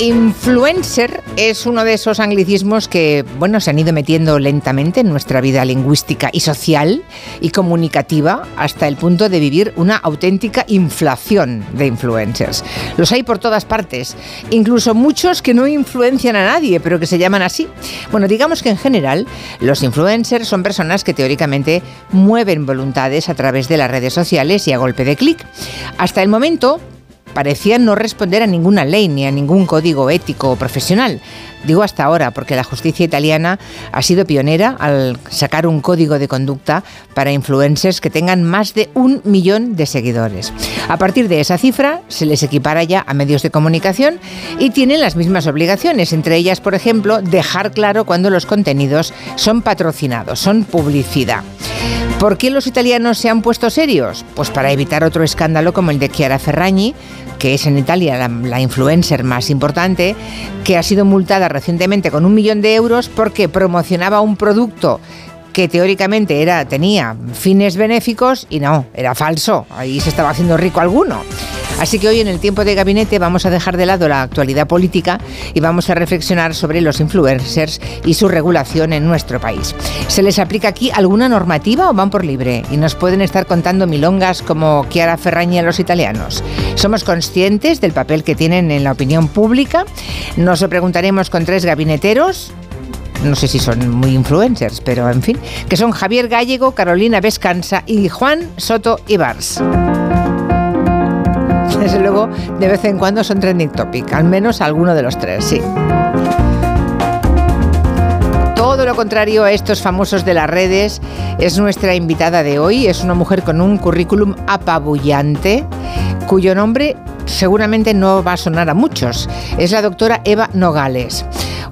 Influencer es uno de esos anglicismos que, bueno, se han ido metiendo lentamente en nuestra vida lingüística y social y comunicativa hasta el punto de vivir una auténtica inflación de influencers. Los hay por todas partes, incluso muchos que no influencian a nadie, pero que se llaman así. Bueno, digamos que en general los influencers son personas que teóricamente mueven voluntades a través de las redes sociales y a golpe de clic. Hasta el momento, parecían no responder a ninguna ley ni a ningún código ético o profesional. Digo hasta ahora, porque la justicia italiana ha sido pionera al sacar un código de conducta para influencers que tengan más de un millón de seguidores. A partir de esa cifra, se les equipara ya a medios de comunicación y tienen las mismas obligaciones, entre ellas, por ejemplo, dejar claro cuando los contenidos son patrocinados, son publicidad. ¿Por qué los italianos se han puesto serios? Pues para evitar otro escándalo como el de Chiara Ferragni, que es en Italia la, la, influencer más importante, que ha sido multada recientemente con un millón de euros porque promocionaba un producto que teóricamente era, tenía fines benéficos y no, era falso. Ahí se estaba haciendo rico alguno. Así que hoy en el tiempo de gabinete vamos a dejar de lado la actualidad política y vamos a reflexionar sobre los influencers y su regulación en nuestro país. ¿Se les aplica aquí alguna normativa o van por libre? Y nos pueden estar contando milongas como Chiara Ferragni a los italianos. ¿Somos conscientes del papel que tienen en la opinión pública? Nos lo preguntaremos con tres gabineteros no sé si son muy influencers, pero en fin, que son Javier Gallego, Carolina Vescanza y Juan Soto Ibars. Desde luego, de vez en cuando son trending topic, al menos alguno de los tres, sí. Todo lo contrario a estos famosos de las redes es nuestra invitada de hoy. Es una mujer con un currículum apabullante, cuyo nombre seguramente no va a sonar a muchos. Es la doctora Eva Nogales.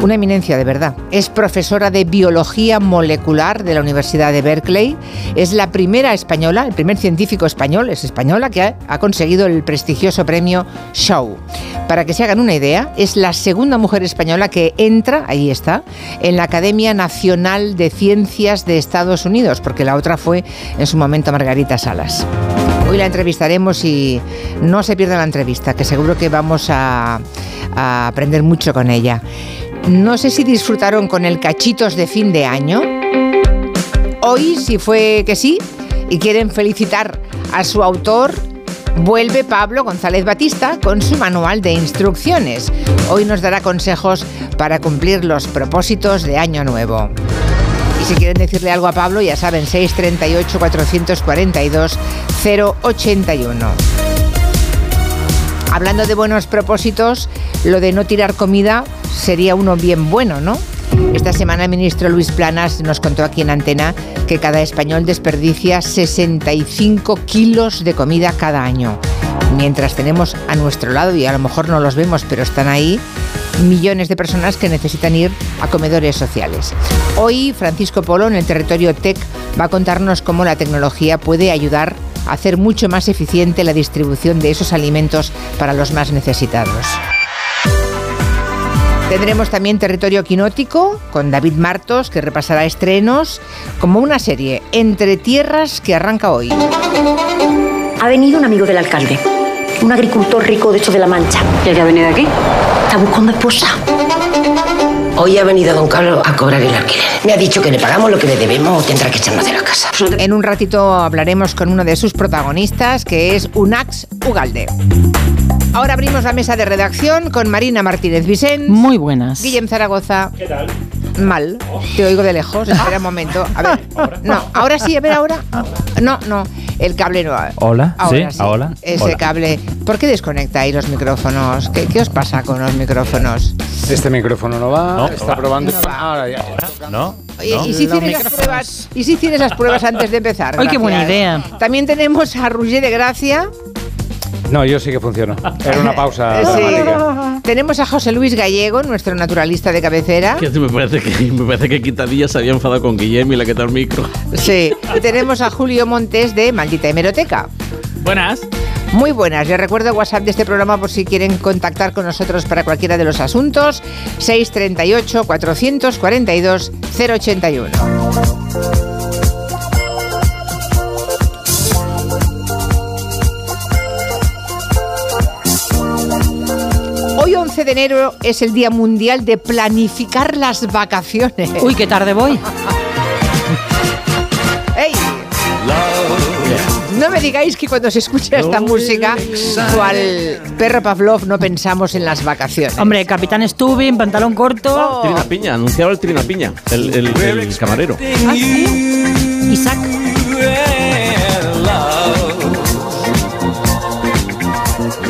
Una eminencia de verdad. Es profesora de biología molecular de la Universidad de Berkeley. Es la primera española, el primer científico español, es española, que ha, ha conseguido el prestigioso premio Shaw. Para que se hagan una idea, es la segunda mujer española que entra, ahí está, en la Academia Nacional de Ciencias de Estados Unidos, porque la otra fue en su momento Margarita Salas. Hoy la entrevistaremos y no se pierda la entrevista, que seguro que vamos a, aprender mucho con ella. No sé si disfrutaron con el cachitos de fin de año. Hoy, si fue que sí, y quieren felicitar a su autor, vuelve Pablo González Batista con su manual de instrucciones. Hoy nos dará consejos para cumplir los propósitos de Año Nuevo. Y si quieren decirle algo a Pablo, ya saben, 638 442 081. Hablando de buenos propósitos, lo de no tirar comida sería uno bien bueno, ¿no? Esta semana el ministro Luis Planas nos contó aquí en Antena que cada español desperdicia 65 kilos de comida cada año. Mientras tenemos a nuestro lado, y a lo mejor no los vemos, pero están ahí, millones de personas que necesitan ir a comedores sociales. Hoy Francisco Polo en el territorio TEC va a contarnos cómo la tecnología puede ayudar a hacer mucho más eficiente la distribución de esos alimentos para los más necesitados. Tendremos también territorio quinótico con David Martos, que repasará estrenos como una serie Entre Tierras que arranca hoy. Ha venido un amigo del alcalde, un agricultor rico de hecho de la Mancha. ¿Y el que ha venido aquí? Está buscando esposa. Hoy ha venido don Carlos a cobrar el alquiler. Me ha dicho que le pagamos lo que le debemos o tendrá que echarnos de la casa. En un ratito hablaremos con uno de sus protagonistas, que es Unax Ugalde. Ahora abrimos la mesa de redacción con Marina Martínez Vicente. Muy buenas. Guillem Zaragoza. ¿Qué tal? Mal. Te oigo de lejos. Espera un momento. A ver. No, ahora sí, a ver ahora. No, no. El cable no. Hola. Ahora sí. Hola. Ese Hola. cable. ¿Por qué desconectáis los micrófonos? ¿Qué, qué os pasa con los micrófonos? Este micrófono no va, No, está va. probando. No va. Ahora ya. ¿No? Oye, ¿No? ¿y si tienes las pruebas? ¿Y si tienes las pruebas antes de empezar? Ay, qué buena idea. También tenemos a Roger de Gracia. No, yo sí que funciono. Era una pausa Sí. dramática. Tenemos a José Luis Gallego, nuestro naturalista de cabecera. Que me parece que me parece que Quitadilla se había enfadado con Guillem y le ha quitado el micro. Sí. Y tenemos a Julio Montes de Maldita Hemeroteca. Buenas. Muy buenas, les recuerdo el WhatsApp de este programa por si quieren contactar con nosotros para cualquiera de los asuntos. 638 442 081. Hoy 11 de enero es el Día Mundial de Planificar las Vacaciones. Uy, qué tarde voy. ¡Ey! No me digáis que cuando se escucha esta música, cual perro Pavlov, no pensamos en las vacaciones. Hombre, Capitán Stubin, pantalón corto. Oh. Trina Piña, anunciaba el Trina Piña, el, el- el camarero. Ah, sí. Isaac.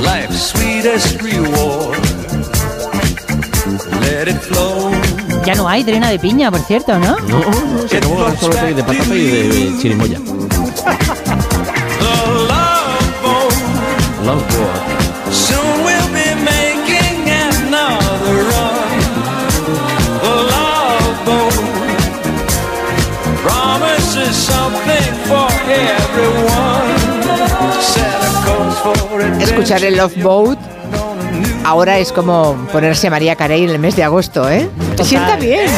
Life's sweetest reward. Let it flow. Ya no hay drena de piña, por cierto, ¿no? No, se acabó ahora solo de patata y de, de chirimoya. The love boat. Love boat. Soon we'll be making another run. The love boat promises something for everyone. Escuchar el Love Boat ahora es como ponerse María Carey en el mes de agosto, ¿eh? Te sienta bien.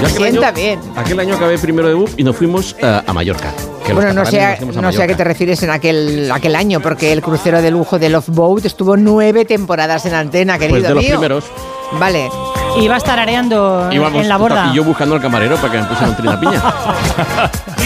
Yo aquel Sienta año- bien. Aquel año acabé primero de BUP y nos fuimos eh, a Mallorca. que los Bueno, no sé, a, no sé a qué te Mallorca. refieres en aquel, aquel año, porque el crucero de lujo de Love Boat estuvo nueve temporadas en antena, querido Pues de los mío. primeros. Vale. Y va a estar areando Íbamos en la borda. y yo buscando al camarero para que me pusiera un Trina Piña.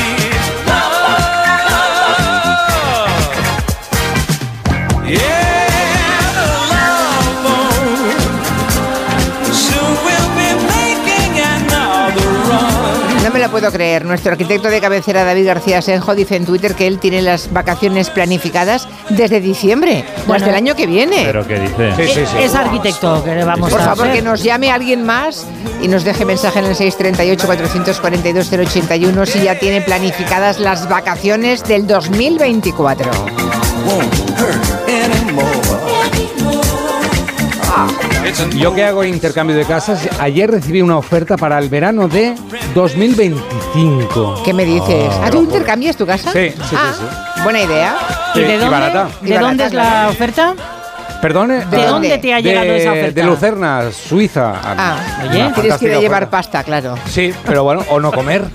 puedo creer. Nuestro arquitecto de cabecera, David García Senjo, dice en Twitter que él tiene las vacaciones planificadas desde diciembre, Bueno. hasta el año que viene. ¿Pero qué dice? Sí, sí, sí. Es arquitecto que vamos Por a favor, que nos llame alguien más y nos deje mensaje en el 638-442-081 si ya tiene planificadas las vacaciones del 2024. Yo que hago intercambio de casas, ayer recibí una oferta para el verano de 2025. ¿Qué me dices? ¿Ah, tú intercambias tu casa? Sí, sí, sí, Ah, Buena idea. ¿Y de Sí, y dónde, barata. ¿de dónde es la oferta? Perdone. ¿De ¿De dónde? te ha llegado de, esa oferta? de Lucerna, Suiza. Ah, Oye. Tienes que ir fantástica a llevar oferta. pasta, claro. Sí, pero bueno, o no comer.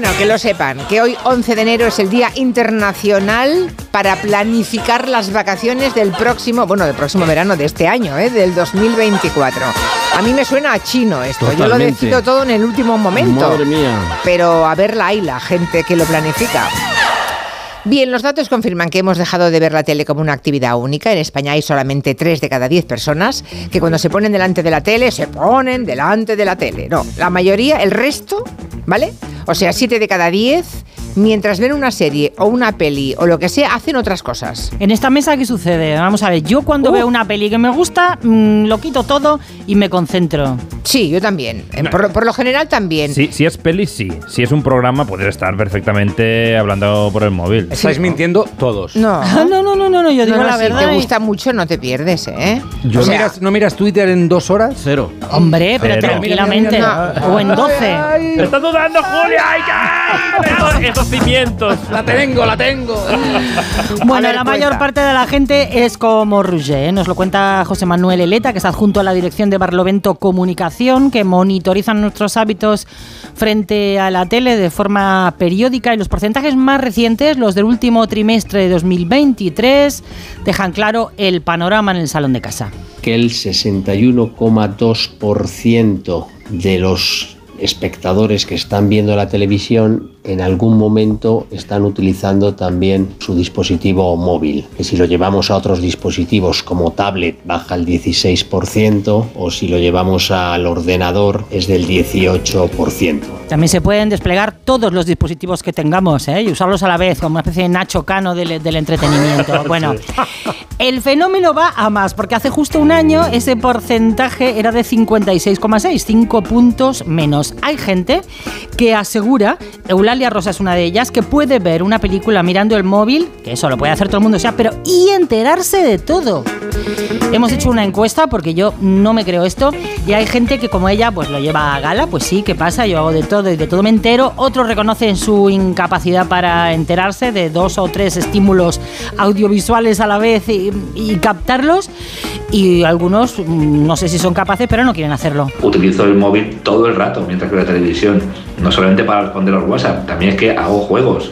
Bueno, que lo sepan, que hoy 11 de enero es el Día Internacional para planificar las vacaciones del próximo, bueno, del próximo verano de este año, ¿eh? del 2024. A mí me suena a chino esto, yo lo decido todo en el último momento. Madre mía. Pero a verla ahí la gente que lo planifica. Bien, los datos confirman que hemos dejado de ver la tele como una actividad única. En España hay solamente 3 de cada 10 personas que cuando se ponen delante de la tele se ponen delante de la tele. No, la mayoría, el resto, ¿vale? O sea, 7 de cada 10, mientras ven una serie o una peli o lo que sea, hacen otras cosas. En esta mesa, ¿qué sucede? Vamos a ver, yo cuando Uh. veo una peli que me gusta, mm, lo quito todo y me concentro. Sí, yo también. Eh, Por, por lo general también. Si, si es peli, sí. Si es un programa, puedes estar perfectamente hablando por el móvil. Estáis mintiendo todos. No. Ah, no, no, no, no, no, yo digo No, no, la si verdad. te y- gusta mucho, no te pierdes, ¿eh? ¿No, O sea, miras, ¿No miras Twitter en dos horas? Cero. Hombre, pero tranquilamente. Mira, mira, O en 12. ¡Me estás dudando, Julia! ¡Ay, ya! Esos- Esos cimientos. La tengo, la tengo. Bueno, ver, la mayor parte de la gente es como Rouget. ¿eh? Nos lo cuenta José Manuel Eleta, que está adjunto a la dirección de Barlovento Comunicación, que monitorizan nuestros hábitos frente a la tele de forma periódica. Y los porcentajes más recientes, los del último trimestre de 2023, dejan claro el panorama en el salón de casa. que el 61,2% de los espectadores que están viendo la televisión en algún momento están utilizando también su dispositivo móvil. Que si lo llevamos a otros dispositivos como tablet baja el 16% o si lo llevamos al ordenador es del 18%. También se pueden desplegar todos los dispositivos que tengamos ¿eh? y usarlos a la vez, como una especie de Nacho Cano del, del entretenimiento. Bueno, el fenómeno va a más, porque hace justo un año ese porcentaje era de 56,6, 5 puntos menos. Hay gente que asegura, Eulalia Eulalia Rosa es una de ellas, que puede ver una película mirando el móvil, que eso lo puede hacer todo el mundo, o sea, pero y enterarse de todo. Hemos hecho una encuesta porque yo no me creo esto y hay gente que como ella pues lo lleva a gala, pues sí, ¿qué pasa? Yo hago de todo y de todo me entero. Otros reconocen su incapacidad para enterarse de dos o tres estímulos audiovisuales a la vez y, y captarlos y algunos mm, no sé si son capaces pero no quieren hacerlo. Utilizo el móvil todo el rato mientras veo la televisión. No solamente para responder a los WhatsApp, también es que hago juegos.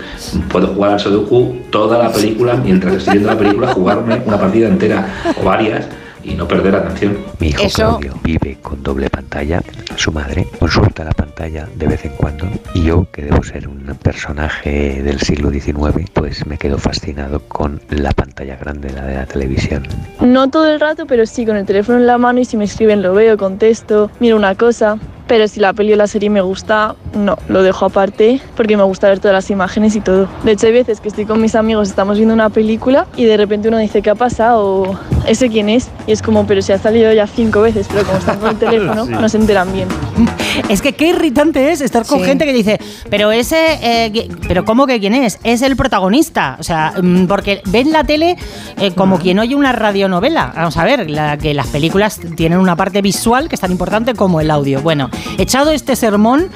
Puedo jugar al Sudoku toda la película mientras estoy viendo la película, jugarme una partida entera o varias y no perder atención. Mi hijo Eso- Claudio vive con doble pantalla. Su madre consulta la pantalla de vez en cuando. Y yo, que debo ser un personaje del siglo XIX, pues me quedo fascinado con la pantalla grande, la de la televisión. No todo el rato, pero sí con el teléfono en la mano y si me escriben lo veo, contesto, miro una cosa. Pero si la peli o la serie me gusta, no, lo dejo aparte porque me gusta ver todas las imágenes y todo. De hecho, hay veces que estoy con mis amigos, estamos viendo una película y de repente uno dice, ¿qué ha pasado? O, ¿ese quién es? Y es como, pero si ha salido ya cinco veces, pero como están con el teléfono, Sí. no se enteran bien. Es que qué irritante es estar con Sí. gente que dice, pero ese, eh, pero ¿cómo que quién es? Es el protagonista. O sea, mm, porque ven la tele eh, como quien oye una radionovela. Vamos a ver, la, que las películas tienen una parte visual que es tan importante como el audio. Bueno, echado este sermón,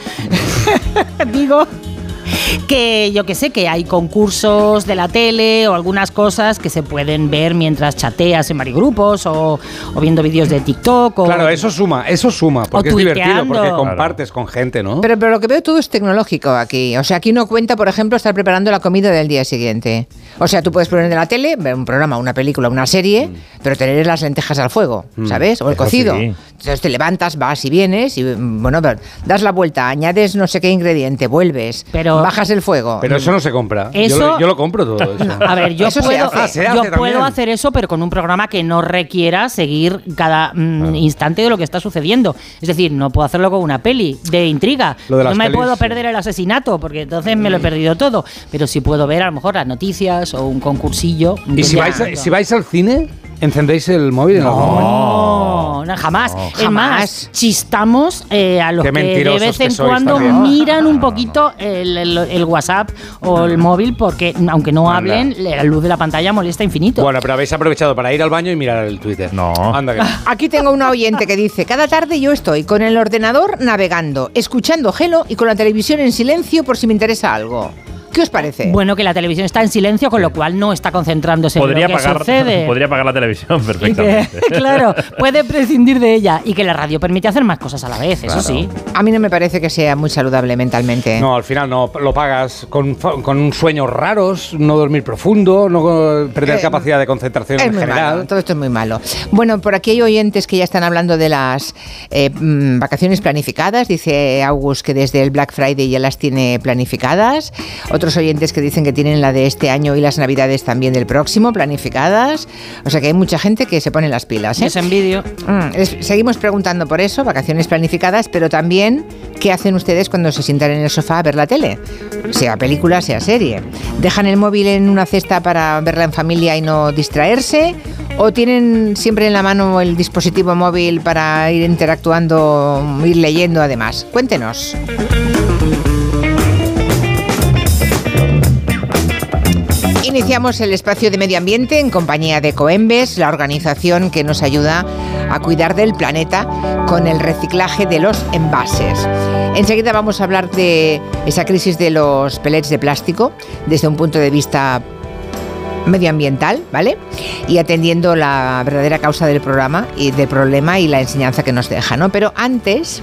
digo que yo que sé, que hay concursos de la tele o algunas cosas que se pueden ver mientras chateas en varios grupos o, o viendo vídeos de TikTok. O, Claro, eso suma, eso suma, porque es divertido, porque compartes con gente, ¿no? Pero, pero lo que veo todo es tecnológico aquí. O sea, aquí no cuenta, por ejemplo, estar preparando la comida del día siguiente. O sea, tú puedes poner en la tele, ver un programa, una película, una serie, pero tener las lentejas al fuego, Mm. ¿sabes? O el Eso cocido. sí. Entonces te levantas, vas y vienes y, mm, bueno, das la vuelta, añades no sé qué ingrediente, vuelves, bajas el fuego. Pero eso no se compra. Yo Eso- lo, yo lo compro todo eso. A ver, yo Eso se puedo, hace. Ah, se yo puedo hacer eso, pero con un programa que no requiera seguir cada mm, instante de lo que está sucediendo. Es decir, no puedo hacerlo con una peli de intriga. Lo de no me pelis, puedo sí. perder el asesinato, porque entonces me lo he perdido todo. Pero sí puedo ver a lo mejor las noticias o un concursillo. Y si vais, a- si vais al cine, encendéis el móvil en algún momento. No, no, jamás. Es Jamás. más, chistamos eh, a los Qué que de vez en cuando también. miran un poquito el, el- el WhatsApp o el móvil, porque aunque no Anda. hablen, la luz de la pantalla molesta infinito. Bueno, pero habéis aprovechado para ir al baño y mirar el Twitter. No. Anda que no. Aquí tengo una oyente que dice, cada tarde yo estoy con el ordenador navegando, escuchando Gelo y con la televisión en silencio por si me interesa algo. ¿Qué os parece? Bueno, que la televisión está en silencio, con lo cual no está concentrándose Podría en lo que pagar, sucede. podría pagar la televisión Y que, perfectamente. claro, puede prescindir de ella y que la radio permite hacer más cosas a la vez, eso sí. A mí no me parece que sea muy saludable mentalmente. No, al final no, lo pagas con, con sueños raros, no dormir profundo, no perder Eh, capacidad de concentración Es en muy general. malo, todo esto es muy malo. Bueno, por aquí hay oyentes que ya están hablando de las eh, mm, vacaciones planificadas. Dice August que desde el Black Friday ya las tiene planificadas. Otros oyentes que dicen que tienen la de este año y las navidades también del próximo planificadas. O sea que hay mucha gente que se pone las pilas. ¿eh? Es envidio. Mm, seguimos preguntando por eso, vacaciones planificadas, pero también qué hacen ustedes cuando se sientan en el sofá a ver la tele, sea película, sea serie. ¿Dejan el móvil en una cesta para verla en familia y no distraerse? ¿O tienen siempre en la mano el dispositivo móvil para ir interactuando, ir leyendo además? Cuéntenos. Iniciamos el espacio de medio ambiente en compañía de Coembes, la organización que nos ayuda a cuidar del planeta con el reciclaje de los envases. Enseguida vamos a hablar de esa crisis de los pellets de plástico desde un punto de vista medioambiental, ¿vale? Y atendiendo la verdadera causa del programa y del problema y la enseñanza que nos deja, ¿no? Pero antes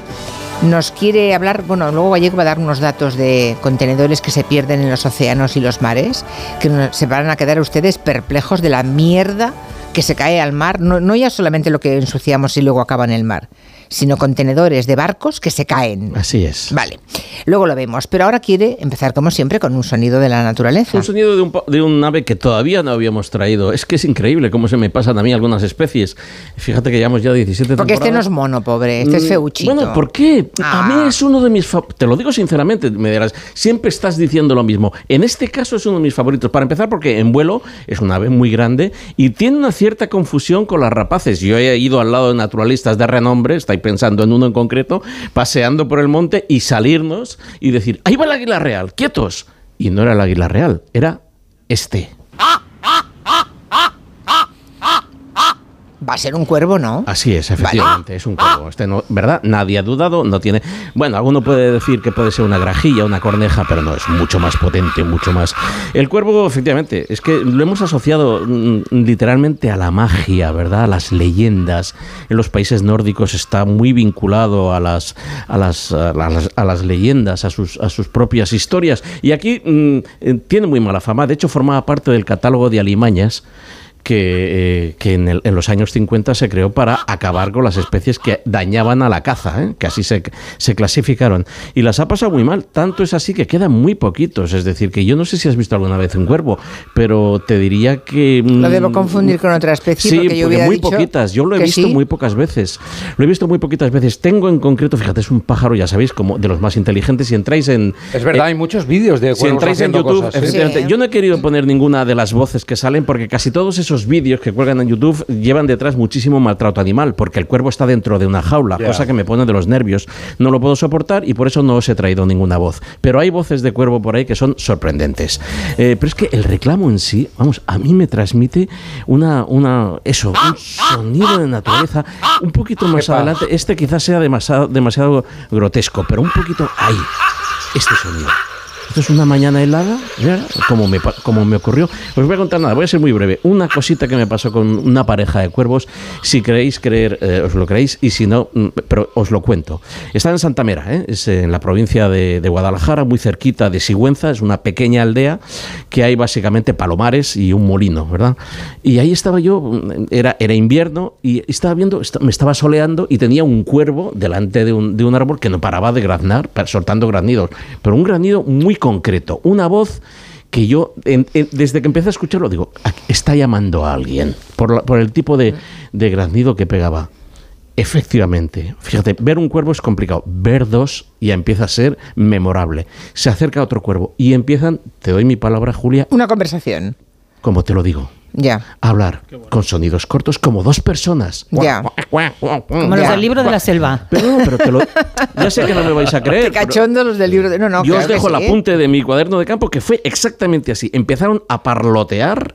nos quiere hablar, bueno, luego Gallego va a dar unos datos de contenedores que se pierden en los océanos y los mares, que se van a quedar ustedes perplejos de la mierda que se cae al mar, no, no ya solamente lo que ensuciamos y luego acaba en el mar, sino contenedores de barcos que se caen. Así es. Vale, luego lo vemos, pero ahora quiere empezar como siempre con un sonido de la naturaleza. Un sonido de un, de un ave que todavía no habíamos traído. Es que es increíble cómo se me pasan a mí algunas especies. Fíjate que llevamos ya 17 Porque este no temporadas. es mono, pobre, este es Mm, feuchito. Bueno, ¿por qué? A Ah. mí es uno de mis... Te lo digo sinceramente, me dirás, siempre estás diciendo lo mismo. En este caso es uno de mis favoritos. Para empezar, porque en vuelo es un ave muy grande y tiene una cierta confusión con las rapaces. Yo he ido al lado de naturalistas de renombre, está pensando en uno en concreto, paseando por el monte y salirnos y decir, ahí va el águila real, quietos. Y no era el águila real, era este. Va a ser un cuervo, ¿no? Así es, efectivamente, es un cuervo. Este no, ¿verdad? Nadie ha dudado, no tiene. Bueno, alguno puede decir que puede ser una grajilla, una corneja, pero no, es mucho más potente, mucho más. El cuervo, efectivamente, es que lo hemos asociado mm, literalmente a la magia, ¿verdad? A las leyendas. En los países nórdicos está muy vinculado a las, a las, a las, a las leyendas, a sus, a sus propias historias. Y aquí mm, eh, tiene muy mala fama. De hecho, formaba parte del catálogo de alimañas que, eh, que en, el- en los años 50 se creó para acabar con las especies que dañaban a la caza, ¿eh? que así se, se clasificaron. Y las ha pasado muy mal, tanto es así que quedan muy poquitos. Es decir, que yo no sé si has visto alguna vez un cuervo, pero te diría que... mm, Lo debo confundir con otra especie Sí, porque yo porque muy dicho poquitas. Yo lo he visto sí. muy pocas veces. Lo he visto muy poquitas veces. Tengo en concreto, fíjate, es un pájaro, ya sabéis, como de los más inteligentes. Si entráis en... Es verdad, eh, hay muchos vídeos de si entráis en YouTube, cosas. ¿eh? efectivamente, yo no he querido poner ninguna de las voces que salen porque casi todos esos vídeos que cuelgan en YouTube llevan detrás muchísimo maltrato animal porque el cuervo está dentro de una jaula, Ya. cosa que me pone de los nervios. No lo puedo soportar y por eso no os he traído ninguna voz. Pero hay voces de cuervo por ahí que son sorprendentes. Eh, pero es que el reclamo en sí, vamos, a mí me transmite una, una eso, un sonido de naturaleza un poquito más adelante. Este quizás sea demasiado, demasiado grotesco, pero un poquito ahí, este sonido. Esto es una mañana helada, ¿ya? como me, como me ocurrió. Os voy a contar nada, voy a ser muy breve. Una cosita que me pasó con una pareja de cuervos. Si queréis creer, eh, os lo creéis, y si no, mm, pero os lo cuento. Está en Santa Mera, ¿eh? es en la provincia de, de Guadalajara, muy cerquita de Sigüenza. Es una pequeña aldea que hay básicamente palomares y un molino, ¿verdad? Y ahí estaba yo, mm, era, era invierno, y estaba viendo, me estaba soleando y tenía un cuervo delante de un, de un árbol que no paraba de graznar, soltando graznidos. Pero un granido muy concreto, una voz que yo, en- en- desde que empecé a escucharlo, digo, "Ah, está llamando a alguien, por, la- por el tipo de, de graznido que pegaba. Efectivamente, fíjate, ver un cuervo es complicado, ver dos ya empieza a ser memorable. Se acerca otro cuervo y empiezan, te doy mi palabra, Julia, Una conversación. como te lo digo, Ya. a hablar con sonidos cortos como dos personas. Ya. Como los del libro de la selva. Pero no, pero te lo, ya sé que no me vais a creer. Cachondo los del libro de... No, no, yo claro os dejo el sí. apunte de mi cuaderno de campo que fue exactamente así. Empezaron a parlotear,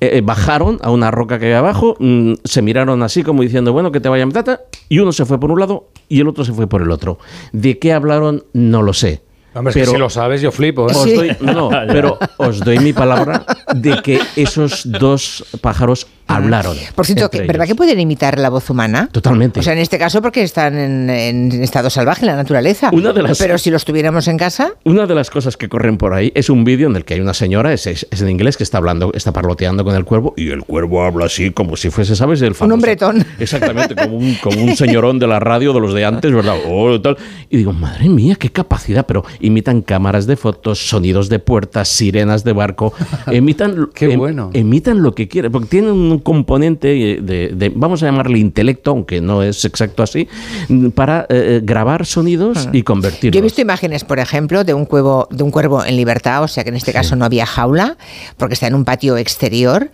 eh, eh, bajaron a una roca que había abajo, mm, se miraron así como diciendo, bueno, que te vaya tata, y uno se fue por un lado y el otro se fue por el otro. ¿De qué hablaron? No lo sé. Hombre, es que si lo sabes, yo flipo. ¿eh? Os doy, no, pero os doy mi palabra de que esos dos pájaros hablaron. Por cierto, que- ¿verdad que pueden imitar la voz humana? Totalmente. O sea, en este caso porque están en, en estado salvaje en la naturaleza. Una de las- Pero si los tuviéramos en casa, Una de las cosas que corren por ahí es un vídeo en el que hay una señora, es, es- es en inglés, que está hablando, está parloteando con el cuervo y el cuervo habla así como si fuese, ¿sabes? El famoso- hombretón. Exactamente, como un, como un señorón de la radio de los de antes, ¿verdad? Oh, tal. Y digo, madre mía, qué capacidad, pero imitan cámaras de fotos, sonidos de puertas, sirenas de barco, imitan, Qué em- bueno. imitan lo que quieren, porque tienen un componente de, de- vamos a llamarle intelecto, aunque no es exacto así, para eh, grabar sonidos y convertirlos. yo he visto imágenes, por ejemplo, de un cuervo, de un cuervo en libertad, o sea que en este caso no había jaula, porque está en un patio exterior.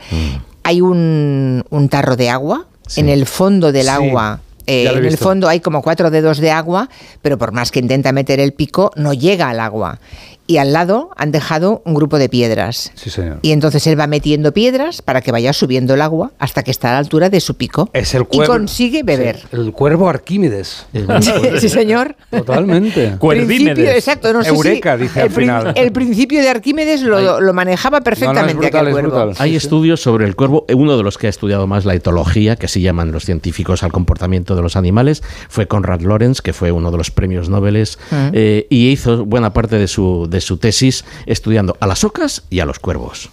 Hay un, un tarro de agua. En el fondo del Sí, agua eh, en el fondo hay como cuatro dedos de agua, pero por más que intenta meter el pico, no llega al agua. Y al lado han dejado un grupo de piedras. Sí, señor. Y entonces él va metiendo piedras para que vaya subiendo el agua hasta que está a la altura de su pico. Es el y cuervo. consigue beber. Sí, el cuervo Arquímedes. sí, señor. Totalmente. Principio, exacto, no sé Eureka, si dice el, al final. el principio de Arquímedes lo, lo manejaba perfectamente brutal, aquel cuervo. Hay estudios sobre el cuervo. Eh, Uno de los que ha estudiado más la etología, que así llaman los científicos al comportamiento de los animales, fue Conrad Lorenz, que fue uno de los premios Nobel, Ah. eh, y hizo buena parte de su, de su tesis estudiando a las ocas y a los cuervos.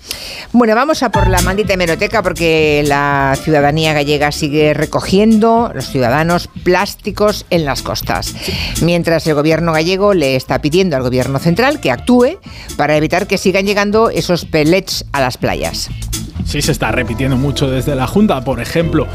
Bueno, vamos a por la maldita hemeroteca porque la ciudadanía gallega sigue recogiendo, los ciudadanos, plásticos en las costas. Mientras el gobierno gallego le está pidiendo al gobierno central que actúe para evitar que sigan llegando esos pellets a las playas. Sí, se está repitiendo mucho desde la Junta. Por ejemplo,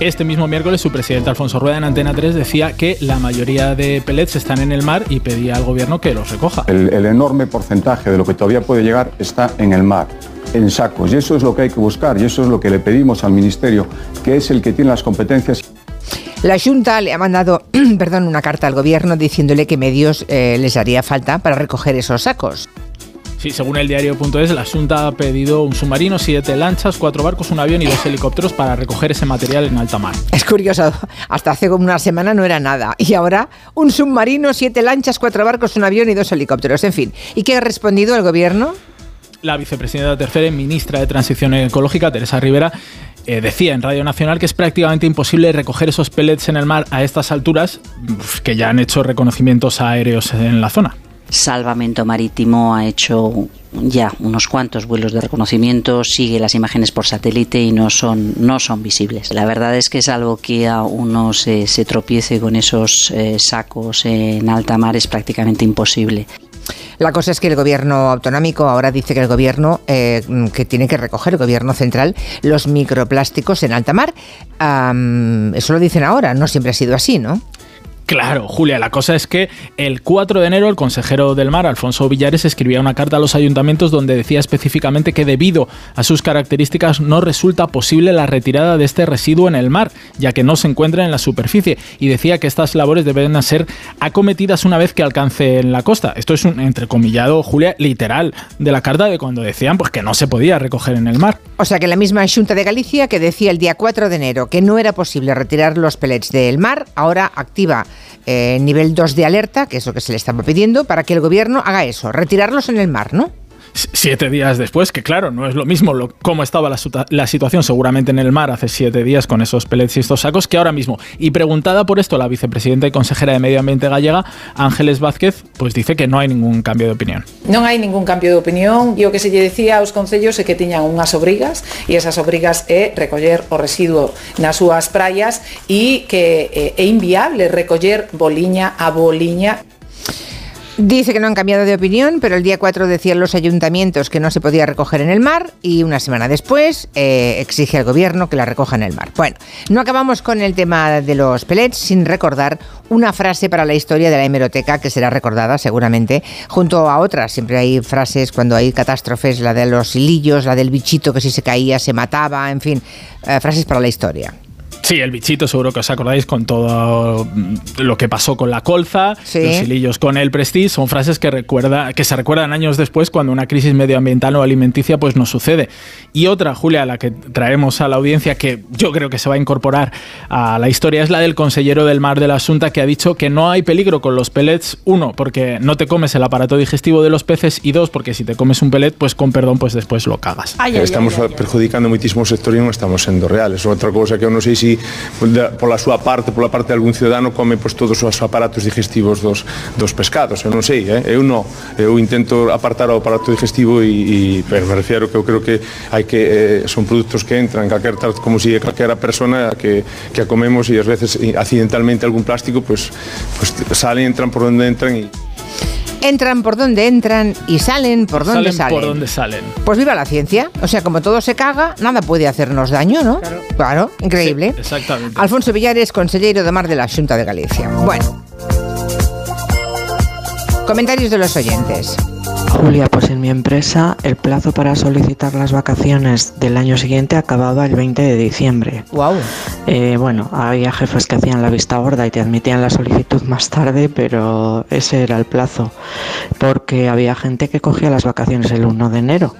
este mismo miércoles su presidente Alfonso Rueda en Antena 3 decía que la mayoría de pellets están en el mar y pedía al gobierno que los recoja. El, el enorme porcentaje de lo que todavía puede llegar está en el mar, en sacos. Y eso es lo que hay que buscar y eso es lo que le pedimos al Ministerio, que es el que tiene las competencias. La Junta le ha mandado perdón, una carta al gobierno diciéndole que medios eh, les haría falta para recoger esos sacos. Sí, según el diario.es, la Junta ha pedido un submarino, siete lanchas, cuatro barcos, un avión y dos helicópteros para recoger ese material en alta mar. Es curioso, hasta hace como una semana no era nada. Y ahora un submarino, siete lanchas, cuatro barcos, un avión y dos helicópteros. En fin. ¿Y qué ha respondido el gobierno? La vicepresidenta tercera y ministra de Transición Ecológica, Teresa Rivera, eh, decía en Radio Nacional que es prácticamente imposible recoger esos pellets en el mar a estas alturas, uf, que ya han hecho reconocimientos aéreos en la zona. Salvamento Marítimo ha hecho ya unos cuantos vuelos de reconocimiento, sigue las imágenes por satélite y no son, no son visibles. La verdad es que es algo que a uno se, tropiece con esos eh, sacos en alta mar es prácticamente imposible. La cosa es que el gobierno autonómico ahora dice que el gobierno eh, que tiene que recoger el gobierno central los microplásticos en alta mar. Eso lo dicen ahora, no siempre ha sido así, ¿no? Claro, Julia, la cosa es que el 4 de enero el consejero del mar, Alfonso Villares, escribía una carta a los ayuntamientos donde decía específicamente que debido a sus características no resulta posible la retirada de este residuo en el mar, ya que no se encuentra en la superficie, y decía que estas labores deben ser acometidas una vez que alcance en la costa. Esto es un entrecomillado, Julia, literal de la carta de cuando decían pues que no se podía recoger en el mar. O sea que la misma Junta de Galicia que decía el día 4 de enero que no era posible retirar los pellets del mar, ahora activa eh, nivel 2 de alerta, que es lo que se le estaba pidiendo, para que el gobierno haga eso, retirarlos en el mar, ¿no? Siete días después, que claro, no es lo mismo lo, cómo estaba la, situación seguramente en el mar hace siete días con esos pellets y estos sacos que ahora mismo. Y preguntada por esto la vicepresidenta y consejera de Medio Ambiente gallega, Ángeles Vázquez, pues dice que no hay ningún cambio de opinión. Non hai ningún cambio de opinión e o que se lle decía aos concellos é que tiñan unhas obrigas e esas obrigas é recoller o residuo nas súas praias e que eh, é inviable recoller boliña a boliña Dice que no han cambiado de opinión, pero el día 4 decían los ayuntamientos que no se podía recoger en el mar y una semana después eh, exige al gobierno que la recoja en el mar. Bueno, no acabamos con el tema de los pellets sin recordar una frase para la historia de la hemeroteca que será recordada seguramente junto a otras. Siempre hay frases cuando hay catástrofes, la de los hilillos, la del bichito que si se caía se mataba, en fin, eh, frases para la historia. Sí, el bichito, seguro que os acordáis con todo lo que pasó con la colza, Sí. los hilillos con el prestige, son frases que, recuerda, que se recuerdan años después cuando una crisis medioambiental o alimenticia pues nos sucede. Y otra, Julia, la que traemos a la audiencia, que yo creo que se va a incorporar a la historia, es la del consellero del mar de la Asunta que ha dicho que no hay peligro con los pellets, uno, porque no te comes el aparato digestivo de los peces, y dos, porque si te comes un pellet, pues con perdón, pues después lo cagas. estamos perjudicando moitísimo o sector e non estamos sendo reales. Outra cousa que eu non sei se da, pola súa parte, pola parte de algún ciudadano come pois, todos os aparatos digestivos dos, dos pescados, eu non sei, eh? eu non eu intento apartar o aparato digestivo e, e pero me refiero que eu creo que hai que eh, son produtos que entran calquer como si calquera persona que, que a comemos e ás veces accidentalmente algún plástico pois, pois salen, entran por onde entran e Entran por donde entran y salen por donde Salen salen. por donde salen. Pues viva la ciencia. O sea, como todo se caga, nada puede hacernos daño, ¿no? Claro, increíble. Sí, exactamente. Alfonso Villares, consejero de Mar de la Junta de Galicia. Bueno. Comentarios de los oyentes. Julia, pues en mi empresa el plazo para solicitar las vacaciones del año siguiente acababa el 20 de diciembre. Wow. bueno, había jefes que hacían la vista gorda y te admitían la solicitud más tarde, pero ese era el plazo, porque había gente que cogía las vacaciones el 1 de enero.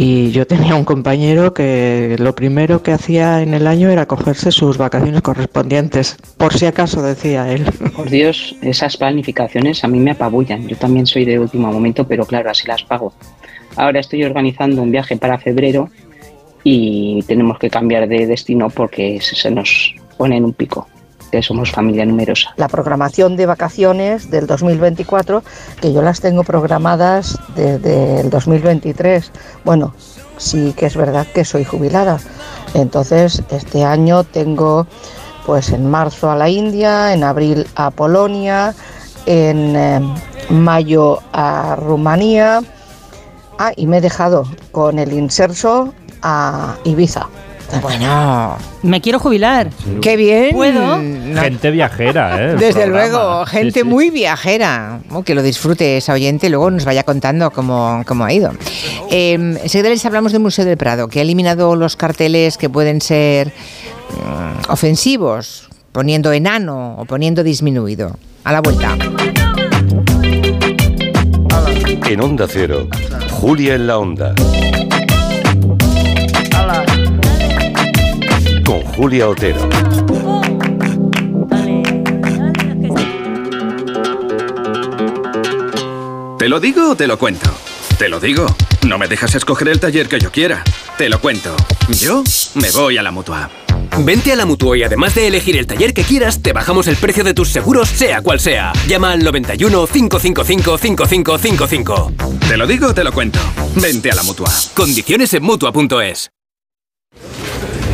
Y yo tenía un compañero que lo primero que hacía en el año era cogerse sus vacaciones correspondientes, por si acaso decía él. Por Dios, esas planificaciones a mí me apabullan. Yo también soy de último momento, pero claro, así las pago. Ahora estoy organizando un viaje para febrero y tenemos que cambiar de destino porque se nos pone en un pico, somos familia numerosa. la programación de vacaciones del 2024, que yo las tengo programadas desde el 2023. Bueno, sí que es verdad que soy jubilada. Entonces, este año tengo pues en marzo a la India, en abril a Polonia, en eh, mayo a Rumanía. Ah, y me he dejado con el inserso a Ibiza. Bueno, Me quiero jubilar. qué bien. ¿Puedo? Gente viajera, ¿eh? El Desde programa. luego, Sí, gente sí. muy viajera. Oh, que lo disfrute esa oyente y luego nos vaya contando cómo, cómo ha ido. Eh, enseguida les hablamos del Museo del Prado, que ha eliminado los carteles que pueden ser mm, ofensivos poniendo enano o poniendo disminuido. A la vuelta. En Onda Cero, Julia en la Onda. Julia Otero. ¿Te lo digo o te lo cuento? Te lo digo. No me dejas escoger el taller que yo quiera. Te lo cuento. Yo me voy a la mutua. Vente a la Mutua y además de elegir el taller que quieras, te bajamos el precio de tus seguros, sea cual sea. Llama al 91 555 5555. Te lo digo o te lo cuento. Vente a la mutua. Condiciones en Mutua.es.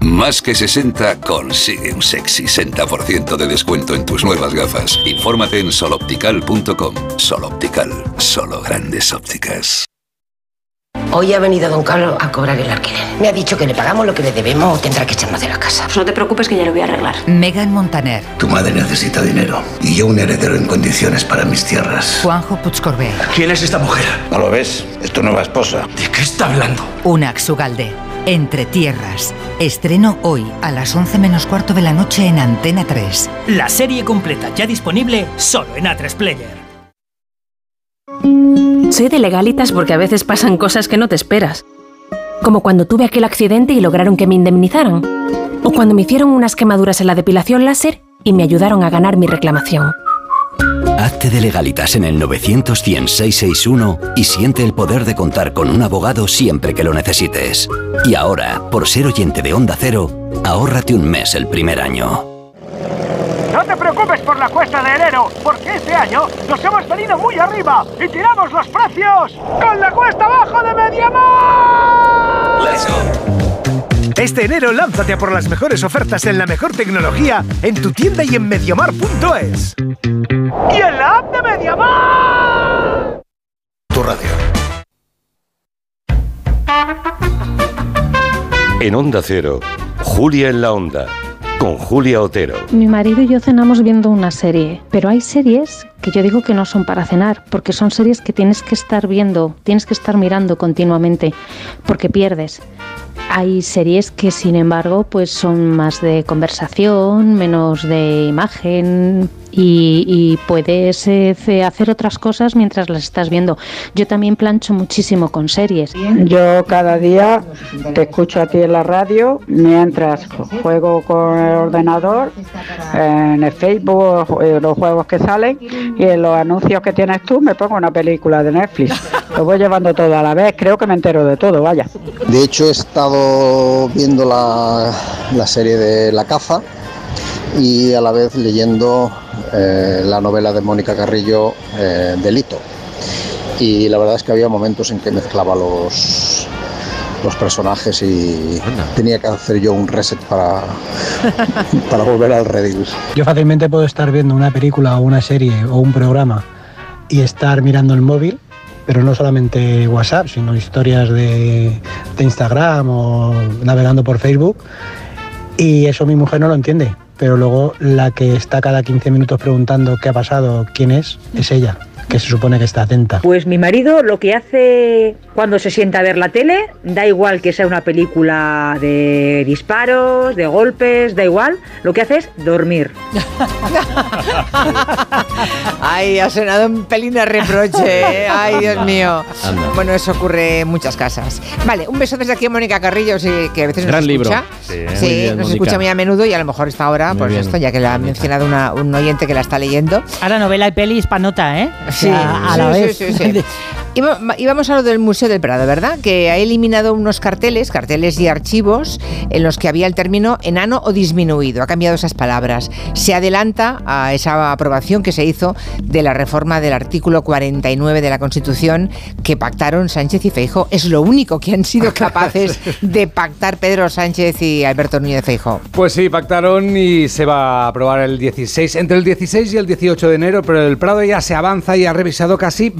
Más que 60 consigue un sexy 60% de descuento en tus nuevas gafas. Infórmate en soloptical.com. Soloptical, solo grandes ópticas. Hoy ha venido don Carlos a cobrar el alquiler. Me ha dicho que le pagamos lo que le debemos o tendrá que echarnos de la casa. No te preocupes que ya lo voy a arreglar. Megan Montaner, Tu madre necesita dinero y yo un heredero en condiciones para mis tierras. Juanjo Puigcorbé, ¿Quién es esta mujer? ¿No lo ves? Es tu nueva esposa. ¿De qué está hablando? Unax Ugalde, Entre Tierras. Estreno hoy a las 11 menos cuarto de la noche en Antena 3. La serie completa ya disponible solo en A3 Player. Soy de legalitas porque a veces pasan cosas que no te esperas. Como cuando tuve aquel accidente y lograron que me indemnizaran. O cuando me hicieron unas quemaduras en la depilación láser y me ayudaron a ganar mi reclamación. Hazte de legalitas en el 900 100 661 y siente el poder de contar con un abogado siempre que lo necesites. Y ahora, por ser oyente de Onda Cero, ahórrate un mes el primer año. No te preocupes por la cuesta de enero, porque este año nos hemos venido muy arriba y tiramos los precios con la cuesta abajo de Mediamar. Let's go. Este enero lánzate a por las mejores ofertas en la mejor tecnología en tu tienda y en mediamar.es. Y en la app de Mediamar. Tu radio. En Onda Cero, Julia en la Onda. Con Julia Otero. Mi marido y yo cenamos viendo una serie, pero hay series que yo digo que no son para cenar, porque son series que tienes que estar viendo, tienes que estar mirando continuamente, porque pierdes. Hay series que, sin embargo, pues son más de conversación, menos de imagen y, y puedes eh, ce- hacer otras cosas mientras las estás viendo. Yo también plancho muchísimo con series. Yo cada día te escucho a ti en la radio mientras juego con el ordenador, en el Facebook, eh, los juegos que salen y en los anuncios que tienes tú me pongo una película de Netflix. Lo voy llevando todo a la vez, creo que me entero de todo, vaya. De hecho, he estado viendo la, la serie de La caza y a la vez leyendo eh, la novela de Mónica Carrillo, eh, Delito. Y la verdad es que había momentos en que mezclaba los, los personajes y tenía que hacer yo un reset para, para volver al redil. Yo fácilmente puedo estar viendo una película o una serie o un programa y estar mirando el móvil, pero no solamente WhatsApp, sino historias de, de Instagram o navegando por Facebook. Y eso mi mujer no lo entiende, pero luego la que está cada 15 minutos preguntando qué ha pasado, quién es, es ella, que se supone que está atenta. Pues mi marido lo que hace cuando se sienta a ver la tele, da igual que sea una película de disparos, de golpes, da igual, lo que hace es dormir. Ay, ha sonado un pelín a reproche. ¿eh? Ay, Dios mío. Anda. Bueno, eso ocurre en muchas casas. Vale, un beso desde aquí a Mónica Carrillo, sí, que a veces Gran nos libro. escucha. Sí, Sí, muy bien, nos escucha muy a menudo y a lo mejor está ahora, Muy pues bien, esto, ya que la ha mencionado una- un oyente que la está leyendo. Ahora novela y peli hispanota, ¿eh? O Sí, sea, a sí, la sí, vez. sí, Y, va- y vamos a lo del Museo del Prado, ¿verdad? Que ha eliminado unos carteles, carteles y archivos en los que había el término enano o disminuido. Ha cambiado esas palabras. Se adelanta a esa aprobación que se hizo de la reforma del artículo 49 de la Constitución que pactaron Sánchez y Feijóo. Es lo único que han sido capaces de pactar Pedro Sánchez y Alberto Núñez Feijóo. Pues sí, pactaron y se va a aprobar el 16, entre el 16 y el 18 de enero, pero el Prado ya se avanza y ha revisado casi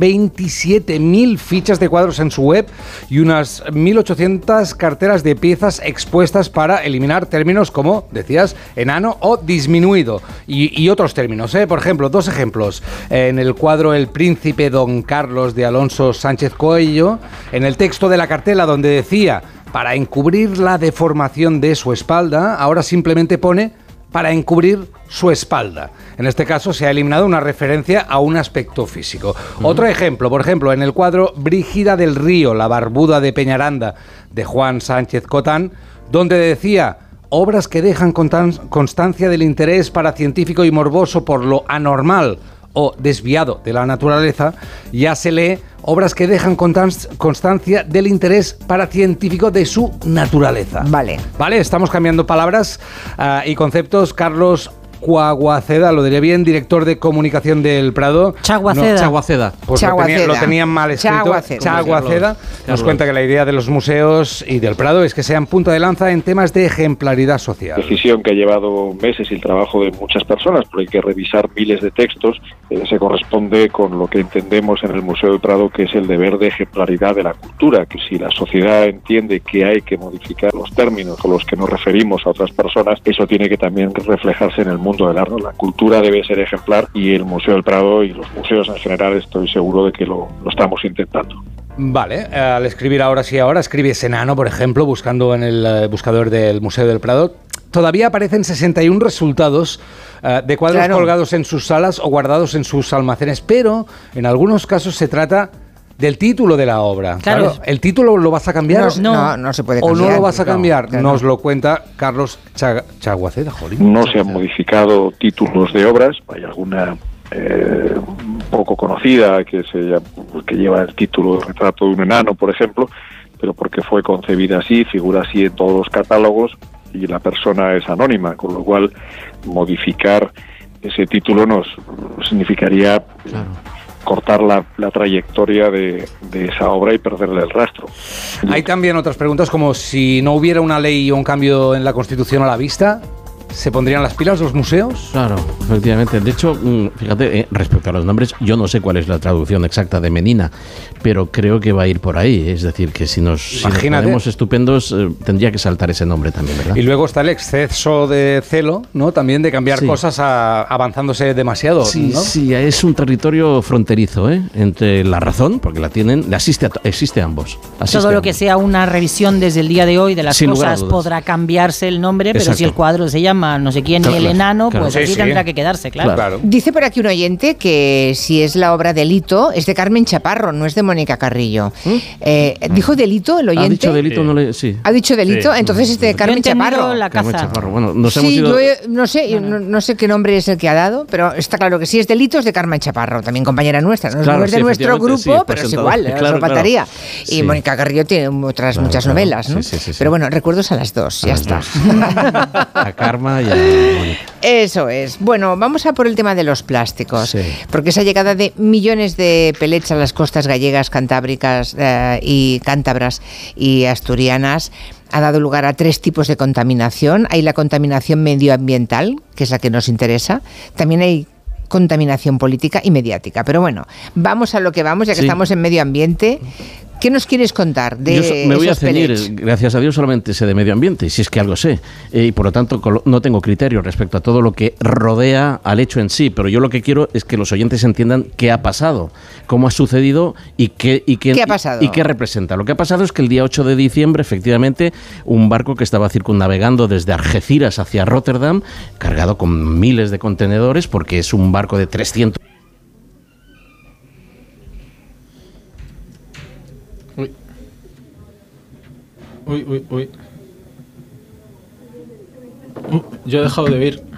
27.000 fichas de cuadros en su web y unas 1.800 carteras de piezas expuestas para eliminar términos como, decías, enano o disminuido y, y otros términos. ¿eh? Por ejemplo, dos ejemplos. En el cuadro El Príncipe Don Carlos de Alonso Sánchez Coello, en el texto de la cartela donde decía para encubrir la deformación de su espalda, ahora simplemente pone para encubrir su espalda. En este caso se ha eliminado una referencia a un aspecto físico. Otro ejemplo, por ejemplo, en el cuadro Brígida del Río, la barbuda de Peñaranda, de Juan Sánchez Cotán, donde decía obras que dejan constan- constancia del interés para científico y morboso por lo anormal o desviado de la naturaleza, ya se lee obras que dejan constan- constancia del interés para científico de su naturaleza. Vale. Vale, estamos cambiando palabras ah, y conceptos. Carlos Cuaguaceda, lo diré bien, director de comunicación del Prado. Chaguaceda. No, Chaguaceda. Pues lo, tenía- Chaguaceda. lo tenían mal escrito. Chaguaceda. Chaguaceda. Nos cuenta que la idea de los museos y del Prado es que sean punta de lanza en temas de ejemplaridad social. decisión que ha llevado meses y el trabajo de muchas personas, porque hay que revisar miles de textos, eh, se corresponde con lo que entendemos en el Museo del Prado, que es el deber de ejemplaridad de la cultura, que si la sociedad entiende que hay que modificar los términos con los que nos referimos a otras personas, eso tiene que también reflejarse en el mundo del arte. La cultura debe ser ejemplar y el Museo del Prado y los museos en general estoy seguro de que lo, lo estamos intentando. Vale, eh, al escribir ahora sí ahora, escribes enano, por ejemplo, buscando en el eh, buscador del Museo del Prado. Todavía aparecen 61 resultados eh, de cuadros Claro. colgados en sus salas o guardados en sus almacenes, pero en algunos casos se trata del título de la obra. Claro. ¿El título lo vas a cambiar? No, no, no se puede ¿O no cambiar. lo vas a No, cambiar? claro. Nos lo cuenta Carlos Cha- Chaguaceda, jolín. No se han modificado títulos de obras, hay alguna eh, poco conocida que, se, llama- que lleva el título de Retrato de un enano, por ejemplo, pero porque fue concebida así, figura así en todos los catálogos y la persona es anónima, con lo cual modificar ese título nos significaría cortar la, la trayectoria de, de esa obra y perderle el rastro. Hay también otras preguntas como si no hubiera una ley o un cambio en la Constitución a la vista, ¿se pondrían las pilas los museos? Claro, efectivamente. De hecho, mm, fíjate, eh, respecto a los nombres, yo no sé cuál es la traducción exacta de Menina, pero creo que va a ir por ahí. Es decir, que si nos, si nos Imagínate. estupendos, eh, tendría que saltar ese nombre también, ¿verdad? Y luego está el exceso de celo, ¿no? También de cambiar Sí. cosas a- avanzándose demasiado, Sí, ¿no? sí, es un territorio fronterizo, ¿eh? Entre la razón, porque la tienen, le asiste a, existe a ambos. Asiste Todo a lo que sea una revisión desde el día de hoy de las Sin cosas podrá cambiarse el nombre, pero Exacto. si el cuadro se llama no sé quién Claro, y el claro, enano, claro. pues Sí, así sí. tendrá que quedarse, claro. Dice por aquí un oyente que si es la obra Delito, es de Carmen Chaparro, no es de Mónica Carrillo. Eh, ¿Dijo Delito el oyente? Ha dicho delito, no le. Sí. ¿Ha dicho Delito? Entonces es de Carmen Chaparro. Carmen Chaparro. Bueno, nos hemos sí, ido. yo he- no sé, no, no sé qué nombre es el que ha dado, pero está claro que sí es Delito es de Carmen Chaparro, también compañera nuestra. No, Claro, no es de sí, nuestro grupo, sí, pero es igual, Claro, nos faltaría. claro. Y Sí. Mónica Carrillo tiene otras muchas novelas, ¿no? Sí, sí, sí, sí. Pero bueno, recuerdos a las dos, ya está. A Karma Eso es. Bueno, vamos a por el tema de los plásticos. Sí. Porque esa llegada de millones de pellets a las costas gallegas, cantábricas eh, y cántabras y asturianas ha dado lugar a tres tipos de contaminación. Hay la contaminación medioambiental, que es la que nos interesa. También hay contaminación política y mediática. Pero bueno, vamos a lo que vamos, ya que Sí. estamos en medio ambiente. ¿Qué nos quieres contar de Yo so- me voy a ceñir, pellets? gracias a Dios, solamente sé de medio ambiente, si es que algo sé. Eh, y por lo tanto, no tengo criterio respecto a todo lo que rodea al hecho en sí. Pero yo lo que quiero es que los oyentes entiendan qué ha pasado, cómo ha sucedido y qué, y qué, ¿Qué ha pasado? y qué representa. Lo que ha pasado es que el día 8 de diciembre, efectivamente, un barco que estaba circunnavegando desde Algeciras hacia Rotterdam, cargado con miles de contenedores, porque es un barco de 300 Uy, uy, uy. Yo he dejado de oír.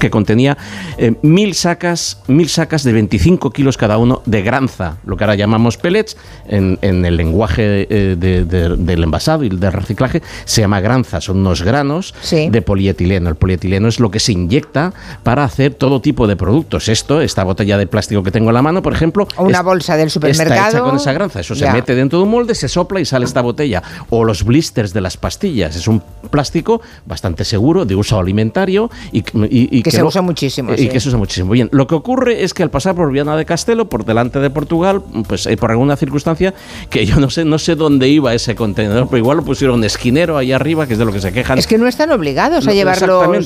Que contenía eh, mil sacas, mil sacas de 25 kilos cada uno de granza, lo que ahora llamamos pellets, en, en el lenguaje eh, de- de- del envasado y del reciclaje se llama granza, son unos granos de polietileno. El polietileno es lo que se inyecta para hacer todo tipo de productos. Esto, esta botella de plástico que tengo en la mano, por ejemplo, O una es- bolsa del Está hecha supermercado. con esa granza. Eso Ya. se mete dentro de un molde, se sopla y sale esta botella. O los blisters de las pastillas. Es un plástico bastante seguro, de uso alimentario y, y- y Que se lo- usa muchísimo, Y sí. que se usa muchísimo. Bien, lo que ocurre es que al pasar por Viana de Castelo, por delante de Portugal, pues eh, por alguna circunstancia, que yo no sé, no sé dónde iba ese contenedor, pero igual lo pusieron esquinero ahí arriba, que es de lo que se quejan. Es que no están obligados a No, llevarlos,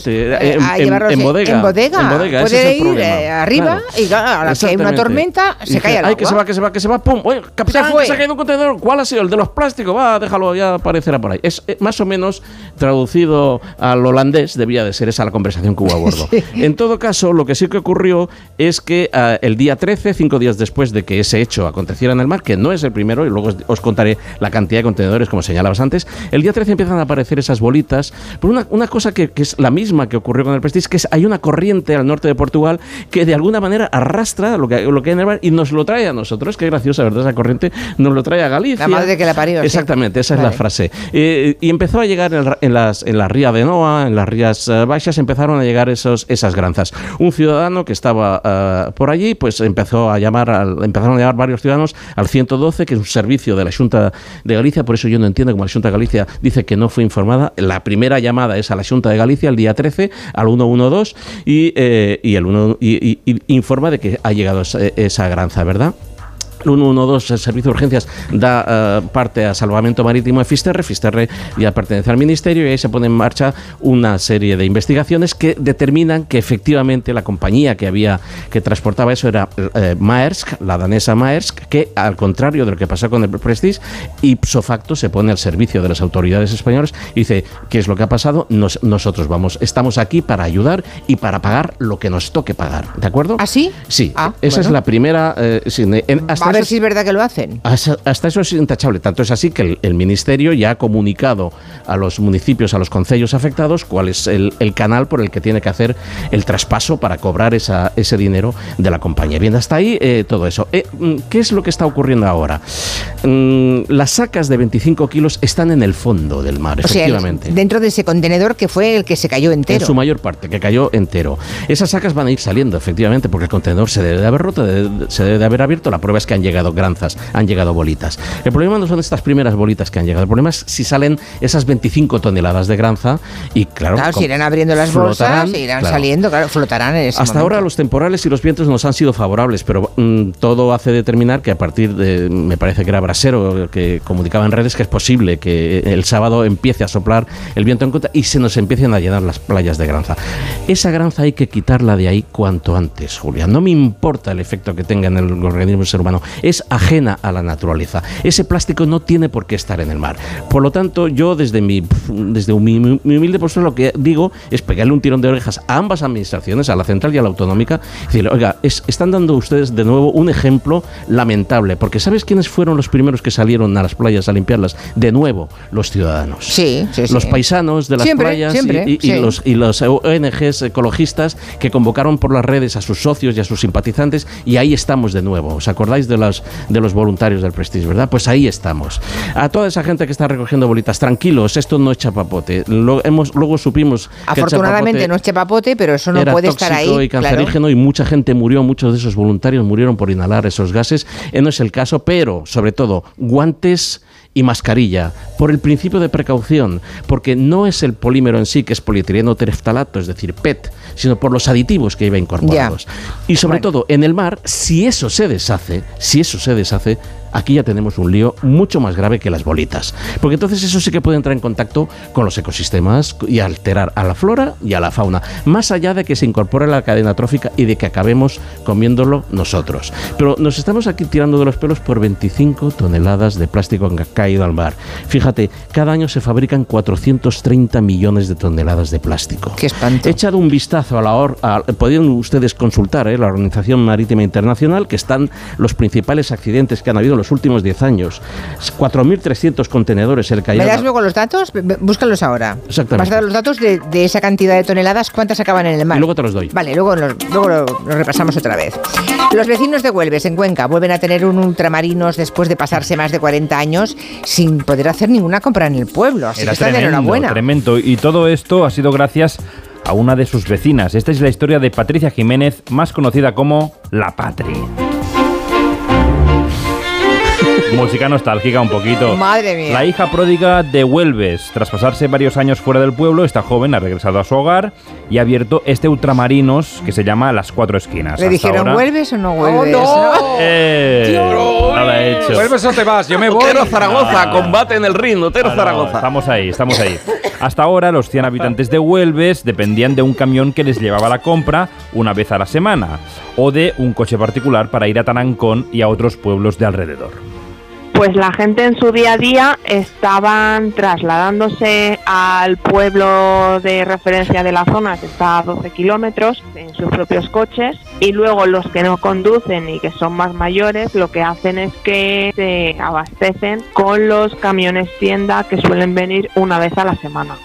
exactamente, eh, a en- llevarlos en bodega, En bodega. en bodega, ese Puede es el ir problema. eh, arriba Claro. y claro, a la que hay una tormenta se cae el Ay, agua. que se va, que se va, que se va, pum. Oye, capitán, que se ha caído un contenedor. ¿Cuál ha sido? El de los plásticos. Va, déjalo, ya aparecerá por ahí. Es eh, más o menos traducido al holandés, debía de ser esa la conversación que hubo a bordo. En todo caso, lo que sí que ocurrió es que ah, el día 13, cinco días después de que ese hecho aconteciera en el mar, que no es el primero, y luego os, os contaré la cantidad de contenedores, como señalabas antes, el día 13 empiezan a aparecer esas bolitas por una, una cosa que, que es la misma que ocurrió con el Prestige, que es hay una corriente al norte de Portugal que de alguna manera arrastra lo que, lo que hay en el mar y nos lo trae a nosotros. Qué graciosa, ¿verdad? Esa corriente nos lo trae a Galicia. La madre que la parió, sí. Exactamente, esa es la Vale. frase. Eh, y empezó a llegar en, el- en las, en la ría de Noa, en las rías eh, baixas, empezaron a llegar esos, esas granzas. Un ciudadano que estaba eh, por allí, pues empezó a llamar, al- empezaron a llamar varios ciudadanos al 112, que es un servicio de la Junta de Galicia, por eso yo no entiendo cómo la Junta de Galicia dice que no fue informada. La primera llamada es a la Junta de Galicia el día 13, al 112, y, eh, y el uno, y, y- y informa de que ha llegado esa, esa granza, ¿verdad? El 112, el Servicio de Urgencias, da eh, parte a Salvamento Marítimo de Fisterre. Fisterre ya pertenece al Ministerio y ahí se pone en marcha una serie de investigaciones que determinan que efectivamente la compañía que había que transportaba eso era eh, Maersk, la danesa Maersk, que al contrario de lo que pasó con el Prestige, ipso facto se pone al servicio de las autoridades españolas y dice, ¿qué es lo que ha pasado? Nos- nosotros vamos, estamos aquí para ayudar y para pagar lo que nos toque pagar. ¿De acuerdo? ¿Ah, sí? Ah, esa es la primera. eh, en- hasta ver si es verdad que lo hacen. hasta, hasta eso es intachable. Tanto es así que el, el Ministerio ya ha comunicado a los municipios, a los concellos afectados, cuál es el, el canal por el que tiene que hacer el traspaso para cobrar esa- ese dinero de la compañía. Bien, hasta ahí eh, todo eso. Eh, mm, ¿Qué es lo que está ocurriendo ahora? Mm, las sacas de 25 kilos están en el fondo del mar, O sea, efectivamente. dentro de ese contenedor que fue el que se cayó entero. En su mayor parte, que cayó entero. Esas sacas van a ir saliendo, efectivamente, porque el contenedor se debe de haber roto, se debe de haber abierto. La prueba es que han llegado granzas, han llegado bolitas. El problema no son estas primeras bolitas que han llegado. El problema es si salen esas 25 toneladas de granza y, claro, Claro, si irán abriendo las flotarán, bolsas, irán claro. saliendo, claro, flotarán en ese Hasta momento. ahora los temporales y los vientos nos han sido favorables, pero mm, todo hace determinar que a partir de, me parece que era Brasero, que comunicaba en redes que es posible que el sábado empiece a soplar el viento en contra y se nos empiecen a llenar las playas de granza. Esa granza hay que quitarla de ahí cuanto antes, Julia. No me importa el efecto que tenga en el organismo del ser humano, es ajena a la naturaleza. Ese plástico no tiene por qué estar en el mar. Por lo tanto, yo desde mi, desde mi, mi humilde postura lo que digo es pegarle un tirón de orejas a ambas administraciones, a la central y a la autonómica, y decirle, oiga, es- están dando ustedes de nuevo un ejemplo lamentable, porque ¿sabes quiénes fueron los primeros que salieron a las playas a limpiarlas? De nuevo, los ciudadanos. Sí, sí, sí. Los paisanos de las Siempre, playas siempre, y, y los, y los ONGs ecologistas que convocaron por las redes a sus socios y a sus simpatizantes y ahí estamos de nuevo. ¿Os acordáis de de los voluntarios del Prestige, verdad? Pues ahí estamos. A toda esa gente que está recogiendo bolitas, tranquilos, esto no es chapapote. Lo, hemos, luego supimos que Afortunadamente no es chapapote, pero eso no era puede estar ahí. y claro. cancerígeno y mucha gente murió, muchos de esos voluntarios murieron por inhalar esos gases. Eh, no es el caso, pero sobre todo guantes y mascarilla por el principio de precaución, porque no es el polímero en sí que es polietileno tereftalato, es decir, PET, sino por los aditivos que iba incorporados. Y sobre todo en el mar, si eso se deshace, si eso se deshace, aquí ya tenemos un lío mucho más grave que las bolitas. Porque entonces eso sí que puede entrar en contacto con los ecosistemas y alterar a la flora y a la fauna, más allá de que se incorpore a la cadena trófica y de que acabemos comiéndolo nosotros. Pero nos estamos aquí tirando de los pelos por 25 toneladas de plástico que ha caído al mar. Fíjate, cada año se fabrican 430 millones de toneladas de plástico. Qué espanto. Echado un vistazo a la or a- podrían ustedes consultar ¿eh? la Organización Marítima Internacional, que están los principales accidentes que han habido en los los últimos 10 años. 4.300 contenedores el que ¿Me das luego los datos? Búscalos ahora. Exactamente. Vas a dar los datos de, de esa cantidad de toneladas, cuántas acaban en el mar. Y luego te los doy. Vale, luego, los- luego lo, lo repasamos otra vez. Los vecinos de Huelves, en Cuenca, vuelven a tener un ultramarinos después de pasarse más de 40 años sin poder hacer ninguna compra en el pueblo. Así que Era está de tremendo, enhorabuena. tremendo. Y todo esto ha sido gracias a una de sus vecinas. Esta es la historia de Patricia Jiménez, más conocida como La Patri. Música nostálgica un poquito. Madre mía. La hija pródiga de Huelves. Tras pasarse varios años fuera del pueblo, esta joven ha regresado a su hogar y ha abierto este ultramarinos que se llama Las Cuatro Esquinas. ¿Le Hasta dijeron ahora- Huelves o no Huelves? ¡Eh! Nada hecho. ¿Vuelves o te vas? Yo me voy. Otero Zaragoza, Ah. combate en el ring, Otero Ah, no, Zaragoza. Estamos ahí, estamos ahí. Hasta ahora, los 100 habitantes de Huelves dependían de un camión que les llevaba la compra una vez a la semana, o de un coche particular para ir a Tanancón y a otros pueblos de alrededor. Pues la gente en su día a día estaban trasladándose al pueblo de referencia de la zona, que está a 12 kilómetros, en sus propios coches, y luego los que no conducen y que son más mayores, lo que hacen es que se abastecen con los camiones tienda que suelen venir una vez a la semana.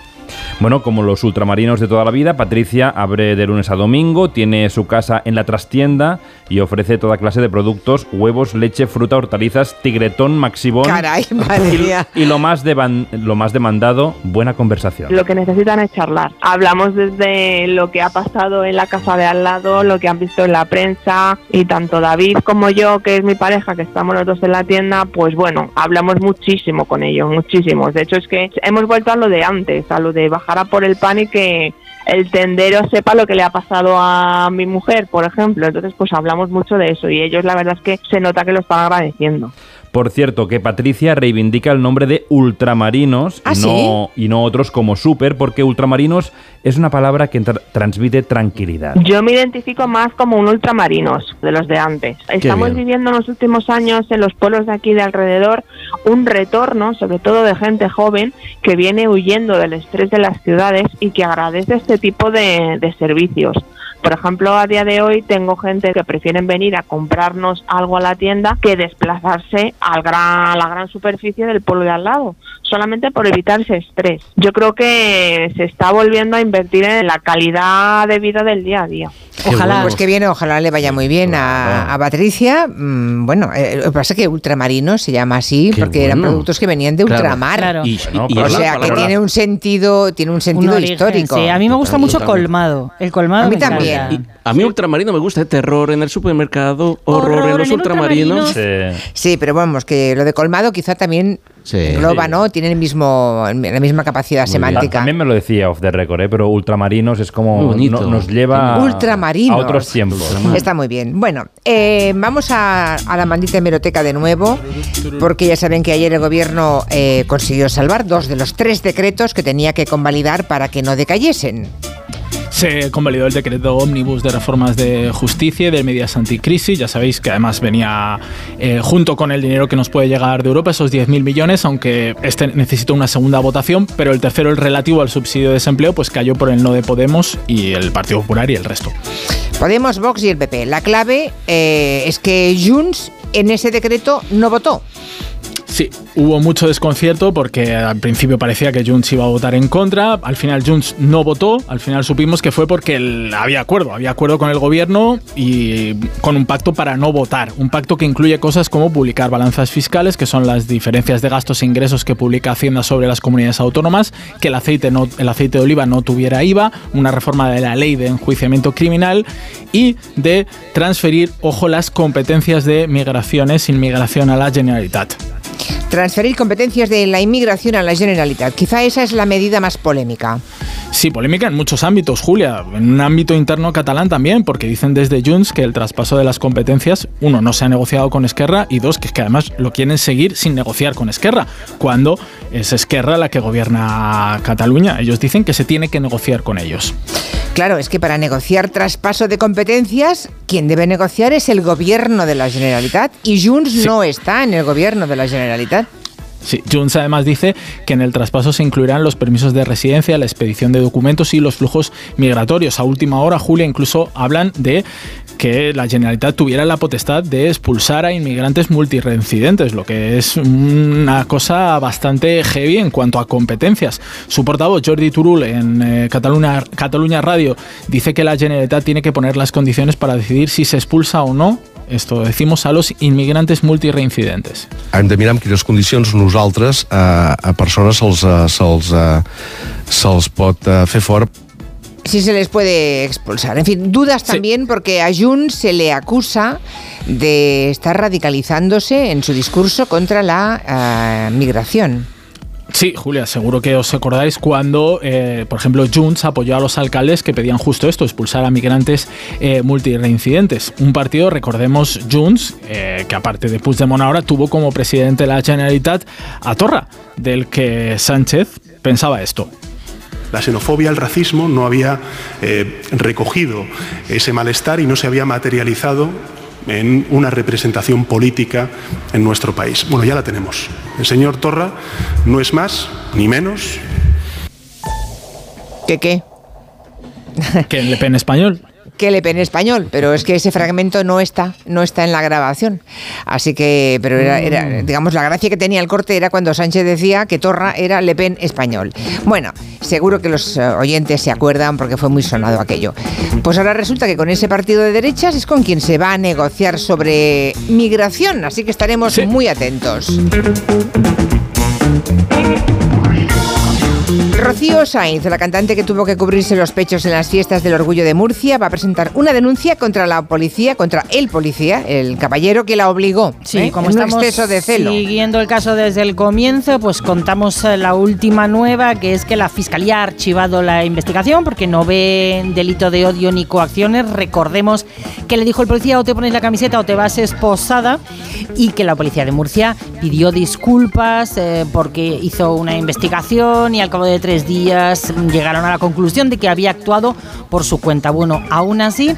Bueno, como los ultramarinos de toda la vida, Patricia abre de lunes a domingo, tiene su casa en la trastienda y ofrece toda clase de productos, huevos, leche, fruta, hortalizas, tigretón, maxibón. Caray, madre mía. Y lo más, deban- lo más demandado, buena conversación. Lo que necesitan es charlar. Hablamos desde lo que ha pasado en la casa de al lado, lo que han visto en la prensa y tanto David como yo, que es mi pareja, que estamos los dos en la tienda, pues bueno, hablamos muchísimo con ellos, muchísimo. De hecho es que hemos vuelto a lo de antes, a lo de bajar por el pan y que el tendero sepa lo que le ha pasado a mi mujer, por ejemplo. Entonces pues hablamos mucho de eso y ellos la verdad es que se nota que lo están agradeciendo. Por cierto, que Patricia reivindica el nombre de ultramarinos ¿Ah, y, no, y no otros como super, porque ultramarinos es una palabra que tra- transmite tranquilidad. Yo me identifico más como un ultramarinos de los de antes. Estamos viviendo en los últimos años en los pueblos de aquí de alrededor un retorno, sobre todo de gente joven, que viene huyendo del estrés de las ciudades y que agradece este tipo de, de servicios. Por ejemplo, a día de hoy tengo gente que prefieren venir a comprarnos algo a la tienda que desplazarse al gran, a la gran superficie del pueblo de al lado, solamente por evitar ese estrés. Yo creo que se está volviendo a invertir en la calidad de vida del día a día. Ojalá. Pues que viene, ojalá le vaya muy bien a, a Patricia. Mm, bueno, eh, lo que pasa es que ultramarino se llama así Qué porque eran bueno. productos que venían de Claro. ultramar. Claro. Y- Bueno, y- y o sea, que tiene un sentido, tiene un Un sentido origen, histórico. sí. A mí me gusta mucho colmado. El colmado A mí me también. A mí ultramarino me gusta, ¿eh? terror en el supermercado, horror, Horror en los en ultramarinos. ultramarino. Sí. Sí, pero vamos, que lo de colmado quizá también Sí. engloba, ¿no? Tiene el mismo, la misma capacidad semántica. También me lo decía off the record, ¿eh? pero ultramarinos es como no- nos lleva a- Ultramarinos. a otros tiempos. Está muy bien. Bueno, eh, vamos a, a la maldita hemeroteca de nuevo, porque ya saben que ayer el gobierno eh, consiguió salvar dos de los tres decretos que tenía que convalidar para que no decayesen. Se convalidó el decreto ómnibus de reformas de justicia y de medidas anticrisis. Ya sabéis que además venía eh, junto con el dinero que nos puede llegar de Europa, esos 10.000 millones, aunque este necesitó una segunda votación, pero el tercero, el relativo al subsidio de desempleo, pues cayó por el no de Podemos y el Partido Popular y el resto. Podemos, Vox y el PP. La clave eh, es que Junts en ese decreto no votó. Sí, hubo mucho desconcierto porque al principio parecía que Junts iba a votar en contra, al final Junts no votó, al final supimos que fue porque había acuerdo, había acuerdo con el gobierno y con un pacto para no votar, un pacto que incluye cosas como publicar balanzas fiscales, que son las diferencias de gastos e ingresos que publica Hacienda sobre las comunidades autónomas, que el aceite, no, el aceite de oliva no tuviera IVA, una reforma de la ley de enjuiciamiento criminal y de transferir, ojo, las competencias de migraciones, inmigración a la Generalitat. Transferir competencias de la inmigración a la Generalitat. Quizá esa es la medida más polémica. Sí, polémica en muchos ámbitos, Julia. En un ámbito interno catalán también, porque dicen desde Junts que el traspaso de las competencias, uno, no se ha negociado con Esquerra y dos, que es que además lo quieren seguir sin negociar con Esquerra, cuando es Esquerra la que gobierna Cataluña. Ellos dicen que se tiene que negociar con ellos. Claro, es que para negociar traspaso de competencias, quien debe negociar es el gobierno de la Generalitat y Junts no está en el gobierno de la Generalitat. Sí, Junts además dice que en el traspaso se incluirán los permisos de residencia, la expedición de documentos y los flujos migratorios. A última hora, Julia, incluso hablan de que la Generalitat tuviera la potestad de expulsar a inmigrantes multireincidentes, lo que es una cosa bastante heavy en cuanto a competencias. Su portavoz, Jordi Turul, en eh, Cataluña Radio, dice que la Generalitat tiene que poner las condiciones para decidir si se expulsa o no esto decimos a los inmigrantes multireincidentes. Hem de mirar en quines condicions nosaltres a, a persones se'ls eh, se'ls eh, se'ls pot eh, fer fora si se les puede expulsar. En fin, dudas también porque a Jun se le acusa de estar radicalizándose en su discurso contra la eh, migración. Sí, Julia, seguro que os acordáis cuando, eh, por ejemplo, Junts apoyó a los alcaldes que pedían justo esto, expulsar a migrantes eh. Un partido, recordemos, Junts, eh, que aparte de Puigdemont ahora tuvo como presidente de la Generalitat a Torra, del que Sánchez pensaba esto. La xenofobia, el racismo no había eh, recogido ese malestar y no se había materializado en una representación política en nuestro país. Bueno, ya la tenemos. El señor Torra no es más ni menos. ¿Qué qué? Que en Le Pen español. Que Le Pen español, pero es que ese fragmento no está, no está en la grabación. Así que, pero era, era, digamos, la gracia que tenía el corte era cuando Sánchez decía que Torra era Le Pen español. Bueno, seguro que los eh, oyentes se acuerdan porque fue muy sonado aquello. Pues ahora resulta que con ese partido de derechas es con quien se va a negociar sobre migración, así que estaremos muy atentos. Rocío Sainz, la cantante que tuvo que cubrirse los pechos en las fiestas del orgullo de Murcia, va a presentar una denuncia contra la policía, contra el policía, el caballero que la obligó. Sí, ¿eh? como en un estamos exceso de celo. siguiendo el caso desde el comienzo, pues contamos eh, la última nueva, que es que la Fiscalía ha archivado la investigación porque no ve delito de odio ni coacciones. Recordemos que le dijo el policía o te pones la camiseta o te vas esposada y que la policía de Murcia pidió disculpas eh, porque hizo una investigación y al cabo de tres días llegaron a la conclusión de que había actuado por su cuenta. Bueno, aún así,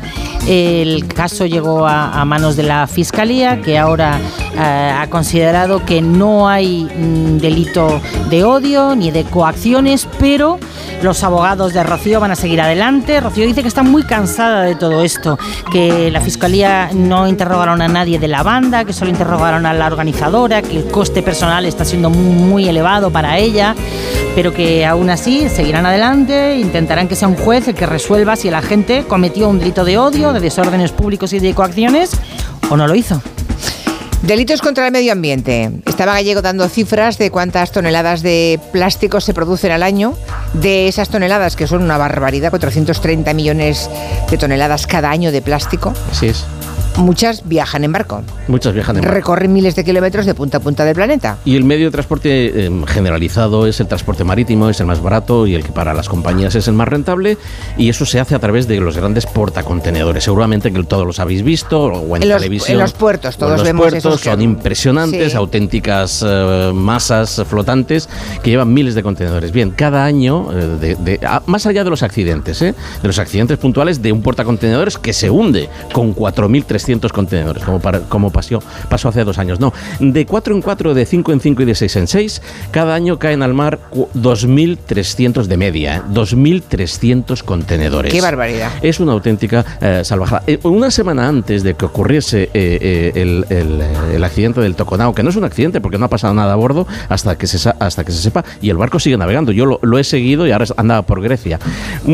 el caso llegó a, manos de la Fiscalía, que ahora eh, ha considerado que no hay mm, delito de odio ni de coacciones, pero los abogados de Rocío van a seguir adelante. Rocío dice que está muy cansada de todo esto, que la Fiscalía no interrogaron a nadie de la banda, que solo interrogaron a la organizadora, que el coste personal está siendo muy elevado para ella, pero que aún así seguirán adelante, intentarán que sea un juez el que resuelva si el agente cometió un delito de odio, de desórdenes públicos y de coacciones o no lo hizo. Delitos contra el medio ambiente. Estaba Gallego dando cifras de cuántas toneladas de plástico se producen al año. De esas toneladas, que son una barbaridad, 430 millones de toneladas cada año de plástico, Así es. Muchas viajan en barco. Muchas viajan en barco. Recorren miles de kilómetros de punta a punta del planeta. Y el medio de transporte eh, generalizado es el transporte marítimo, es el más barato y el que para las compañías es el más rentable. Y eso se hace a través de los grandes portacontenedores. Seguramente que todos los habéis visto o en, En los- televisión. en los puertos, en todos los vemos puertos esos que- son impresionantes, Sí. auténticas eh, masas flotantes que llevan miles de contenedores. Bien, cada año, eh, de- de- a- más allá de los accidentes, ¿eh? de los accidentes puntuales de un portacontenedores que se hunde con 4.300 300 contenedores, como, para, como pasó, pasó hace dos años. No, de 4 en 4, de 5 en 5 y de 6 en 6, cada año caen al mar 2.300 de media, ¿eh? 2.300 contenedores. ¡Qué barbaridad! Es una auténtica eh, salvajada. Eh, una semana antes de que ocurriese eh, eh, el, el, eh, el, accidente del Toconao, que no es un accidente porque no ha pasado nada a bordo hasta que se, hasta que se sepa, y el barco sigue navegando. Yo lo, lo he seguido y ahora andaba por Grecia.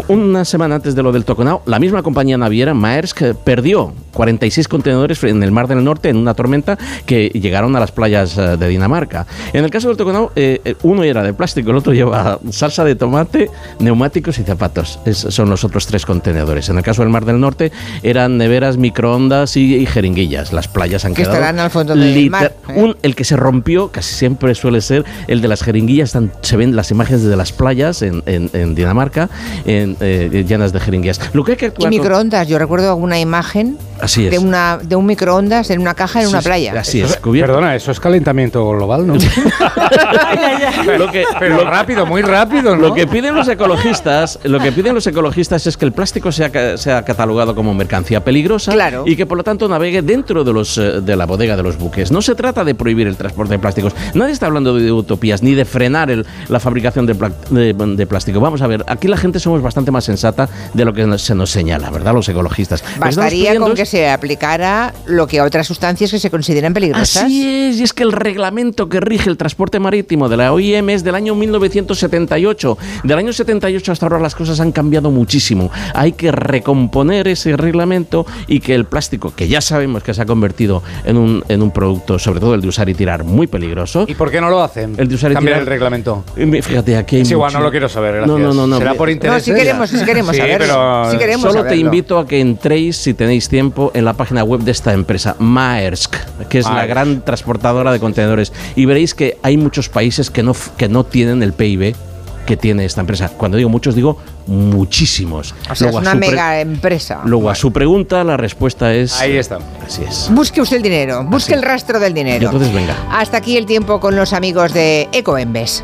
Una semana antes de lo del Toconao, la misma compañía naviera, Maersk, perdió 47 seis contenedores en el Mar del Norte en una tormenta que llegaron a las playas eh, de Dinamarca. En el caso del Toconao, eh, eh, uno era de plástico, el otro lleva salsa de tomate, neumáticos y zapatos. Son los otros tres contenedores. En el caso del Mar del Norte eran neveras, microondas y, jeringuillas. Las playas han que quedado estarán al fondo del mar. ¿eh? el que se rompió casi siempre suele ser el de las jeringuillas. Están, se ven las imágenes de las playas en, en, Dinamarca llenas de jeringuillas. Lo y microondas. Yo recuerdo alguna imagen Así es. de, una, de un microondas en una caja en una playa. Así es, Perdona, eso es calentamiento global, ¿no? Lo que- Pero rápido, muy rápido, ¿no? Lo que piden los ecologistas, lo que piden los ecologistas es que el plástico sea, sea catalogado como mercancía peligrosa Claro. y que por lo tanto navegue dentro de los eh, de la bodega de los buques. No se trata de prohibir el transporte de plásticos. Nadie está hablando de utopías ni de frenar el- la fabricación de, pla- de- de plástico. Vamos a ver, aquí la gente somos bastante más sensata de lo que se nos señala, ¿verdad? Los ecologistas. Bastaría con que se aplicara lo que a otras sustancias que se consideran peligrosas. Así es, y es que el reglamento que rige el transporte marítimo de la OIM es del año 1978. Del año 78 hasta ahora las cosas han cambiado muchísimo. Hay que recomponer ese reglamento y que el plástico, que ya sabemos que se ha convertido en un, en un producto, sobre todo el de usar y tirar, muy peligroso. ¿Y por qué no lo hacen? El de usar y Cambiar tirar. el reglamento. Fíjate, aquí hay Es igual, mucho- no lo quiero saber, gracias. No, no, no, no. ¿Será por interés? No, si queremos, si queremos Sí, saber. pero- si queremos Solo te saberlo. invito a que entréis, si tenéis tiempo, en la página web de esta empresa, Maersk, que es la gran transportadora de contenedores. Y veréis que hay muchos países que no, que no tienen el PIB que tiene esta empresa. Cuando digo muchos, digo muchísimos. O sea, es una mega empresa. Luego, a su pregunta, la respuesta es... Ahí está. Así es. Busque usted el dinero, busque el rastro del Y dinero. entonces, venga. Hasta aquí el tiempo con los amigos de Ecoembes.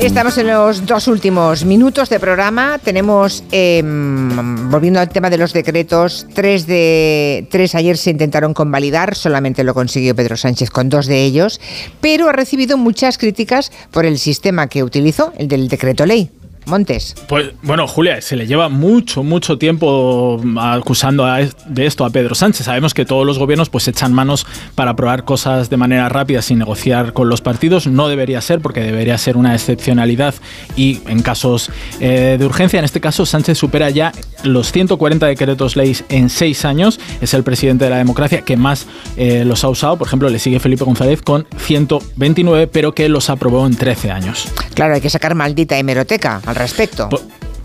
Estamos en los dos últimos minutos de programa. Tenemos, eh, volviendo al tema de los decretos, tres de tres ayer se intentaron convalidar, solamente lo consiguió Pedro Sánchez con dos de ellos, pero ha recibido muchas críticas por el sistema que utilizó, el del decreto ley. Montes. Pues bueno, Julia, se le lleva mucho, mucho tiempo acusando a de esto a Pedro Sánchez. Sabemos que todos los gobiernos pues echan manos para aprobar cosas de manera rápida sin negociar con los partidos. No debería ser porque debería ser una excepcionalidad y en casos eh, de urgencia. En este caso, Sánchez supera ya los 140 decretos leyes en seis años. Es el presidente de la democracia que más eh, los ha usado. Por ejemplo, le sigue Felipe González con 129, pero que los aprobó en 13 años. Claro, hay que sacar maldita hemeroteca al respecto.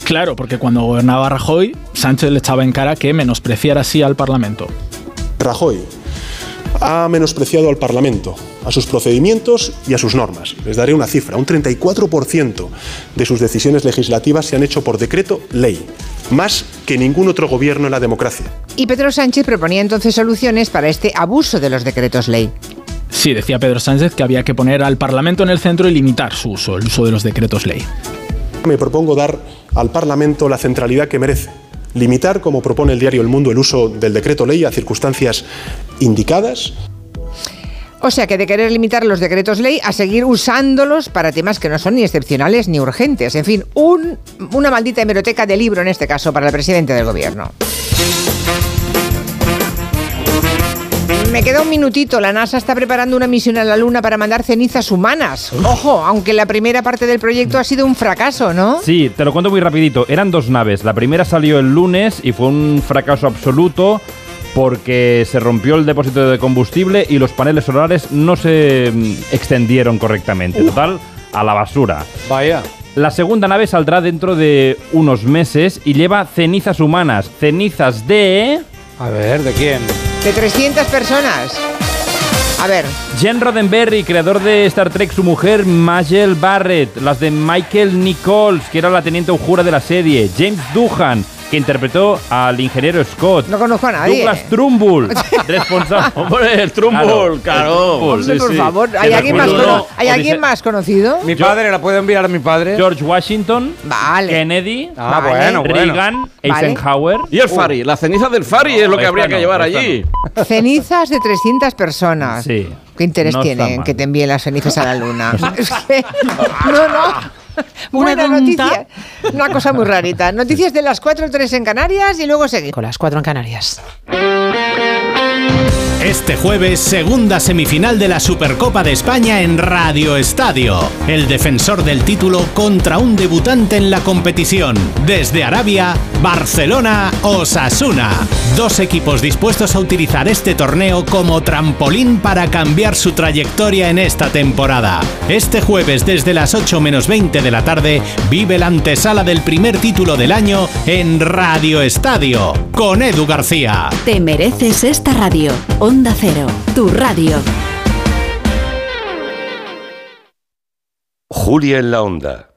Claro, porque cuando gobernaba Rajoy, Sánchez le echaba en cara que menospreciara así al Parlamento. Rajoy ha menospreciado al Parlamento, a sus procedimientos y a sus normas. Les daré una cifra, un 34% de sus decisiones legislativas se han hecho por decreto ley, más que ningún otro gobierno en la democracia. Y Pedro Sánchez proponía entonces soluciones para este abuso de los decretos ley. Sí, decía Pedro Sánchez que había que poner al Parlamento en el centro y limitar su uso, el uso de los decretos ley. Me propongo dar al Parlamento la centralidad que merece. Limitar, como propone el diario El Mundo, el uso del decreto ley a circunstancias indicadas O sea que de querer limitar los decretos ley a seguir usándolos para temas que no son ni excepcionales ni urgentes. En fin, un- una maldita hemeroteca de libro en este caso para el presidente del gobierno. Me queda un minutito. La NASA está preparando una misión a la Luna para mandar cenizas humanas. Ojo, aunque la primera parte del proyecto ha sido un fracaso, ¿no? Sí, te lo cuento muy rapidito. Eran dos naves. La primera salió el lunes y fue un fracaso absoluto porque se rompió el depósito de combustible y los paneles solares no se mm, extendieron correctamente. Total, a la basura. Vaya. La segunda nave saldrá dentro de unos meses y lleva cenizas humanas. Cenizas de... A ver, ¿de quién? De 300 personas. A ver, Jen Roddenberry, creador de Star Trek, su mujer Majel Barrett, las de Michael Nichols, que era la teniente jura de la serie, James Doohan, que interpretó al ingeniero Scott, no conozco a nadie. Douglas Trumbull, responsable. Hombre, el Trumbull, claro. Hombre, por favor, ¿hay alguien, más, recuerdo- cono- ¿hay alguien Odise- más conocido? Mi padre, ¿la puedo enviar a mi padre? George Washington, Vale. Kennedy, Ah, Vale. bueno, bueno. Reagan, Vale. Eisenhower. Y el Fari, la ceniza del Fari es lo que habría que llevar allí. Cenizas de 300 personas. Sí. ¿Qué interés No está tiene mal. que te envíen las cenizas a la luna? Es que- no, no. Buena noticia. Una cosa muy rarita. Noticias de las 4 3 en Canarias y luego seguimos. Con las cuatro en Canarias. Este jueves, segunda semifinal de la Supercopa de España en Radio Estadio. El defensor del título contra un debutante en la competición. Desde Arabia, Barcelona, Osasuna. Dos equipos dispuestos a utilizar este torneo como trampolín para cambiar su trayectoria en esta temporada. Este jueves, desde las 8 menos 20 de la tarde, vive la antesala del primer título del año en Radio Estadio. Con Edu García. Te mereces esta radio. Onda Cero, tu radio. Julia en la onda.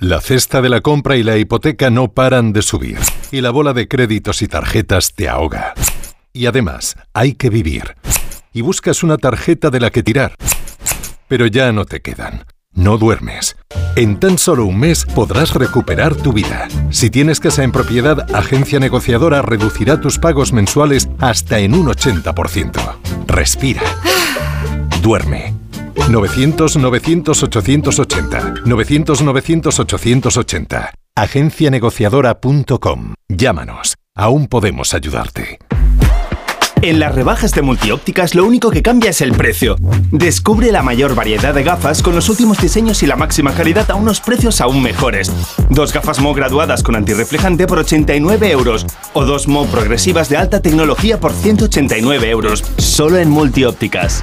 La cesta de la compra y la hipoteca no paran de subir, y la bola de créditos y tarjetas te ahoga. Y además, hay que vivir. Y buscas una tarjeta de la que tirar. Pero ya no te quedan. No duermes. En tan solo un mes podrás recuperar tu vida. Si tienes casa en propiedad, Agencia Negociadora reducirá tus pagos mensuales hasta en un 80%. Respira. Duerme. 900-900-880. 900-900-880. Agencianegociadora.com. Llámanos. Aún podemos ayudarte. En las rebajas de multiópticas lo único que cambia es el precio. Descubre la mayor variedad de gafas con los últimos diseños y la máxima calidad a unos precios aún mejores. Dos gafas Mo graduadas con antirreflejante por 89 euros o dos Mo progresivas de alta tecnología por 189 euros. Solo en multiópticas.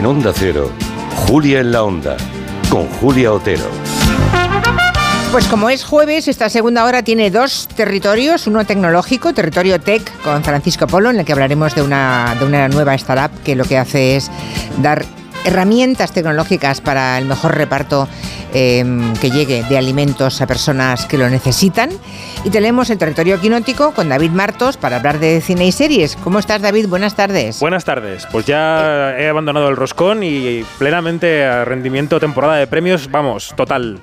En Onda Cero, Julia en la Onda, con Julia Otero. Pues como es jueves, esta segunda hora tiene dos territorios, uno tecnológico, territorio tech, con Francisco Polo, en el que hablaremos de una, de una nueva startup que lo que hace es dar herramientas tecnológicas para el mejor reparto eh, que llegue de alimentos a personas que lo necesitan. Y tenemos el territorio quinótico con David Martos para hablar de cine y series. ¿Cómo estás, David? Buenas tardes. Buenas tardes. Pues ya he abandonado el roscón y plenamente a rendimiento temporada de premios, vamos, total.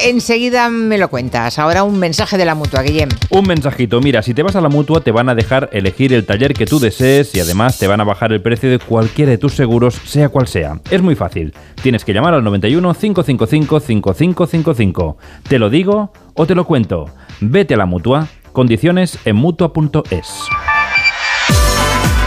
Enseguida me lo cuentas. Ahora un mensaje de la mutua, Guillem. Un mensajito. Mira, si te vas a la mutua, te van a dejar elegir el taller que tú desees y además te van a bajar el precio de cualquiera de tus seguros, sea cual sea. Es muy fácil. Tienes que llamar al 91 555 5555. ¿Te lo digo o te lo cuento? Vete a la mutua. Condiciones en mutua.es.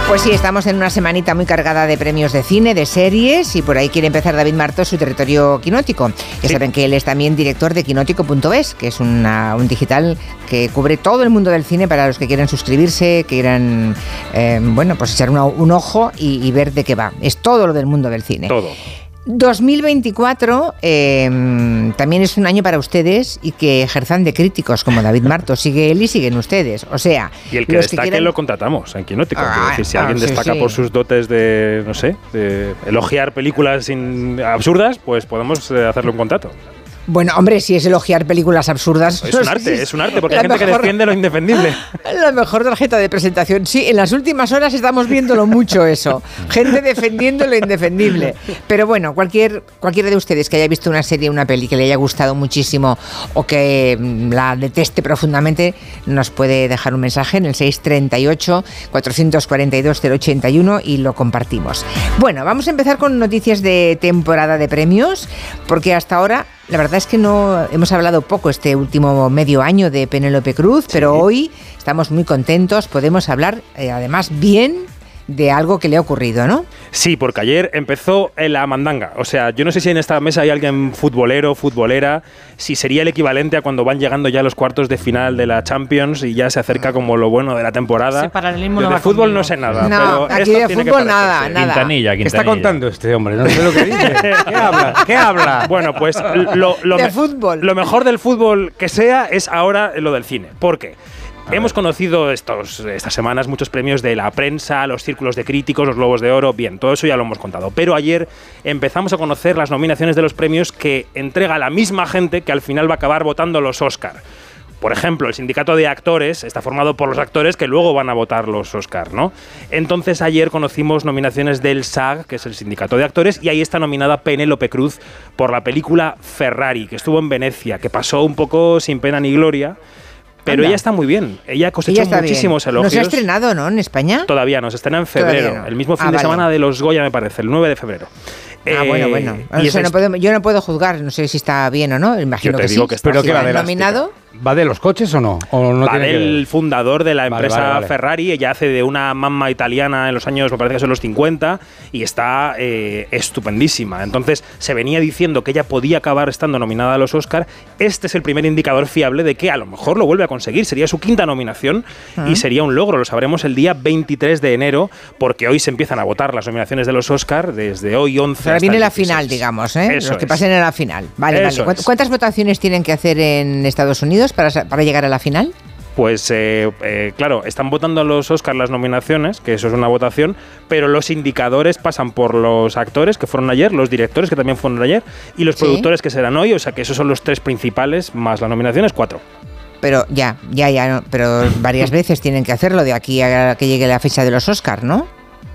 Pues sí, estamos en una semanita muy cargada de premios de cine, de series, y por ahí quiere empezar David Martos su territorio quinótico. Ya saben que él es también director de quinótico.es, que es una- un digital que cubre todo el mundo del cine para los que quieran suscribirse, quieran, eh, bueno, pues echar una- un ojo y, y ver de qué va. Es todo lo del mundo del cine. Todo. 2024 eh, también es un año para ustedes y que ejerzan de críticos como David Martos. Sigue él y siguen ustedes. O sea, Y el que los destaque quieran- lo contratamos en Quinótico. Quiero Ah, decir, si ah, alguien sí, destaca sí. por sus dotes de, no sé, de elogiar películas sin- absurdas, pues podemos eh, hacerle un contrato. Bueno, hombre, si es elogiar películas absurdas. Es un arte, es un arte, porque la hay gente que defiende lo indefendible. La mejor tarjeta de presentación. Sí, en las últimas horas estamos viéndolo mucho eso. Gente defendiendo lo indefendible. Pero bueno, cualquier, cualquiera de ustedes que haya visto una serie, una peli que le haya gustado muchísimo o que mm, la deteste profundamente, nos puede dejar un mensaje en el 638 442 081 y lo compartimos. Bueno, vamos a empezar con noticias de temporada de premios, porque hasta ahora la verdad es que no hemos hablado poco este último medio año de Penélope Cruz, pero hoy estamos muy contentos, podemos hablar eh, además bien de algo que le ha ocurrido, ¿no? Sí, porque ayer empezó la mandanga. O sea, yo no sé si en esta mesa hay alguien futbolero, futbolera, si sería el equivalente a cuando van llegando ya los cuartos de final de la Champions y ya se acerca como lo bueno de la temporada. Ese paralelismo Yo no de fútbol conmigo. no sé nada. No, pero aquí esto de tiene que fútbol nada, nada. Quintanilla, ¿Qué está Quintanilla. contando este hombre? No sé lo que dice. ¿Qué habla? ¿Qué habla? Bueno, pues lo, lo De me- fútbol. lo mejor del fútbol que sea es ahora lo del cine. ¿Por qué? Hemos conocido estos, estas semanas muchos premios de la prensa, los círculos de críticos, los globos de oro, bien, todo eso ya lo hemos contado. Pero ayer empezamos a conocer las nominaciones de los premios que entrega la misma gente que al final va a acabar votando los Oscar. Por ejemplo, el sindicato de actores está formado por los actores que luego van a votar los Oscar, ¿no? Entonces ayer conocimos nominaciones del SAG, que es el sindicato de actores, y ahí está nominada Penélope Cruz por la película Ferrari, que estuvo en Venecia, que pasó un poco sin pena ni gloria, pero Anda. ella está muy bien. Ella cosechó Ella bien. muchísimos No elogios. se ha estrenado, ¿no? En España. Todavía no, se estrena en febrero, no. el mismo fin Ah, de vale. semana de los Goya, me parece, el 9 de febrero. Ah, Eh, bueno, bueno. O sea, no puedo- yo no puedo juzgar, no sé si está bien o no. Imagino Yo te que digo sí. que está ¿Pero Sí, qué va de nominado? ¿Va de los coches o no? ¿O no va del fundador de la empresa vale, vale. Ferrari, ella hace de una mamá italiana en los años, me parece que son los 50, y está eh, estupendísima. Entonces se venía diciendo que ella podía acabar estando nominada a los Oscar. Este es el primer indicador fiable de que a lo mejor lo vuelve a conseguir. Sería su quinta nominación y sería un logro. Lo sabremos el día 23 de enero, porque hoy se empiezan a votar las nominaciones de los Oscar desde hoy 11 O sea, hasta viene la 16. final, digamos, ¿eh? Eso Los que es. pasen a la final. Vale, Eso vale. ¿Cu- es. ¿Cuántas votaciones tienen que hacer en Estados Unidos para, llegar a la final? Pues eh, eh, claro, están votando los Oscars las nominaciones, que eso es una votación, pero los indicadores pasan por los actores que fueron ayer, los directores que también fueron ayer, y los Sí. productores que serán hoy, o sea que esos son los tres principales, más las nominaciones, cuatro. Pero ya, ya, ya, no, pero varias veces tienen que hacerlo de aquí a que llegue la fecha de los Oscars, ¿no?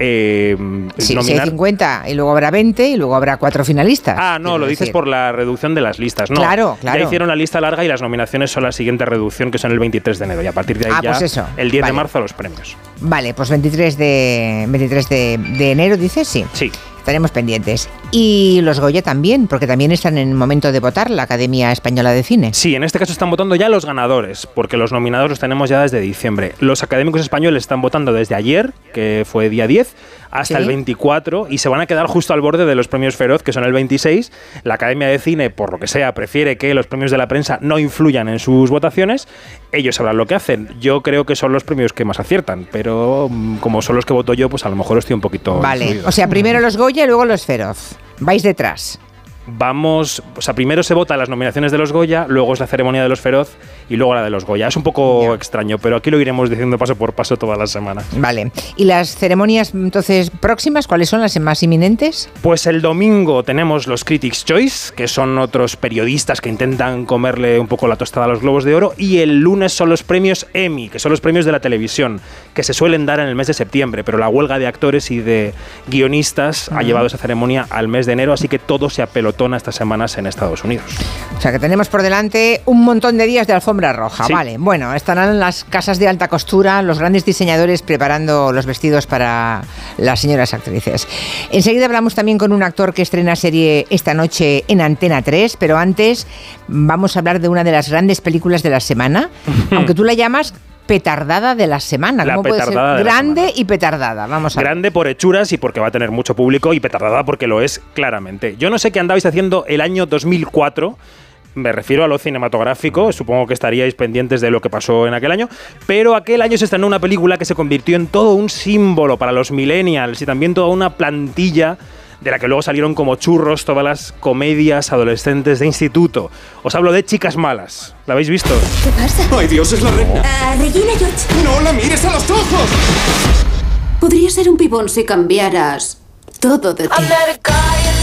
Eh, Si, si hay nominar- 50 y luego habrá 20 y luego habrá cuatro finalistas. Ah, no, lo dices decir. por la reducción de las listas, ¿no? Claro, claro. Ya hicieron la lista larga y las nominaciones son la siguiente reducción, que son el 23 de enero, y a partir de ahí Ah, ya pues eso, el 10 vale. de marzo los premios. Vale, pues 23 de, 23 de, de enero, dices, sí. Sí. Estaremos pendientes. Y los Goya también, porque también están en el momento de votar la Academia Española de Cine. Sí, en este caso están votando ya los ganadores, porque los nominados los tenemos ya desde diciembre. Los académicos españoles están votando desde ayer, que fue día 10, hasta Sí. el 24, y se van a quedar justo al borde de los premios Feroz, que son el 26. La Academia de Cine, por lo que sea, prefiere que los premios de la prensa no influyan en sus votaciones. Ellos sabrán lo que hacen. Yo creo que son los premios que más aciertan, pero mm, como son los que voto yo, pues a lo mejor estoy un poquito... Vale, influido. o sea, primero los Goya y luego los Feroz. Vais detrás. Vamos, o sea, primero se vota las nominaciones de los Goya, luego es la ceremonia de los Feroz y luego la de los Goya. Es un poco extraño, pero aquí lo iremos diciendo paso por paso todas las semanas. Vale. ¿Y las ceremonias entonces próximas, cuáles son las más inminentes? Pues el domingo tenemos los Critics' Choice, que son otros periodistas que intentan comerle un poco la tostada a los Globos de Oro, y el lunes son los premios Emmy, que son los premios de la televisión, que se suelen dar en el mes de septiembre, pero la huelga de actores y de guionistas ha llevado esa ceremonia al mes de enero, así que todo se apelotona estas semanas en Estados Unidos. O sea que tenemos por delante un montón de días de alfombra roja. Sí. Vale, bueno, estarán las casas de alta costura, los grandes diseñadores preparando los vestidos para las señoras actrices. Enseguida hablamos también con un actor que estrena serie esta noche en Antena 3, pero antes vamos a hablar de una de las grandes películas de la semana, aunque tú la llamas petardada de la semana. La ¿Cómo puede ser grande y petardada? Vamos a ver. Grande por hechuras y porque va a tener mucho público y petardada porque lo es claramente. Yo no sé qué andabais haciendo el año 2004. Me refiero a lo cinematográfico, supongo que estaríais pendientes de lo que pasó en aquel año, pero aquel año se estrenó una película que se convirtió en todo un símbolo para los millennials y también toda una plantilla de la que luego salieron como churros todas las comedias adolescentes de instituto. Os hablo de Chicas Malas. ¿La habéis visto? ¿Qué pasa? ¡Ay, Dios, es la reina! Ah, Regina George. ¡No la mires a los ojos! Podría ser un pibón si cambiaras todo de ti.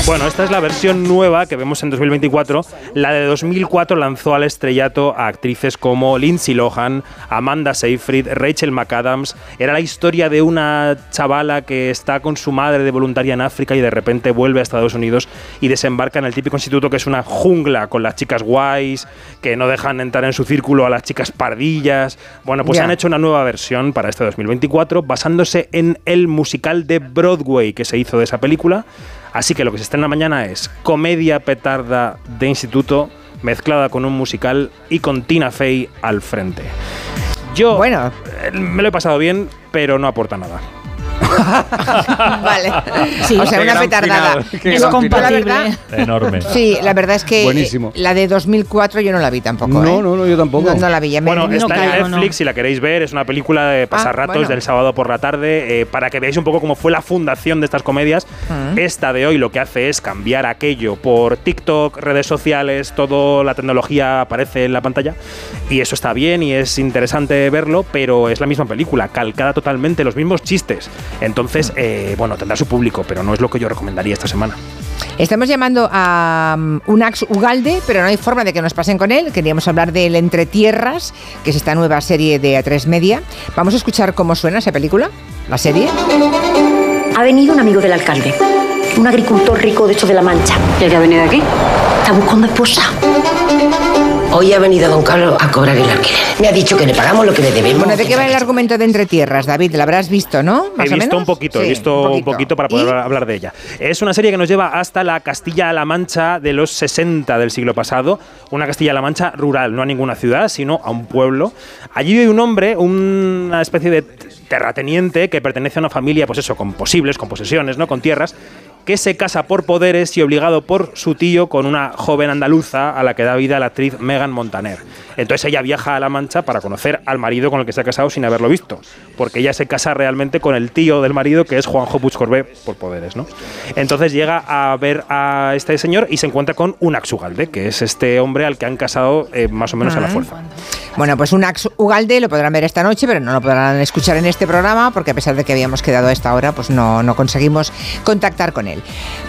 Bueno, esta es la versión nueva que vemos en 2024. La de 2004 lanzó al estrellato a actrices como Lindsay Lohan, Amanda Seyfried, Rachel McAdams. Era la historia de una chavala que está con su madre de voluntaria en África y de repente vuelve a Estados Unidos y desembarca en el típico instituto que es una jungla con las chicas guays, que no dejan entrar en su círculo a las chicas pardillas. Bueno, pues Ya. han hecho una nueva versión para este 2024 basándose en el musical de Broadway que se hizo de esa película. Así que lo que se estrena mañana es comedia petarda de instituto mezclada con un musical y con Tina Fey al frente. Yo bueno. me lo he pasado bien, pero no aporta nada. vale. Sí. o sea, Qué una petardada. Es compatible. Enorme. Sí, la verdad es que Buenísimo. eh, la de 2004 yo no la vi tampoco. No, ¿eh? no, no, yo tampoco. No, no la vi. ya me- Bueno, no está en caigo, no. Netflix si la queréis ver. Es una película de pasarratos bueno. del sábado por la tarde. eh, para que veáis un poco cómo fue la fundación de estas comedias. Mm. Esta de hoy lo que hace es cambiar aquello por TikTok, redes sociales, toda la tecnología aparece en la pantalla. Y eso está bien y es interesante verlo, pero es la misma película, calcada totalmente, los mismos chistes. Entonces, eh, bueno, tendrá su público, pero no es lo que yo recomendaría esta semana. Estamos llamando a um, Unax Ugalde, pero no hay forma de que nos pasen con él. Queríamos hablar del Entre Tierras, que es esta nueva serie de A3 Media. Vamos a escuchar cómo suena esa película, la serie. Ha venido un amigo del alcalde, un agricultor rico de hecho de la Mancha. ¿Y qué ha venido aquí? Está buscando esposa. Hoy ha venido don Carlos a cobrar el alquiler. Me ha dicho que le pagamos lo que le debemos. Bueno, ¿de qué va el argumento de Entre Tierras, David? ¿La habrás visto, no? ¿Más he o visto menos? un poquito, he visto un poquito, para poder hablar de ella. Es una serie que nos lleva hasta la Castilla-La Mancha de los 60 del siglo pasado, una Castilla-La Mancha rural, no a ninguna ciudad, sino a un pueblo. Allí vive un hombre, una especie de terrateniente que pertenece a una familia, pues eso, con posibles, con posesiones, ¿no? Con tierras que se casa por poderes y obligado por su tío con una joven andaluza a la que da vida la actriz Megan Montaner. Entonces ella viaja a La Mancha para conocer al marido con el que se ha casado sin haberlo visto, porque ella se casa realmente con el tío del marido que es Juanjo Puig Corbé por poderes, ¿no? Entonces llega a ver a este señor y se encuentra con un Axugalde, que es este hombre al que han casado eh, más o menos a la Ah. fuerza. Bueno, pues Unax Ugalde lo podrán ver esta noche, pero no lo podrán escuchar en este programa, porque a pesar de que habíamos quedado a esta hora, pues no, no conseguimos contactar con él.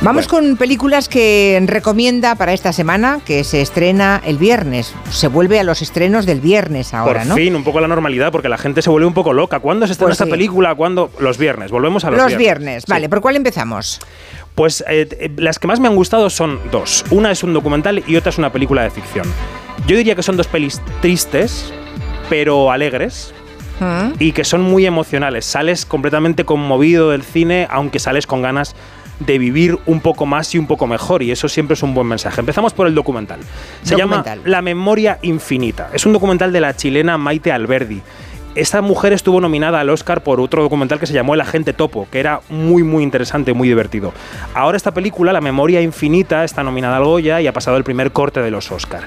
Vamos con películas que recomienda para esta semana, que se estrena el viernes. Se vuelve a los estrenos del viernes ahora, por ¿no? fin, un poco la normalidad, porque la gente se vuelve un poco loca. ¿Cuándo se estrena Pues esta sí. película? ¿Cuándo? Los viernes. Volvemos a los, Los viernes. Vale, ¿por cuál empezamos? Pues eh, eh, las que más me han gustado son dos. Una es un documental y otra es una película de ficción. Yo diría que son dos pelis tristes, pero alegres. ¿Mm? Y que son muy emocionales. Sales completamente conmovido del cine, aunque sales con ganas de vivir un poco más y un poco mejor. Y eso siempre es un buen mensaje. Empezamos por el documental. Se Documental. llama La Memoria Infinita. Es un documental de la chilena Maite Alberdi. Esta mujer estuvo nominada al Oscar por otro documental que se llamó El Agente Topo, que era muy muy interesante, muy divertido. Ahora esta película, La Memoria Infinita, está nominada al Goya y ha pasado el primer corte de los Oscar.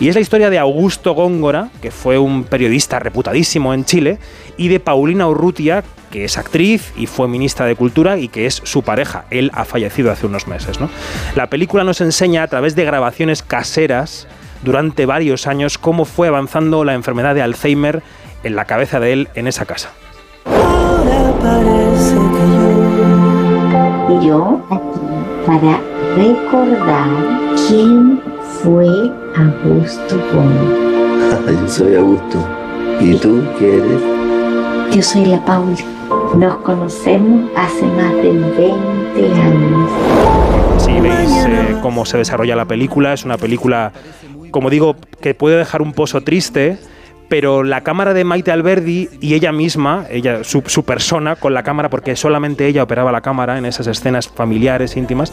Y es la historia de Augusto Góngora, que fue un periodista reputadísimo en Chile, y de Paulina Urrutia, que es actriz y fue ministra de Cultura y que es su pareja. Él ha fallecido hace unos meses. ¿no? La película nos enseña a través de grabaciones caseras durante varios años cómo fue avanzando la enfermedad de Alzheimer en la cabeza de él en esa casa. Y yo aquí para recordar quién fue Augusto Gómez. Yo soy Augusto. ¿Y tú qué eres? Yo soy la Pauli. Nos conocemos hace más de 20 años. Si veis eh, cómo se desarrolla la película, es una película, como digo, que puede dejar un pozo triste, pero la cámara de Maite Alberdi y ella misma, ella, su, su persona con la cámara, porque solamente ella operaba la cámara en esas escenas familiares, íntimas,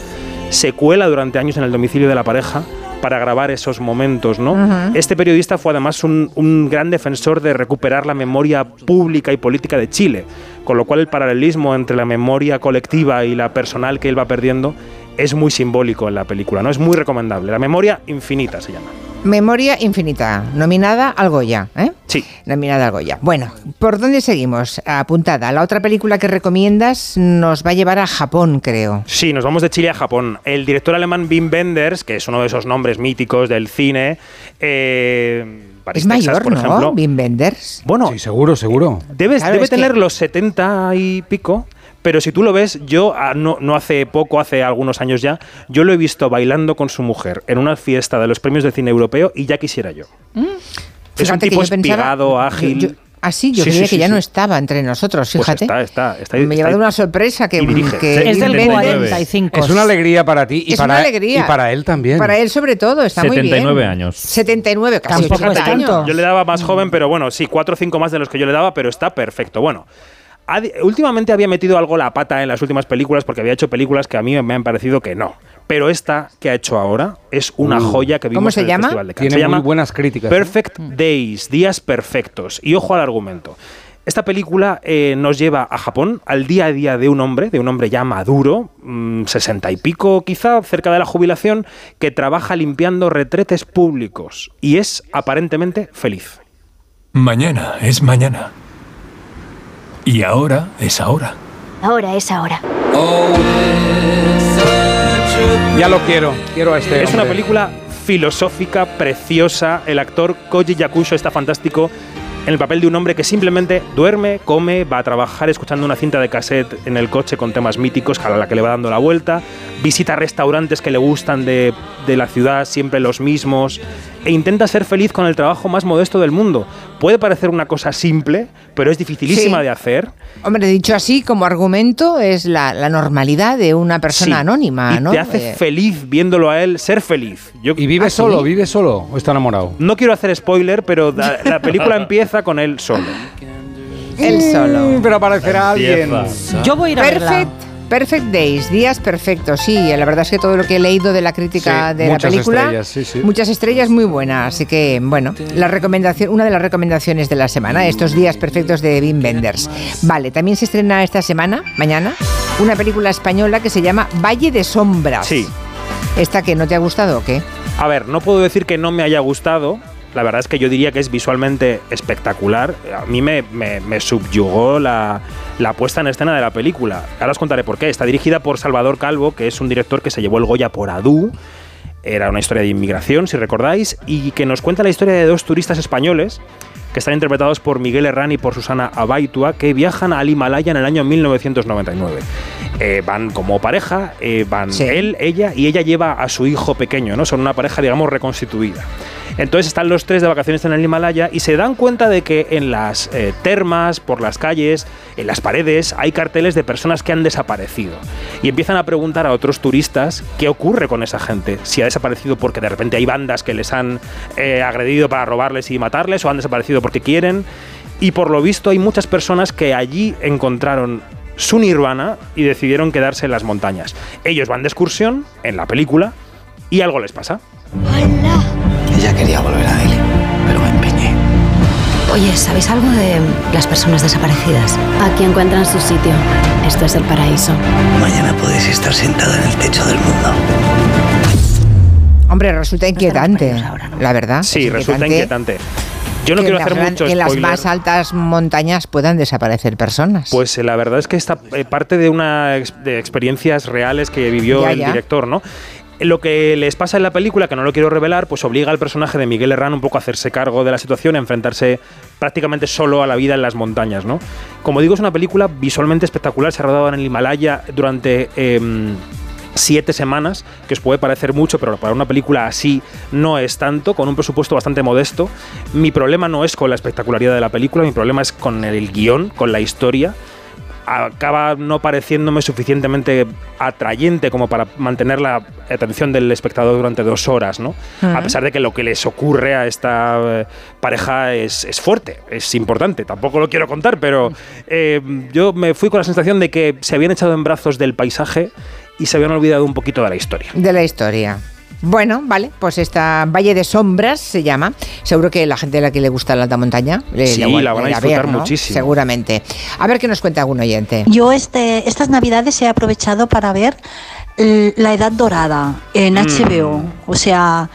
se cuela durante años en el domicilio de la pareja para grabar esos momentos, ¿no? Este periodista fue además un, un gran defensor de recuperar la memoria pública y política de Chile, con lo cual el paralelismo entre la memoria colectiva y la personal que él va perdiendo es muy simbólico en la película, ¿no? Es muy recomendable. La memoria infinita se llama. Memoria Infinita, nominada al Goya, ¿eh? Sí. Nominada al Goya. Bueno, ¿por dónde seguimos? Apuntada. La otra película que recomiendas nos va a llevar a Japón, creo. Sí, nos vamos de Chile a Japón. El director alemán Wim Wenders, que es uno de esos nombres míticos del cine, eh, París, es Texas, mayor, por ¿no? ejemplo. Wim Wenders. Bueno, Sí, seguro, seguro. Debes- Claro, debe que- tener los 70 y pico, pero si tú lo ves, yo ah, no, no hace poco, hace algunos años ya, yo lo he visto bailando con su mujer en una fiesta de los premios de cine europeo y ya quisiera yo. es un tipo yo pensaba- espigado, ágil. yo- ah, sí, yo Sí, creía sí, que sí, ya sí. no estaba entre nosotros, Pues fíjate. está, está, está- Me ha está- llevado una sorpresa que, dirige. que Es del Wenders- 75. Es una alegría para ti y Es para, una alegría. y para él también. Para él sobre todo, está muy bien. 79 años. 79, casi Fíjate, 80 yo- años. Yo le daba más joven, pero bueno, sí, cuatro o cinco más de los que yo le daba, pero está perfecto. Bueno, ha últimamente había metido algo la pata en las últimas películas porque había hecho películas que a mí me han parecido que no. Pero esta que ha hecho ahora es una Uh. joya que vimos ¿Cómo se en el llama? Festival de Cannes. Tiene Se llama muy buenas críticas. ¿eh? Perfect Days, días perfectos. Y ojo al argumento. Esta película eh, nos lleva a Japón, al día a día de un hombre, de un hombre ya maduro, mm, sesenta y pico quizá, cerca de la jubilación, que trabaja limpiando retretes públicos y es aparentemente feliz. Mañana es mañana. Y ahora es ahora. Ahora es ahora. Ya lo quiero, quiero a este Es una película filosófica, preciosa. El actor Koji Yakusho está fantástico en el papel de un hombre que simplemente duerme, come, va a trabajar escuchando una cinta de cassette en el coche con temas míticos a la que le va dando la vuelta, visita restaurantes que le gustan de, de la ciudad, siempre los mismos, e intenta ser feliz con el trabajo más modesto del mundo. Puede parecer una cosa simple, pero es dificilísima Sí. de hacer. Hombre, dicho así, como argumento, es la, la normalidad de una persona Sí. anónima, Y ¿no? te hace Eh, feliz viéndolo a él ser feliz. Yo, ¿Y vive ¿Ah, solo? sí? ¿Vive solo o está enamorado? No quiero hacer spoiler, pero la película empieza con él solo. él solo. Mm, Pero aparecerá alguien. Yo voy a ir a verla. Perfect, Days, días perfectos, sí. La verdad es que todo lo que he leído de la crítica Sí, de la muchas película, estrellas, sí, sí. muchas estrellas muy buenas. Así que, bueno, la recomendación, una de las recomendaciones de la semana, estos días perfectos de Wim Wenders. Vale, también se estrena esta semana, mañana, una película española que se llama Valle de Sombras. Sí. ¿Esta que no te ha gustado o qué? A ver, no puedo decir que no me haya gustado. La verdad es que yo diría que es visualmente espectacular. A mí me, me- me subyugó la, la puesta en escena de la película. Ahora os contaré por qué. Está dirigida por Salvador Calvo, que es un director que se llevó el Goya por Adu. Era una historia de inmigración, si recordáis, y que nos cuenta la historia de dos turistas españoles que están interpretados por Miguel Herrán y por Susana Abaitua, que viajan al Himalaya en el año 1999. Eh, van como pareja, eh, van él, ella, y ella lleva a su hijo pequeño, ¿no? Son una pareja, digamos, reconstituida. Entonces están los tres de vacaciones en el Himalaya y se dan cuenta de que en las eh, termas, por las calles, en las paredes, hay carteles de personas que han desaparecido. Y empiezan a preguntar a otros turistas qué ocurre con esa gente. Si ha desaparecido porque de repente hay bandas que les han eh, agredido para robarles y matarles o han desaparecido porque quieren. Y por lo visto hay muchas personas que allí encontraron su nirvana y decidieron quedarse en las montañas. Ellos van de excursión en la película y algo les pasa. Ella quería volver a Delhi, pero me empeñé. Oye, ¿sabéis algo de las personas desaparecidas? Aquí encuentran su sitio. Esto es el paraíso. Mañana podéis estar sentada en el techo del mundo. Hombre, resulta inquietante, la verdad. Sí, Es resulta inquietante. Yo no que quiero hacer gran- mucho que en las spoiler. más altas montañas puedan desaparecer personas. Pues eh, la verdad es que esta eh, parte de una ex- de experiencias reales que vivió Ya, el ya. director, ¿no? Lo que les pasa en la película, que no lo quiero revelar, pues obliga al personaje de Miguel Herrán un poco a hacerse cargo de la situación, a enfrentarse prácticamente solo a la vida en las montañas, ¿no? Como digo, es una película visualmente espectacular, se ha rodado en el Himalaya durante em, siete semanas, que os puede parecer mucho, pero para una película así no es tanto, con un presupuesto bastante modesto. Mi problema no es con la espectacularidad de la película, mi problema es con el guion, con la historia. Acaba no pareciéndome suficientemente atrayente como para mantener la atención del espectador durante dos horas, ¿no? A pesar de que lo que les ocurre a esta eh, pareja es, es fuerte, es importante. Tampoco lo quiero contar, pero eh, yo me fui con la sensación de que se habían echado en brazos del paisaje y se habían olvidado un poquito de la historia. De la historia. Bueno, vale, pues esta Valle de Sombras se llama. Seguro que la gente a la que le gusta la alta montaña le, Sí, le- la van a disfrutar ¿no? muchísimo. Seguramente. A ver qué nos cuenta algún oyente. Yo este, estas navidades he aprovechado para ver La Edad Dorada en Mm. HBO. O sea,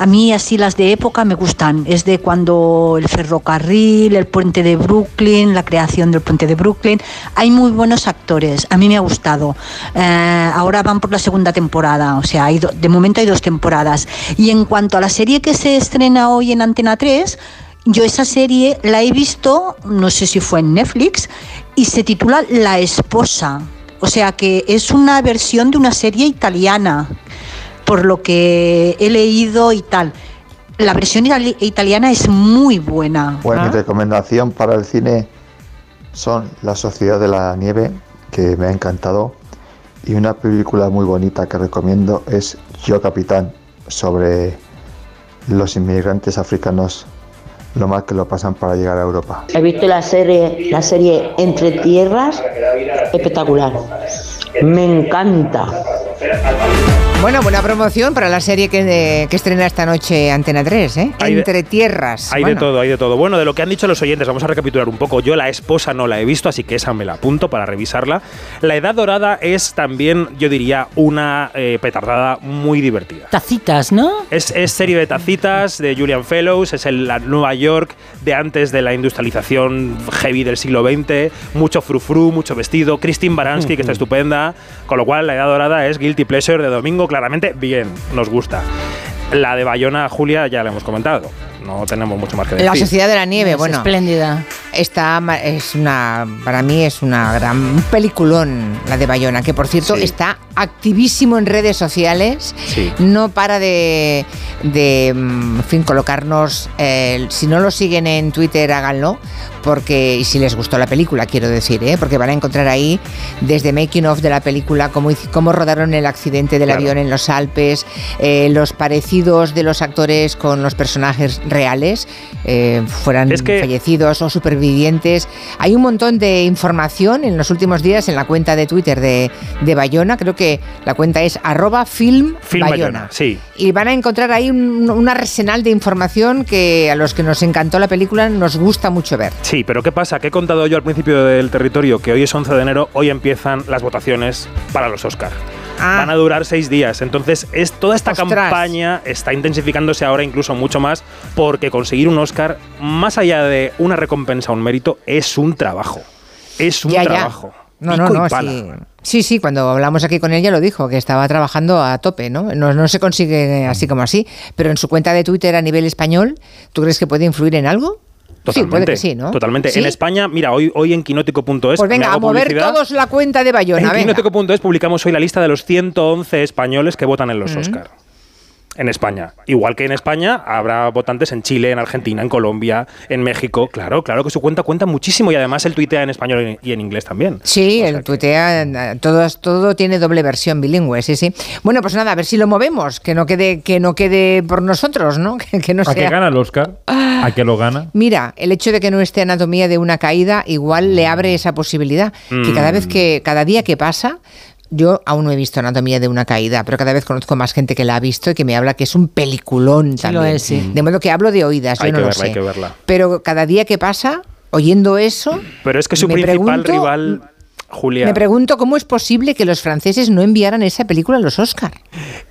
a mí así las de época me gustan. Es de cuando el ferrocarril, el puente de Brooklyn, la creación del puente de Brooklyn. Hay muy buenos actores. A mí me ha gustado. Eh, ahora van por la segunda temporada. O sea, hay do- de momento hay dos temporadas. Y en cuanto a la serie que se estrena hoy en Antena 3, yo esa serie la he visto, no sé si fue en Netflix, y se titula La esposa. O sea que es una versión de una serie italiana, por lo que he leído y tal. La versión itali- italiana es muy buena. Bueno, mi recomendación para el cine son La Sociedad de la Nieve, que me ha encantado, y una película muy bonita que recomiendo es Yo Capitán, sobre los inmigrantes africanos, lo mal que lo pasan para llegar a Europa. He visto la serie, la serie Entre Tierras, espectacular. Me encanta. Bueno, buena promoción para la serie que, que estrena esta noche Antena 3, ¿eh? Hay de- Entre tierras. Hay Bueno, de todo, hay de todo. Bueno, de lo que han dicho los oyentes, vamos a recapitular un poco. Yo la esposa no la he visto, así que esa me la apunto para revisarla. La Edad Dorada es también, yo diría, una eh, petardada muy divertida. Tacitas, ¿no? Es, es serie de tacitas de Julian Fellows, es el, la Nueva York de antes de la industrialización heavy del siglo XX, mucho frufru, mucho vestido, Christine Baranski, que está estupenda, con lo cual la Edad Dorada es Guilty Pleasure de domingo, claramente bien, nos gusta. La de Bayona, Julia, ya la hemos comentado, no tenemos mucho más que decir. La Sociedad de la Nieve, Es bueno. espléndida. Está, ma- es una, para mí es una gran un peliculón la de Bayona, que por cierto Sí. está activísimo en redes sociales. Sí. No para de, de, mm, en fin, colocarnos. eh, si no lo siguen en Twitter, háganlo, porque y si les gustó la película, quiero decir, ¿eh? porque van a encontrar ahí desde making of de la película cómo, cómo rodaron el accidente del Claro. avión en los Alpes, eh, los parecidos de los actores con los personajes reales, eh, fueran Es que- fallecidos o supervivientes. Hay un montón de información en los últimos días en la cuenta de Twitter de, de Bayona, creo que la cuenta es arroba film, Film Bayona. Bayona, sí. Y van a encontrar ahí un, un arsenal de información que a los que nos encantó la película nos gusta mucho ver. Sí, pero ¿qué pasa? Que he contado yo al principio del territorio que hoy es 11 de enero, hoy empiezan las votaciones para los Oscar. Ah. Van a durar seis días. Entonces, es, toda esta Ostras. campaña está intensificándose ahora incluso mucho más porque conseguir un Oscar, más allá de una recompensa o un mérito, es un trabajo. Es un Ya, ya. trabajo. No, no, Pico no, sí. Sí, sí, cuando hablamos aquí con ella lo dijo, que estaba trabajando a tope, ¿no? No, no se consigue así como así, pero en su cuenta de Twitter a nivel español, ¿tú crees que puede influir en algo? Sí, puede que sí, ¿no? Totalmente. ¿Sí? En España, mira, hoy, hoy en quinótico.es. Pues venga, a mover todos la cuenta de Bayona, En quinótico.es publicamos hoy la lista de los 111 españoles que votan en los Mm. Oscar. En España. Igual que en España, habrá votantes en Chile, en Argentina, en Colombia, en México. Claro, claro que su cuenta cuenta muchísimo y además él tuitea en español y en inglés también. Sí, el tuitea, eh, todo, todo tiene doble versión bilingüe, sí, sí. Bueno, pues nada, a ver si lo movemos, que no quede, que no quede por nosotros, ¿no? Que, que no ¿A qué sea. gana el Oscar? ¿A qué lo gana? Mira, el hecho de que no esté anatomía de una caída igual le abre esa posibilidad. Que cada vez Mm. que, cada día que pasa, yo aún no he visto anatomía de una caída, pero cada vez conozco más gente que la ha visto y que me habla que es un peliculón Sí también. lo es, sí. De modo que hablo de oídas, Hay yo no que lo verla, sé. hay que verla. Pero cada día que pasa, oyendo eso, Pero es que su me principal pregunto- rival, Julia. me pregunto cómo es posible que los franceses no enviaran esa película a los Oscar.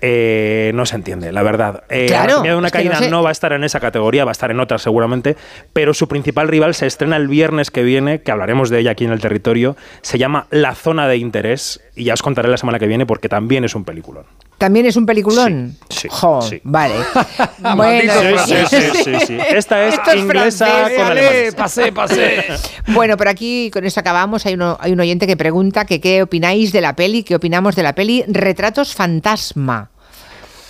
Eh, no se entiende, la verdad. Eh, Claro, de una no caída sé. no va a estar en esa categoría, va a estar en otra seguramente, pero su principal rival se estrena el viernes que viene, que hablaremos de ella aquí en el territorio. Se llama La Zona de Interés y ya os contaré la semana que viene porque también es un peliculón. ¿También es un peliculón? Sí, sí, Jo, sí. Vale. Maldito Sí, sí, sí, sí, sí. Esta es inglesa con pasé, pasé. Bueno, pero aquí con esto acabamos. Hay, uno, hay un oyente que pregunta que qué opináis de la peli, qué opinamos de la peli Retratos Fantasma.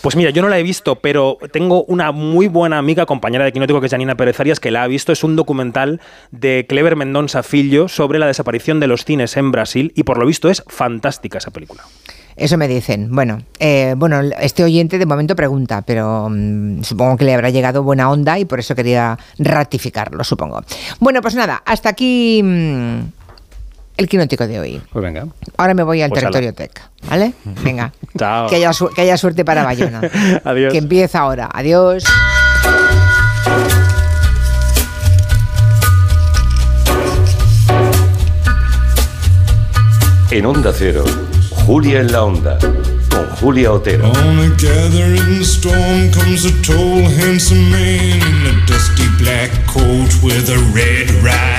Pues mira, yo no la he visto, pero tengo una muy buena amiga, compañera de Quinótico, que es Janina Pérez Arias, que la ha visto. Es un documental de Clever Mendonça Filho sobre la desaparición de los cines en Brasil y por lo visto es fantástica esa película. Eso me dicen. Bueno, eh, bueno, este oyente de momento pregunta, pero mm, supongo que le habrá llegado buena onda y por eso quería ratificarlo, supongo. Bueno, pues nada, hasta aquí mm, el quinótico de hoy. Pues venga. Ahora me voy al Pues territorio tech, ¿vale? Venga. Chao. Que haya, su- que haya suerte para Bayona. Adiós. Que empieza ahora. Adiós. En Onda Cero, Julia en la Onda, con Julia Otero. On a gathering storm comes a tall, handsome man in a dusty black coat with a red right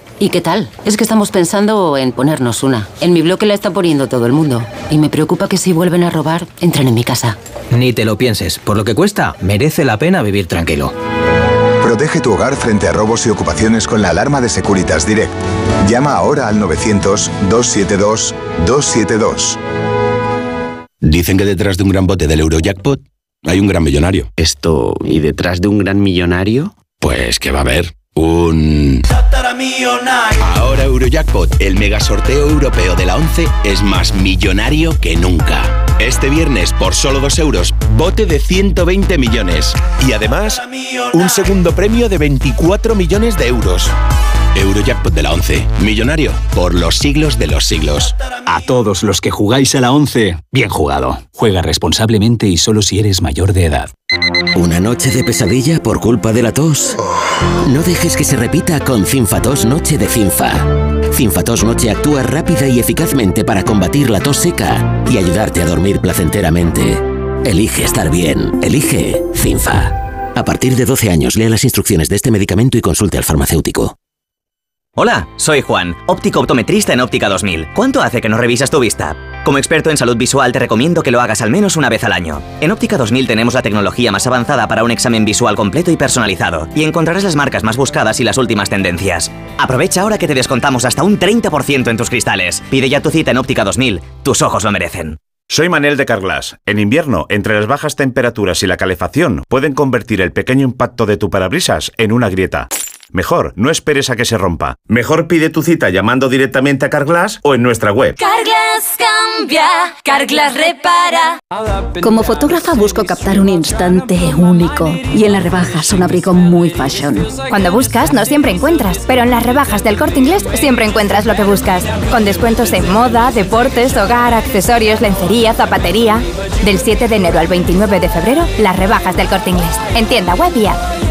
¿Y qué tal? Es que estamos pensando en ponernos una. En mi bloque la está poniendo todo el mundo. Y me preocupa que si vuelven a robar, entren en mi casa. Ni te lo pienses. Por lo que cuesta, merece la pena vivir tranquilo. Protege tu hogar frente a robos y ocupaciones con la alarma de Securitas Direct. Llama ahora al 900-272-272. Dicen que detrás de un gran bote del Eurojackpot hay un gran millonario. Esto, ¿y detrás de un gran millonario? Pues que va a haber un... Ahora Eurojackpot, el mega sorteo europeo de la 11, es más millonario que nunca. Este viernes, por solo 2 euros, bote de 120 millones. Y además, un segundo premio de 24 millones de euros. Eurojackpot de la 11. Millonario por los siglos de los siglos. A todos los que jugáis a la 11, bien jugado. Juega responsablemente y solo si eres mayor de edad. ¿Una noche de pesadilla por culpa de la tos? No dejes que se repita con Cinfatos Noche de Cinfa. Cinfatos Noche actúa rápida y eficazmente para combatir la tos seca y ayudarte a dormir placenteramente. Elige estar bien. Elige Cinfa. A partir de 12 años, lea las instrucciones de este medicamento y consulte al farmacéutico. Hola, soy Juan, óptico optometrista en Óptica 2000. ¿Cuánto hace que no revisas tu vista? Como experto en salud visual te recomiendo que lo hagas al menos una vez al año. En Óptica 2000 tenemos la tecnología más avanzada para un examen visual completo y personalizado, y encontrarás las marcas más buscadas y las últimas tendencias. Aprovecha ahora que te descontamos hasta un 30% en tus cristales. Pide ya tu cita en Óptica 2000, tus ojos lo merecen. Soy Manel de Carglass. En invierno, entre las bajas temperaturas y la calefacción, pueden convertir el pequeño impacto de tu parabrisas en una grieta. Mejor, no esperes a que se rompa. Mejor pide tu cita llamando directamente a Carglass o en nuestra web. Carglass cambia, Carglass repara. Como fotógrafa busco captar un instante único y en las rebajas un abrigo muy fashion. Cuando buscas no siempre encuentras, pero en las rebajas del corte inglés siempre encuentras lo que buscas. Con descuentos en moda, deportes, hogar, accesorios, lencería, zapatería. Del 7 de enero al 29 de febrero, las rebajas del corte inglés. En tienda web y app.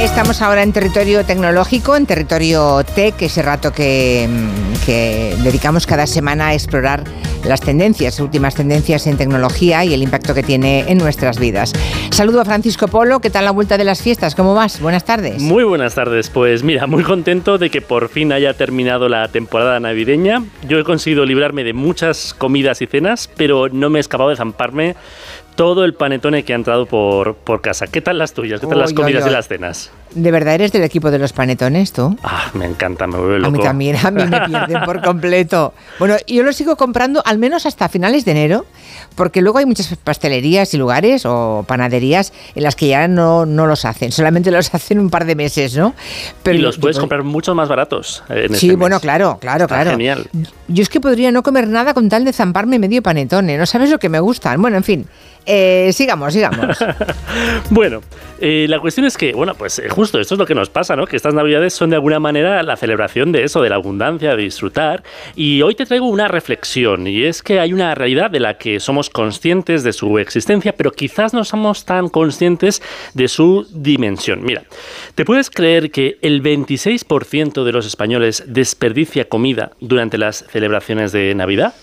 Estamos ahora en territorio tecnológico, en territorio tech, ese rato que, que dedicamos cada semana a explorar las tendencias, últimas tendencias en tecnología y el impacto que tiene en nuestras vidas. Saludo a Francisco Polo, ¿qué tal la vuelta de las fiestas? ¿Cómo vas? Buenas tardes. Muy buenas tardes, pues mira, muy contento de que por fin haya terminado la temporada navideña. Yo he conseguido librarme de muchas comidas y cenas, pero no me he escapado de zamparme todo el panetone que ha entrado por, por casa. ¿Qué tal las tuyas? ¿Qué tal las comidas y las cenas? ¿De verdad eres del equipo de los panetones tú? Ah, me encanta, me vuelve loco. A mí también, a mí me pierden por completo. Bueno, yo lo sigo comprando al menos hasta finales de enero, porque luego hay muchas pastelerías y lugares o panaderías en las que ya no, no los hacen, solamente los hacen un par de meses, ¿no? y los puedes yo- comprar mucho más baratos. eh, en Sí, este bueno, mes. claro, claro, Está claro. Genial. Yo es que podría no comer nada con tal de zamparme medio panetone. No sabes lo que me gustan. Bueno, en fin, eh, sigamos, sigamos. Bueno, eh, la cuestión es que, bueno, pues eh, justo esto es lo que nos pasa, ¿no? Que estas navidades son de alguna manera la celebración de eso, de la abundancia, de disfrutar. Y hoy te traigo una reflexión, y es que hay una realidad de la que somos conscientes de su existencia, pero quizás no somos tan conscientes de su dimensión. Mira, ¿te puedes creer que el 26% de los españoles desperdicia comida durante las celebraciones de Navidad?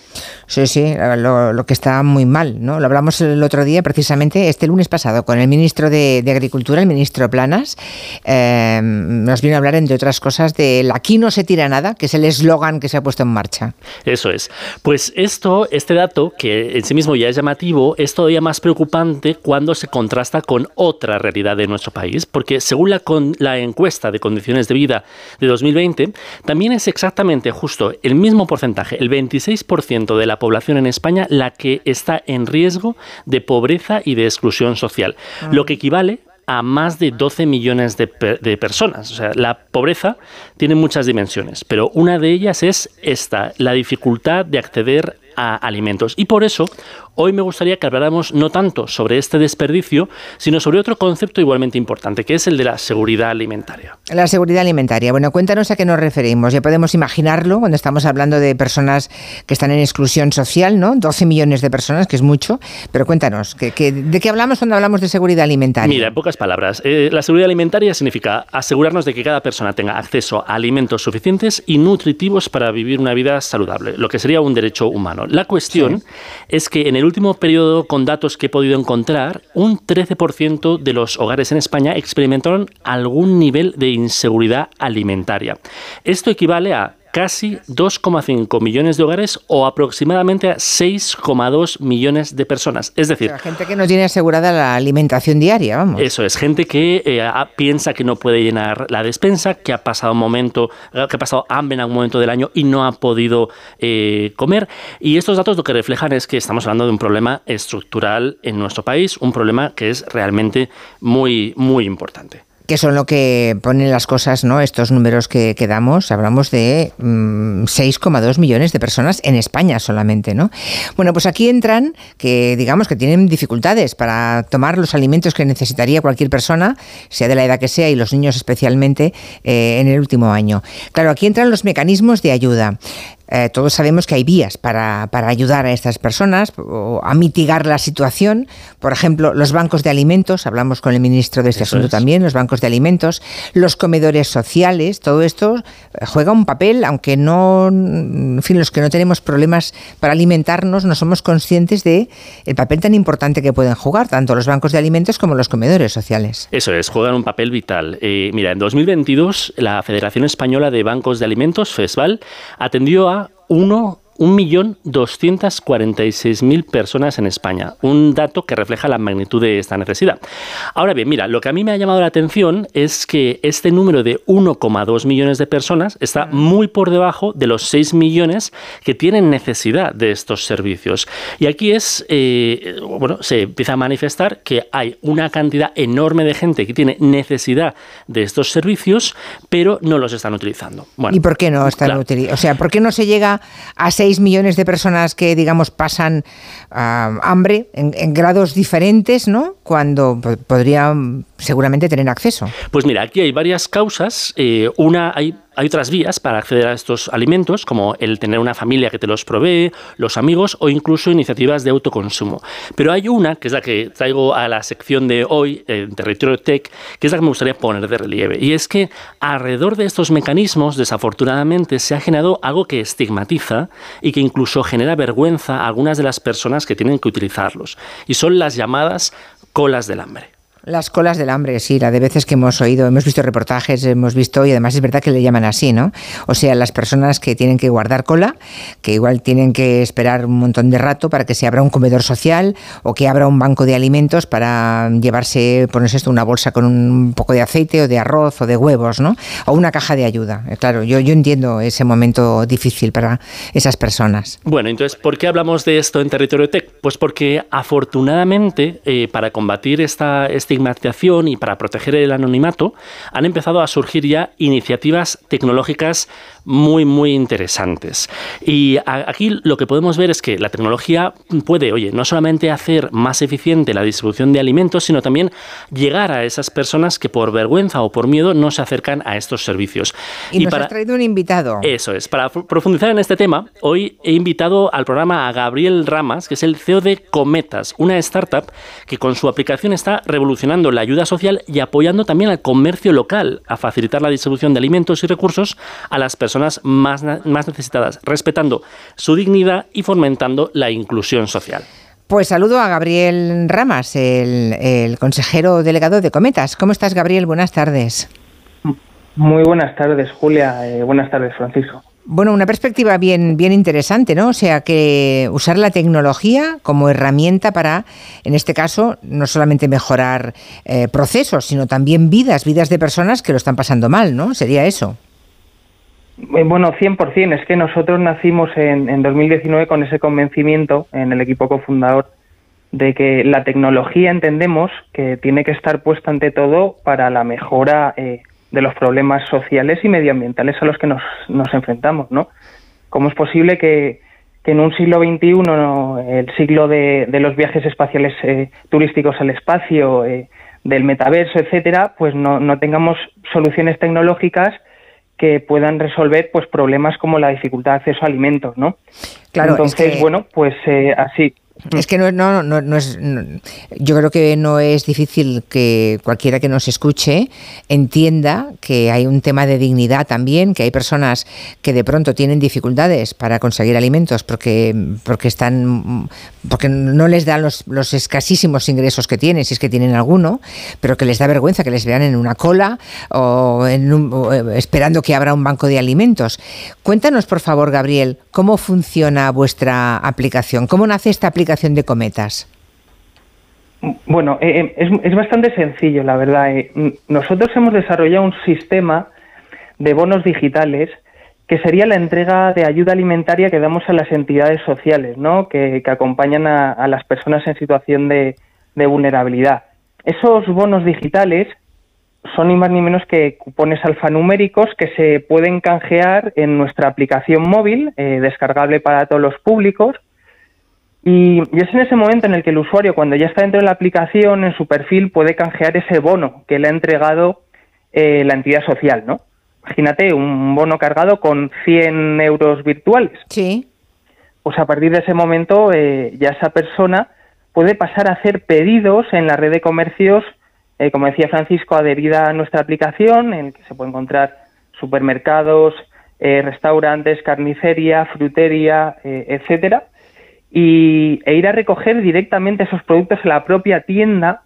Sí, sí, lo, que está muy mal, ¿no? Lo hablamos el otro día, precisamente este lunes pasado, con el ministro de, Agricultura, el ministro Planas. Eh, nos vino a hablar, entre otras cosas, del aquí no se tira nada, que es el eslogan que se ha puesto en marcha. Eso es. Pues esto, este dato, que en sí mismo ya es llamativo, es todavía más preocupante cuando se contrasta con otra realidad de nuestro país, porque según la encuesta de condiciones de vida de 2020, también es exactamente justo el mismo porcentaje, el 26% de la población en España, la que está en riesgo de pobreza y de exclusión social, lo que equivale a más de 12 millones de, per- de personas. O sea, la pobreza tiene muchas dimensiones, pero una de ellas es esta, la dificultad de acceder a alimentos. Y por eso, hoy me gustaría que habláramos no tanto sobre este desperdicio, sino sobre otro concepto igualmente importante, que es el de la seguridad alimentaria. La seguridad alimentaria. Bueno, cuéntanos a qué nos referimos. Ya podemos imaginarlo cuando estamos hablando de personas que están en exclusión social, ¿no? 12 millones de personas, que es mucho. Pero cuéntanos, ¿qué, qué- de qué hablamos cuando hablamos de seguridad alimentaria? Mira, en pocas palabras, eh, la seguridad alimentaria significa asegurarnos de que cada persona tenga acceso a alimentos suficientes y nutritivos para vivir una vida saludable, lo que sería un derecho humano. La cuestión es que en el último periodo, con datos que he podido encontrar, un 13% de los hogares en España experimentaron algún nivel de inseguridad alimentaria. Esto equivale a casi 2,5 millones de hogares o aproximadamente a 6,2 millones de personas. Es decir, La gente que no tiene asegurada la alimentación diaria, vamos. eso es, gente que eh, piensa que no puede llenar la despensa, que ha pasado un momento, eh, que ha pasado hambre en algún momento del año y no ha podido eh, comer. Y estos datos lo que reflejan es que estamos hablando de un problema estructural en nuestro país, un problema que es realmente muy, muy importante. Que son lo que ponen las cosas, ¿no? Estos números que, damos, hablamos de mm, 6,2 millones de personas en España solamente, ¿no? Bueno, pues aquí entran que digamos que tienen dificultades para tomar los alimentos que necesitaría cualquier persona, sea de la edad que sea y los niños especialmente eh, en el último año. Claro, aquí entran los mecanismos de ayuda. Eh, todos sabemos que hay vías para, para ayudar a estas personas o a mitigar la situación. Por ejemplo, los bancos de alimentos, hablamos con el ministro de este Eso asunto es. también, los bancos de alimentos, los comedores sociales, todo esto eh, juega un papel, aunque no, en fin, los que no tenemos problemas para alimentarnos, no somos conscientes de el papel tan importante que pueden jugar tanto los bancos de alimentos como los comedores sociales. Eso es, juegan un papel vital. Eh, mira, en 2022 la Federación Española de Bancos de Alimentos, FESVAL, atendió a uno 1.246.000 personas en España, un dato que refleja la magnitud de esta necesidad. Ahora bien, mira, lo que a mí me ha llamado la atención es que este número de 1,2 millones de personas está muy por debajo de los 6 millones que tienen necesidad de estos servicios. Y aquí es, eh, bueno, se empieza a manifestar que hay una cantidad enorme de gente que tiene necesidad de estos servicios, pero no los están utilizando. Bueno, ¿Y por qué no están claro. utili- O sea, ¿por qué no se llega a 6 millones de personas que, digamos, pasan ah, hambre en, grados diferentes, ¿no? Cuando po- podrían seguramente tener acceso. Pues mira, aquí hay varias causas. Eh, una, hay, hay otras vías para acceder a estos alimentos, como el tener una familia que te los provee, los amigos o incluso iniciativas de autoconsumo. Pero hay una, que es la que traigo a la sección de hoy, en Territorio Tech, que es la que me gustaría poner de relieve. Y es que alrededor de estos mecanismos, desafortunadamente, se ha generado algo que estigmatiza y que incluso genera vergüenza a algunas de las personas que tienen que utilizarlos. Y son las llamadas colas del hambre. Las colas del hambre, sí, la de veces que hemos oído, hemos visto reportajes, hemos visto, y además es verdad que le llaman así, ¿no? O sea, las personas que tienen que guardar cola, que igual tienen que esperar un montón de rato para que se abra un comedor social o que abra un banco de alimentos para llevarse, ponerse esto, una bolsa con un poco de aceite o de arroz o de huevos, ¿no? O una caja de ayuda. Eh, Claro, yo, yo entiendo ese momento difícil para esas personas. Bueno, entonces, ¿por qué hablamos de esto en Territorio Tech? Pues porque afortunadamente, eh, para combatir esta y para proteger el anonimato, han empezado a surgir ya iniciativas tecnológicas muy, muy interesantes. Y aquí lo que podemos ver es que la tecnología puede, oye, no solamente hacer más eficiente la distribución de alimentos, sino también llegar a esas personas que por vergüenza o por miedo no se acercan a estos servicios. Y, nos has traído un invitado. Eso es. Para pro- profundizar en este tema, hoy he invitado al programa a Gabriel Ramas, que es el CEO de Cometas, una startup que con su aplicación está revolucionando la ayuda social y apoyando también al comercio local a facilitar la distribución de alimentos y recursos a las personas más, necesitadas, respetando su dignidad y fomentando la inclusión social. Pues saludo a Gabriel Ramas, el, el consejero delegado de Cometas. ¿Cómo estás, Gabriel? Buenas tardes. Muy buenas tardes, Julia. Eh, buenas tardes, Francisco. Bueno, una perspectiva bien, bien interesante, ¿no? O sea, que usar la tecnología como herramienta para, en este caso, no solamente mejorar eh, procesos, sino también vidas, vidas de personas que lo están pasando mal, ¿no? Sería eso. Eh, Bueno, 100%. Es que nosotros nacimos en, en 2019 con ese convencimiento en el equipo cofundador de que la tecnología entendemos que tiene que estar puesta ante todo para la mejora eh, de los problemas sociales y medioambientales a los que nos, nos enfrentamos, ¿no? ¿Cómo es posible que, que en un siglo XXI, el siglo de, de los viajes espaciales eh, turísticos al espacio, eh, del metaverso, etcétera, pues no, no tengamos soluciones tecnológicas que puedan resolver pues problemas como la dificultad de acceso a alimentos, ¿no? Claro, es Entonces, que- bueno, pues eh, así. Es que no, no, no, no es. yo creo que no es difícil que cualquiera que nos escuche entienda que hay un tema de dignidad también, que hay personas que de pronto tienen dificultades para conseguir alimentos porque, porque están porque no les dan los, los escasísimos ingresos que tienen, si es que tienen alguno, pero que les da vergüenza que les vean en una cola o, en un- o, eh, esperando que abra un banco de alimentos. Cuéntanos, por favor, Gabriel, cómo funciona vuestra aplicación, cómo nace esta aplicación de cometas. Bueno, eh, eh, es, bastante sencillo, la verdad. eh. Nosotros hemos desarrollado un sistema de bonos digitales que sería la entrega de ayuda alimentaria que damos a las entidades sociales, ¿no? Que, acompañan a, las personas en situación de, vulnerabilidad. Esos bonos digitales son ni más ni menos que cupones alfanuméricos que se pueden canjear en nuestra aplicación móvil, descargable para todos los públicos, y, y es en ese momento en el que el usuario, cuando ya está dentro de la aplicación, en su perfil puede canjear ese bono que le ha entregado eh, la entidad social, ¿no? Imagínate un bono cargado con 100 euros virtuales. Sí. Pues a partir de ese momento eh, ya esa persona puede pasar a hacer pedidos en la red de comercios, eh, como decía Francisco, adherida a nuestra aplicación, en el que se puede encontrar supermercados, eh, restaurantes, carnicería, frutería, etcétera y, e ir a recoger directamente esos productos en la propia tienda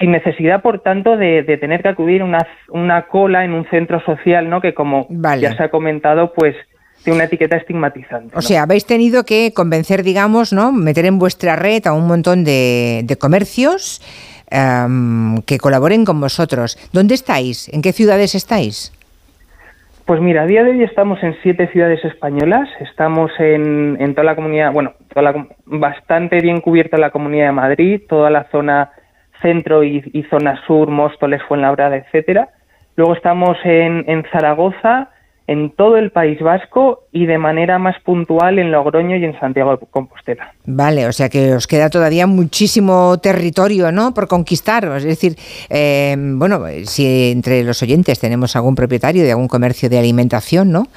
sin necesidad, por tanto, de, de tener que acudir a una, una cola en un centro social, ¿no? Que como Vale. ya se ha comentado, pues tiene una etiqueta estigmatizante. O sea, habéis tenido que convencer, digamos, ¿no? Meter en vuestra red a un montón de, de comercios em, que colaboren con vosotros. ¿Dónde estáis? ¿En qué ciudades estáis? Pues mira, a día de hoy estamos en siete ciudades españolas, estamos en, en toda la comunidad, bueno, toda la bastante bien cubierta la comunidad de Madrid, toda la zona centro y, y zona sur, Móstoles, Fuenlabrada, etcétera. Luego estamos en, en Zaragoza, en todo el País Vasco y de manera más puntual en Logroño y en Santiago de Compostela. Vale, o sea que os queda todavía muchísimo territorio, ¿no? Por conquistar. Es decir, eh, bueno, si entre los oyentes tenemos algún propietario de algún comercio de alimentación, ¿no?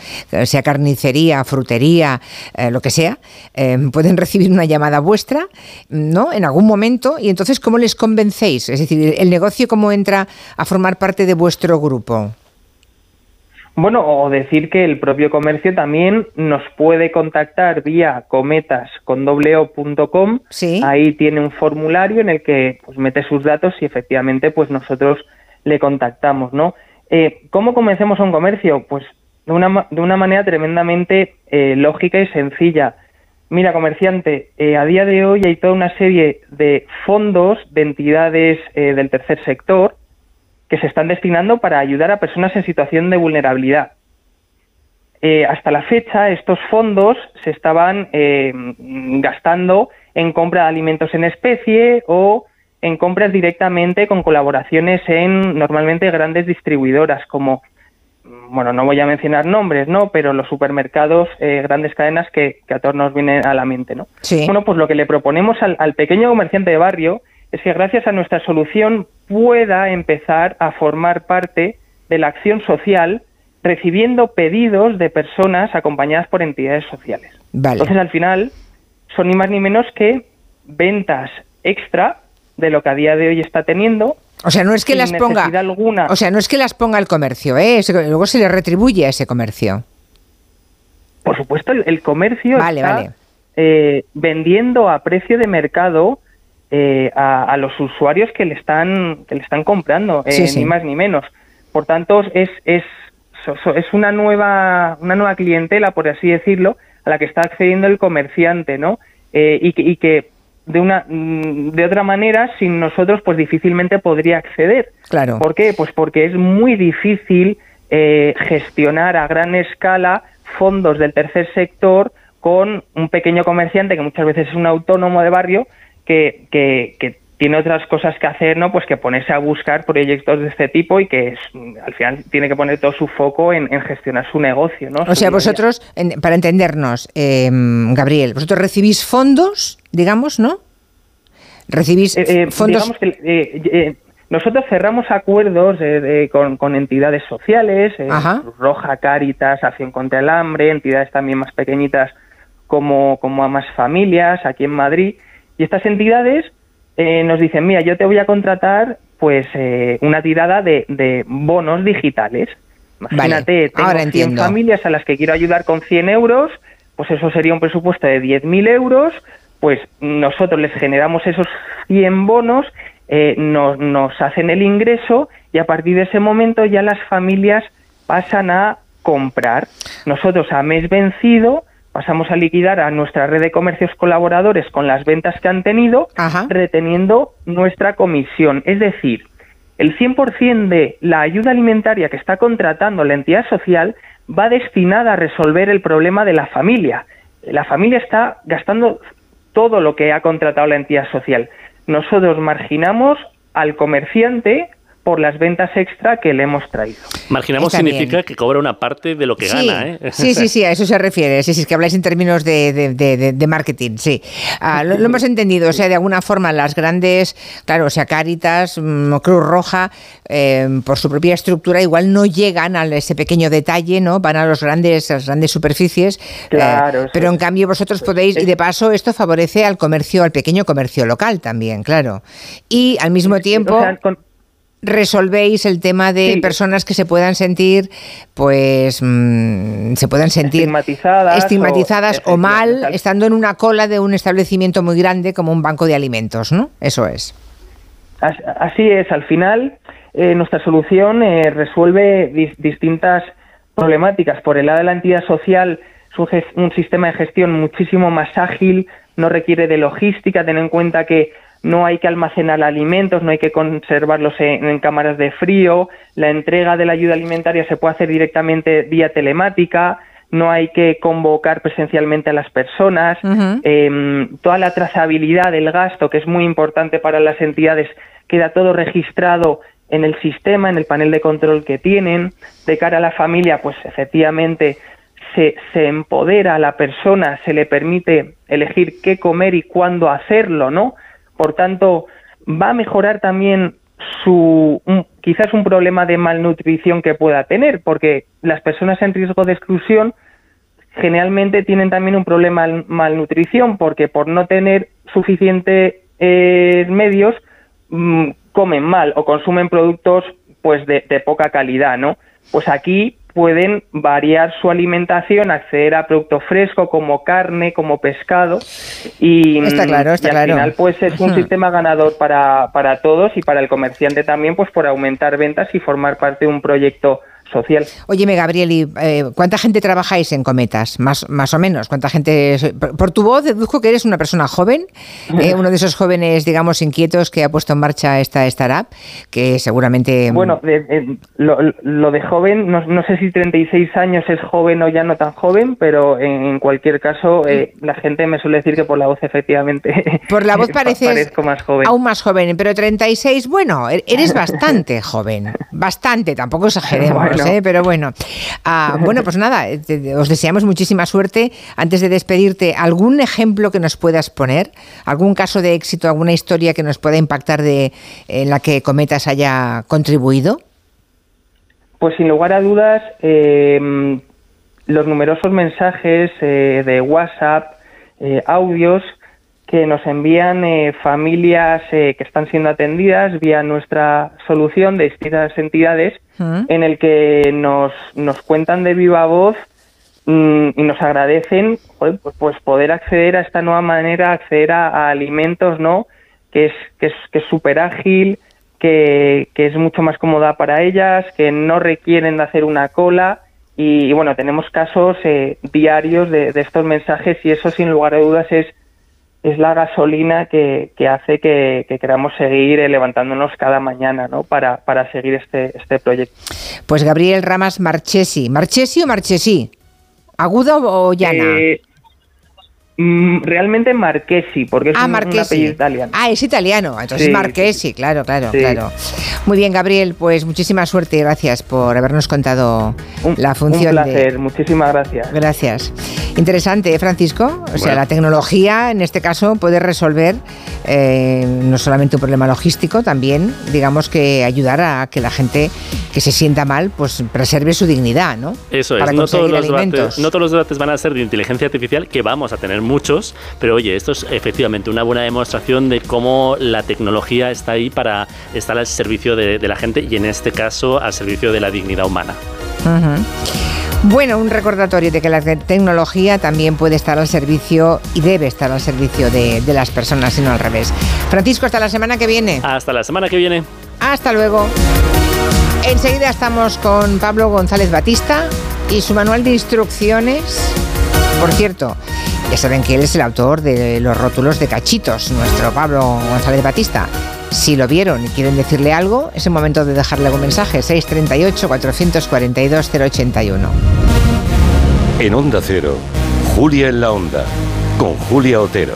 Sea carnicería, frutería, eh, lo que sea, eh, pueden recibir una llamada vuestra, ¿no? En algún momento y entonces cómo les convencéis. Es decir, el negocio cómo entra a formar parte de vuestro grupo. Bueno, o decir que el propio comercio también nos puede contactar vía cometas con dobleo.com. Ahí tiene un formulario en el que pues mete sus datos y efectivamente pues nosotros le contactamos, ¿no? Eh, ¿Cómo convencemos a un comercio? Pues de una, de una manera tremendamente eh, lógica y sencilla. Mira, comerciante, eh, a día de hoy hay toda una serie de fondos de entidades eh, del tercer sector que se están destinando para ayudar a personas en situación de vulnerabilidad. Eh, hasta la fecha, estos fondos se estaban eh, gastando en compra de alimentos en especie o en compras directamente con colaboraciones en normalmente grandes distribuidoras como, bueno, no voy a mencionar nombres, ¿no? Pero los supermercados, eh, grandes cadenas que, que a todos nos vienen a la mente, ¿no? Sí. Bueno, pues lo que le proponemos al, al pequeño comerciante de barrio es que gracias a nuestra solución pueda empezar a formar parte de la acción social recibiendo pedidos de personas acompañadas por entidades sociales. Vale. Entonces, al final, son ni más ni menos que ventas extra de lo que a día de hoy está teniendo. O sea, no es que las ponga. alguna. O sea, no es que las ponga el comercio, ¿eh? Luego se le retribuye a ese comercio. Por supuesto, el, el comercio Vale, está vale. eh, vendiendo a precio de mercado eh, a, a los usuarios que le están que le están comprando, eh, Sí, sí. ni más ni menos. Por tanto, es es es una nueva una nueva clientela, por así decirlo, a la que está accediendo el comerciante, ¿no? Eh, y, que, y que de una mm, de otra manera, sin nosotros, pues difícilmente podría acceder. Claro. ¿Por qué? Pues porque es muy difícil eh, gestionar a gran escala fondos del tercer sector con un pequeño comerciante que muchas veces es un autónomo de barrio que, que, que tiene otras cosas que hacer, ¿no? Pues que ponerse a buscar proyectos de este tipo y que es, al final tiene que poner todo su foco en, en gestionar su negocio, ¿no? O Su sea, vosotros, en- para entendernos, eh, Gabriel, vosotros recibís fondos, digamos, ¿no? Recibís Eh, eh, fondos. digamos que eh, eh, nosotros cerramos acuerdos eh, de- con, con entidades sociales, Roja, Cáritas, Acción contra el Hambre, entidades también más pequeñitas como, como Amas Familias, aquí en Madrid. Y estas entidades eh, nos dicen, mira, yo te voy a contratar pues eh, una tirada de, de bonos digitales. Imagínate, tengo ahora 100 entiendo. familias a las que quiero ayudar con 100 euros, pues eso sería un presupuesto de 10.000 euros, pues nosotros les generamos esos 100 bonos, eh, nos, nos hacen el ingreso y a partir de ese momento ya las familias pasan a comprar. Nosotros a mes vencido pasamos a liquidar a nuestra red de comercios colaboradores con las ventas que han tenido, reteniendo nuestra comisión. Es decir, el 100% de la ayuda alimentaria que está contratando la entidad social va destinada a resolver el problema de la familia. La familia está gastando todo lo que ha contratado la entidad social. Nosotros marginamos al comerciante por las ventas extra que le hemos traído. Marginamos Está significa bien. que cobra una parte de lo que Sí, gana, ¿eh? sí, sí, sí, a eso se refiere. Sí, sí, es que habláis en términos de, de- de- marketing, sí. Ah, lo, lo hemos entendido, o sea, de alguna forma las grandes, claro, o sea, Cáritas, mm, Cruz Roja, eh, por su propia estructura, igual no llegan a ese pequeño detalle, ¿no? Van a los grandes, las grandes superficies. eh, Claro, pero en cambio vosotros podéis, y de paso esto favorece al comercio, al pequeño comercio local también, claro. Y al mismo tiempo... O sea, con- resolvéis el tema de personas que se puedan sentir, pues, mm, se puedan sentir Estigmatizadas estigmatizadas o- o, mal estando en una cola de un establecimiento muy grande como un banco de alimentos, ¿no? Eso es. As- Así es, al final eh, nuestra solución eh, resuelve dis- distintas problemáticas. Por el lado de la entidad social un sistema de gestión muchísimo más ágil, no requiere de logística, ten en cuenta que no hay que almacenar alimentos, no hay que conservarlos en, en cámaras de frío, la entrega de la ayuda alimentaria se puede hacer directamente vía telemática, no hay que convocar presencialmente a las personas, eh, toda la trazabilidad del gasto, que es muy importante para las entidades, queda todo registrado en el sistema, en el panel de control que tienen. De cara a la familia, pues efectivamente se, se empodera a la persona, se le permite elegir qué comer y cuándo hacerlo, ¿no? Por tanto, va a mejorar también su quizás un problema de malnutrición que pueda tener, porque las personas en riesgo de exclusión generalmente tienen también un problema de malnutrición, porque por no tener suficientes medios mm, comen mal o consumen productos pues de, de poca calidad, ¿no? Pues aquí pueden variar su alimentación, acceder a producto fresco como carne, como pescado y, Está claro, está y al claro. final pues es un sistema ganador para, para todos y para el comerciante también pues por aumentar ventas y formar parte de un proyecto social. Óyeme, Gabriel, ¿y, eh, ¿cuánta gente trabajáis en Cometas? Más, más o menos. ¿Cuánta gente? Por, por tu voz deduzco que eres una persona joven, eh, uno de esos jóvenes, digamos, inquietos que ha puesto en marcha esta startup, que seguramente... Bueno, de- de- lo, lo de joven, no, no sé si 36 años es joven o ya no tan joven, pero en, en cualquier caso eh, la gente me suele decir que por la voz efectivamente Por la voz pa- pareces más joven. aún más joven, pero 36, bueno, e- eres bastante joven, bastante, tampoco exageremos, Bueno. ¿Eh? pero bueno. Ah, bueno, pues nada, eh, te- os deseamos muchísima suerte. Antes de despedirte, ¿algún ejemplo que nos puedas poner? ¿Algún caso de éxito, alguna historia que nos pueda impactar de en la que Cometas haya contribuido? Pues sin lugar a dudas, eh, los numerosos mensajes eh, de WhatsApp, eh, audios que nos envían eh, familias eh, que están siendo atendidas vía nuestra solución de distintas entidades, en el que nos, nos cuentan de viva voz mm, y nos agradecen joder, pues, pues poder acceder a esta nueva manera, acceder a, a alimentos, ¿no? Que es que es que es súper ágil, que, que es mucho más cómoda para ellas, que no requieren de hacer una cola y, y bueno, tenemos casos eh, diarios de, de estos mensajes y eso sin lugar a dudas es es la gasolina que, que hace que, que queramos seguir eh, levantándonos cada mañana ¿no? para, para seguir este, este proyecto. Pues Gabriel Ramas Marchesi. ¿Marchesi o Marchesi? ¿Aguda o o llana? Eh, Mm, realmente Marchesi, porque es Ah, un, un Marchesi. apellido italiano. Ah, es italiano, entonces Sí, Marquesi, claro, claro, Sí. claro. Muy bien, Gabriel, pues muchísima suerte y gracias por habernos contado la función Un placer, de... muchísimas gracias. Gracias. Interesante, ¿eh, Francisco? O sea, la tecnología en este caso puede resolver eh, no solamente un problema logístico, también, digamos que ayudar a que la gente que se sienta mal, pues preserve su dignidad, ¿no? Eso es, Para no todos, los debates, no todos los debates van a ser de inteligencia artificial, que vamos a tener muchos, pero oye, esto es efectivamente una buena demostración de cómo la tecnología está ahí para estar al servicio de, de la gente y en este caso al servicio de la dignidad humana. Bueno, un recordatorio de que la te- tecnología también puede estar al servicio y debe estar al servicio de, de las personas y no al revés. Francisco, hasta la semana que viene. Hasta la semana que viene. Hasta luego. Enseguida estamos con Pablo González Batista y su manual de instrucciones. Por cierto, ya saben que él es el autor de los rótulos de cachitos, nuestro Pablo González Batista. Si lo vieron y quieren decirle algo, es el momento de dejarle un mensaje. 638-442-081. En Onda Cero, Julia en la Onda, con Julia Otero.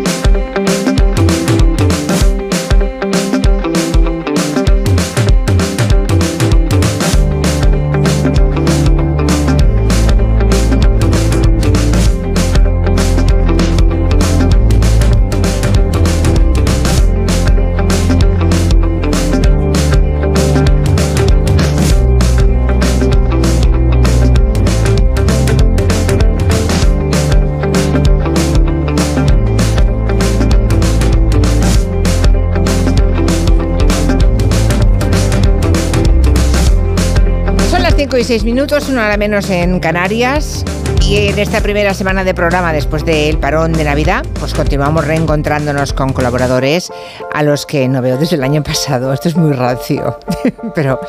5 y 6 minutos, una hora menos en Canarias. Y en esta primera semana de programa, después del parón de Navidad, pues continuamos reencontrándonos con colaboradores a los que no veo desde el año pasado. Esto es muy rancio, pero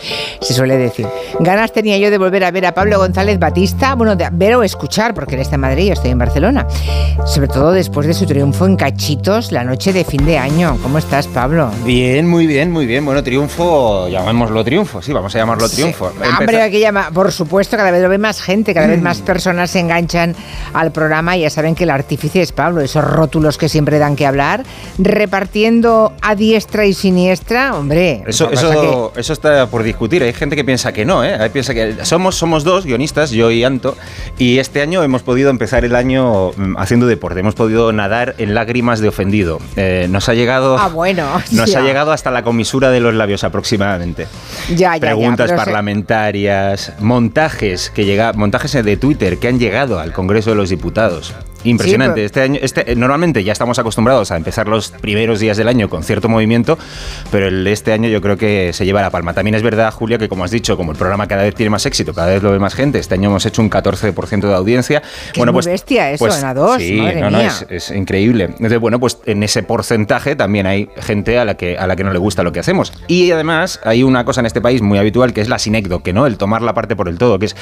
se suele decir. Ganas tenía yo de volver a ver a Pablo González Batista, bueno, de ver o escuchar, porque él está en Madrid y yo estoy en Barcelona. Sobre todo después de su triunfo en Cachitos la noche de fin de año. ¿Cómo estás, Pablo? Bien, muy bien, muy bien. Bueno, triunfo, llamémoslo triunfo, sí, vamos a llamarlo triunfo. Sí. Hombre, aquí llama, por supuesto, cada vez lo ve más gente, cada vez más personas se enganchan al programa. Ya saben que el artífice es Pablo, esos rótulos que siempre dan que hablar, repartiendo a diestra y siniestra, hombre. Eso, lo que eso, está por discutir. Hay gente que piensa que no, ¿eh? Hay piensa que somos, somos dos guionistas, yo y Anto, y este año hemos podido empezar el año mm, haciendo deporte. Hemos podido nadar en lágrimas de ofendido. Eh, nos ha llegado. Ah, bueno. Nos ya. ha llegado hasta la comisura de los labios aproximadamente. Ya, ya, ya, Preguntas se- parlamentarias, montajes que llega, montajes de Twitter que han llegado al Congreso de los Diputados. Impresionante. Sí, este año, este, eh, normalmente ya estamos acostumbrados a empezar los primeros días del año con cierto movimiento, pero el de este año yo creo que se lleva la palma. También es verdad, Julia, que como has dicho, como el programa cada vez tiene más éxito, cada vez lo ve más gente. Este año hemos hecho un 14% de audiencia. Que es muy bestia eso, en A2, Sí, madre no, no, mía. es, es increíble. Entonces, bueno, pues en ese porcentaje también hay gente a la que a la que no le gusta lo que hacemos. Y además hay una cosa en este país muy habitual que es la sinécdoque, ¿no? El tomar la parte por el todo, que es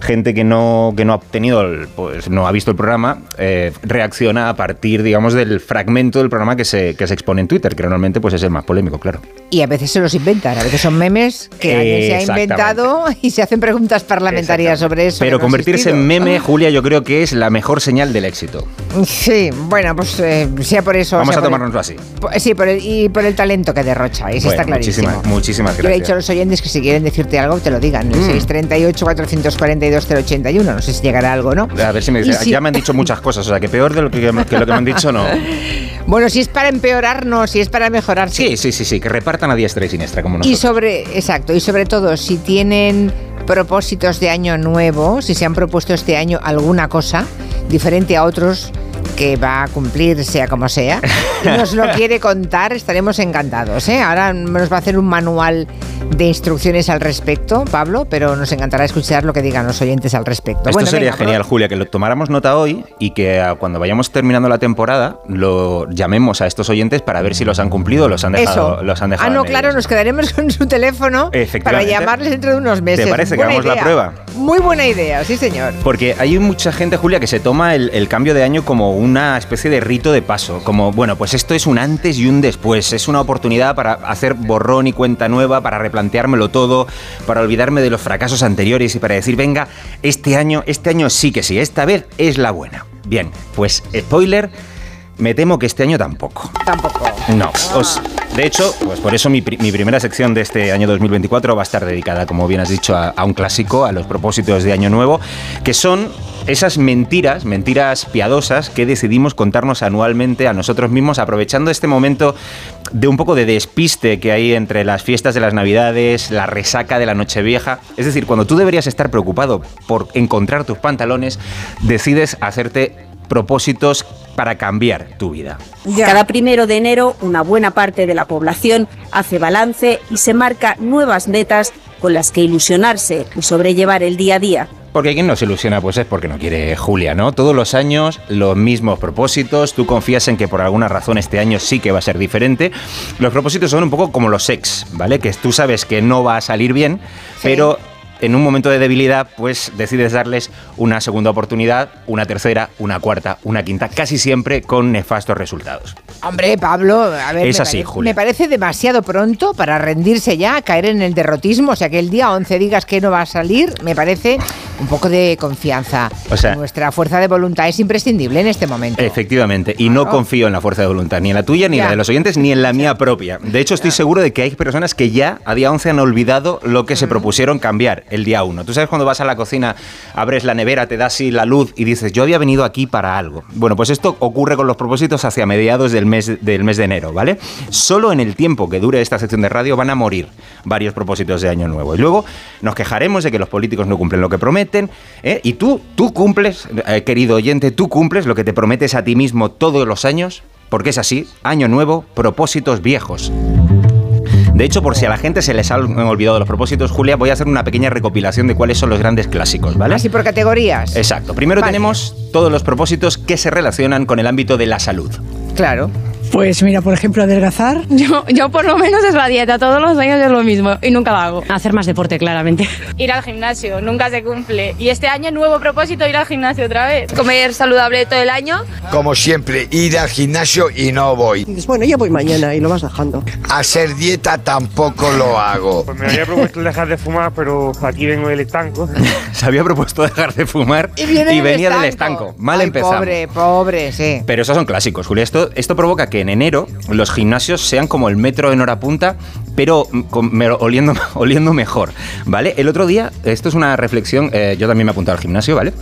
gente que no que no ha obtenido, el- pues no ha visto el programa, eh, reacciona a partir, digamos, del fragmento del programa que se, que se expone en Twitter, que normalmente pues es el más polémico, claro. Y a veces se los inventan, a veces son memes que alguien se ha inventado y se hacen preguntas parlamentarias sobre eso. Pero no convertirse en meme, Julia, yo creo que es la mejor señal del éxito. Sí, bueno, pues eh, sea por eso. Vamos a el- tomárnoslo así. Sí, por el- y por el talento que derrocha, eso Bueno, está clarísimo. muchísimas, muchísimas Yo le he gracias. dicho a los oyentes que si quieren decirte algo, te lo digan. El Mm. 638-442-081. No sé si llegará algo, ¿no? A ver si me Y dice, si- ya me han dicho muchas cosas, o sea, que peor de lo que, que lo que me han dicho no. Bueno, si es para empeorar, no. Si es para mejorar, sí. Sí, sí, sí, sí, que repartan a diestra y siniestra como Y nosotros. sobre, exacto, y sobre todo, si tienen propósitos de año nuevo, si se han propuesto este año alguna cosa diferente a otros que va a cumplir sea como sea, y nos lo quiere contar, estaremos encantados. ¿eh? Ahora nos va a hacer un manual de instrucciones al respecto, Pablo, pero nos encantará escuchar lo que digan los oyentes al respecto. Esto Bueno, sería venga, genial, Julia, que lo tomáramos nota hoy y que ah, cuando vayamos terminando la temporada lo llamemos a estos oyentes para ver si los han cumplido o los han dejado. Eso. Los han dejado ah, no, claro, nos quedaremos con su teléfono para llamarles dentro de unos meses. ¿Te parece que hagamos la prueba? Muy buena idea, sí señor. Porque hay mucha gente, Julia, que se toma el, el cambio de año como una especie de rito de paso. Como, bueno, pues esto es un antes y un después. Es una oportunidad para hacer borrón y cuenta nueva, para replanteármelo todo, para olvidarme de los fracasos anteriores y para decir, venga, este año, este año sí que sí, esta vez es la buena. Bien, pues spoiler, me temo que este año tampoco. Tampoco. No, os- de hecho, pues por eso mi, pri- mi primera sección de este año 2024 va a estar dedicada, como bien has dicho, a, a un clásico, a los propósitos de Año Nuevo, que son esas mentiras, mentiras piadosas que decidimos contarnos anualmente a nosotros mismos, aprovechando este momento de un poco de despiste que hay entre las fiestas de las Navidades, la resaca de la Nochevieja. Es decir, cuando tú deberías estar preocupado por encontrar tus pantalones, decides hacerte propósitos para cambiar tu vida. Cada primero de enero, una buena parte de la población hace balance y se marca nuevas metas con las que ilusionarse y sobrellevar el día a día. Porque quien no se ilusiona, pues es porque no quiere Julia, ¿no? Todos los años los mismos propósitos, tú confías en que por alguna razón este año sí que va a ser diferente. Los propósitos son un poco como los ex, ¿vale? Que tú sabes que no va a salir bien, pero en un momento de debilidad, pues decides darles una segunda oportunidad, una tercera, una cuarta, una quinta, casi siempre con nefastos resultados. Hombre, Pablo, a ver, Es me, así, parece, Julia. me parece demasiado pronto para rendirse ya, caer en el derrotismo. O sea, que el día 11 digas que no va a salir, me parece un poco de confianza. O sea- Nuestra fuerza de voluntad es imprescindible en este momento. Efectivamente, y no confío en la fuerza de voluntad, ni en la tuya, ni en la de los oyentes, ni en la mía propia. De hecho, estoy seguro de que hay personas que ya a día 11 han olvidado lo que Mm. se propusieron cambiar el día 1. Tú sabes cuando vas a la cocina, abres la nevera, te das así la luz y dices, yo había venido aquí para algo. Bueno, pues esto ocurre con los propósitos hacia mediados del mes, del mes de enero, ¿vale? Solo en el tiempo que dure esta sección de radio van a morir varios propósitos de año nuevo. Y luego nos quejaremos de que los políticos no cumplen lo que prometen, ¿eh? Y tú, tú cumples, eh, querido oyente, tú cumples lo que te prometes a ti mismo todos los años, porque es así, año nuevo, propósitos viejos. De hecho, por si a la gente se les han olvidado los propósitos, Julia, voy a hacer una pequeña recopilación de cuáles son los grandes clásicos, ¿vale? Así por categorías. Exacto. Primero Vale. tenemos todos los propósitos que se relacionan con el ámbito de la salud. Claro. Pues mira, por ejemplo, adelgazar. Yo, yo por lo menos es la dieta, todos los años es lo mismo y nunca la hago. Hacer más deporte, claramente. Ir al gimnasio, nunca se cumple. Y este año nuevo propósito, ir al gimnasio otra vez. Comer saludable todo el año. Como siempre, ir al gimnasio y no voy. Dices, bueno, ya voy mañana y lo vas dejando. Hacer dieta tampoco lo hago. Pues me había propuesto dejar de fumar, pero aquí vengo del estanco. Se había propuesto dejar de fumar Y venía del estanco. estanco. Mal Ay, empezamos. Pobre, pobre, sí. Pero esos son clásicos, Julia. Esto, esto provoca que en enero los gimnasios sean como el metro en hora punta, pero con- me- oliendo, oliendo mejor, ¿vale? El otro día, esto es una reflexión, eh, yo también me he apuntado al gimnasio, ¿vale?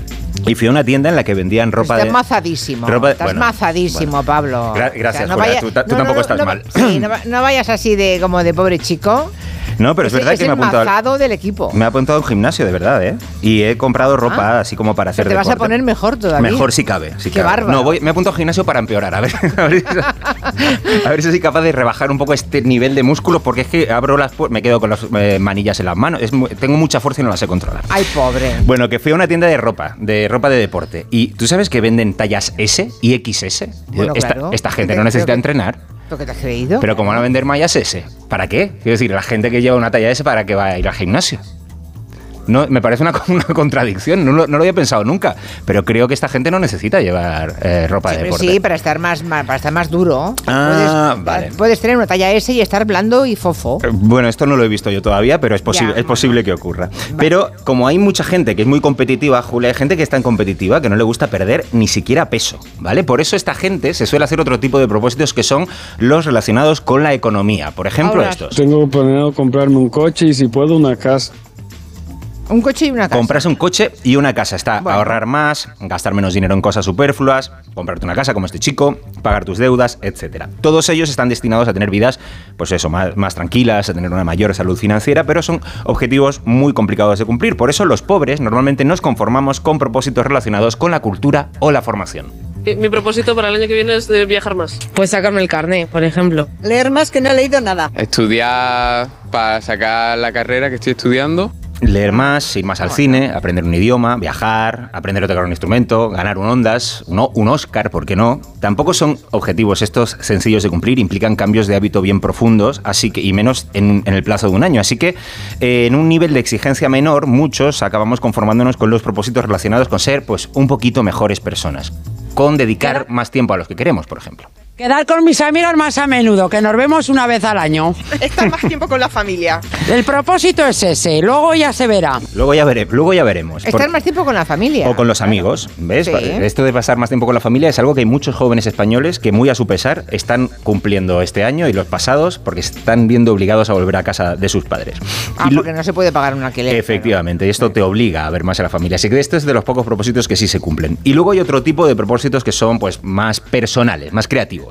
Y fui a una tienda en la que vendían ropa Estás de... mazadísimo. ropa de- Estás bueno, mazadísimo, Pablo. Gra- gracias, no, Julia, vaya- tú no, tampoco estás mal. sí, no vayas así de como de pobre chico. No, pero es, verdad es que me el apuntado... del equipo. Me he apuntado a un gimnasio, de verdad, ¿eh? Y he comprado ropa así como para hacer te vas a deporte. poner mejor todavía. Mejor si cabe. Si Qué cabe. bárbaro. No, voy, me he apuntado al gimnasio para empeorar. A ver, a, ver, si- a ver si soy capaz de rebajar un poco este nivel de músculos, porque es que abro las me quedo con las eh, manillas en las manos. Es tengo mucha fuerza y no la sé controlar. Ay, pobre. Bueno, que fui a una tienda de ropa, de ropa de deporte. Y tú sabes que venden tallas S y XS. Bueno, esta, claro. esta gente no necesita entrenar. Pero ¿cómo van a vender mallas S? ¿Para qué? Quiero decir, la gente que lleva una talla S, ¿para qué va a ir al gimnasio? No, me parece una, una contradicción, no lo, no lo había pensado nunca, pero creo que esta gente no necesita llevar eh, ropa de deporte. sí, para estar más, más- para estar más duro. Ah, puedes, vale. puedes tener una talla S y estar blando y fofo. Eh, Bueno, esto no lo he visto yo todavía, pero es Ya, es posible que ocurra. Pero como hay mucha gente que es muy competitiva, Julia, hay gente que es tan competitiva que no le gusta perder ni siquiera peso, ¿vale? Por eso esta gente se suele hacer otro tipo de propósitos que son los relacionados con la economía. Por ejemplo, estos. Tengo planeado comprarme un coche y si puedo una casa. Un coche y una casa. Comprarse un coche y una casa. Está ahorrar más, gastar menos dinero en cosas superfluas, comprarte una casa como este chico, pagar tus deudas, etcétera. Todos ellos están destinados a tener vidas, pues eso, más, más tranquilas, a tener una mayor salud financiera, pero son objetivos muy complicados de cumplir. Por eso los pobres normalmente nos conformamos con propósitos relacionados con la cultura o la formación. Mi propósito para el año que viene es de viajar más. Pues sacarme el carné, por ejemplo. Leer más que no he leído nada. Estudiar para sacar la carrera que estoy estudiando Leer más, ir más al cine, aprender un idioma, viajar, aprender a tocar un instrumento, ganar un Ondas, un, un Oscar, ¿por qué no? Tampoco son objetivos estos sencillos de cumplir, implican cambios de hábito bien profundos, así que y menos en, en el plazo de un año. Así que eh, en un nivel de exigencia menor, muchos acabamos conformándonos con los propósitos relacionados con ser pues un poquito mejores personas, con dedicar más tiempo a los que queremos, por ejemplo. Quedar con mis amigos más a menudo, que nos vemos una vez al año. Estar más tiempo con la familia. El propósito es ese, luego ya se verá. Luego ya, vere- luego ya veremos. Estar Por- más tiempo con la familia. O con los amigos, ¿ves? Sí. Esto de pasar más tiempo con la familia es algo que hay muchos jóvenes españoles que muy a su pesar están cumpliendo este año y los pasados porque están viendo obligados a volver a casa de sus padres. Ah, Y lo- porque no se puede pagar un alquiler. Efectivamente, y esto te obliga a ver más a la familia. Así que este es de los pocos propósitos que sí se cumplen. Y luego hay otro tipo de propósitos que son pues más personales, más creativos.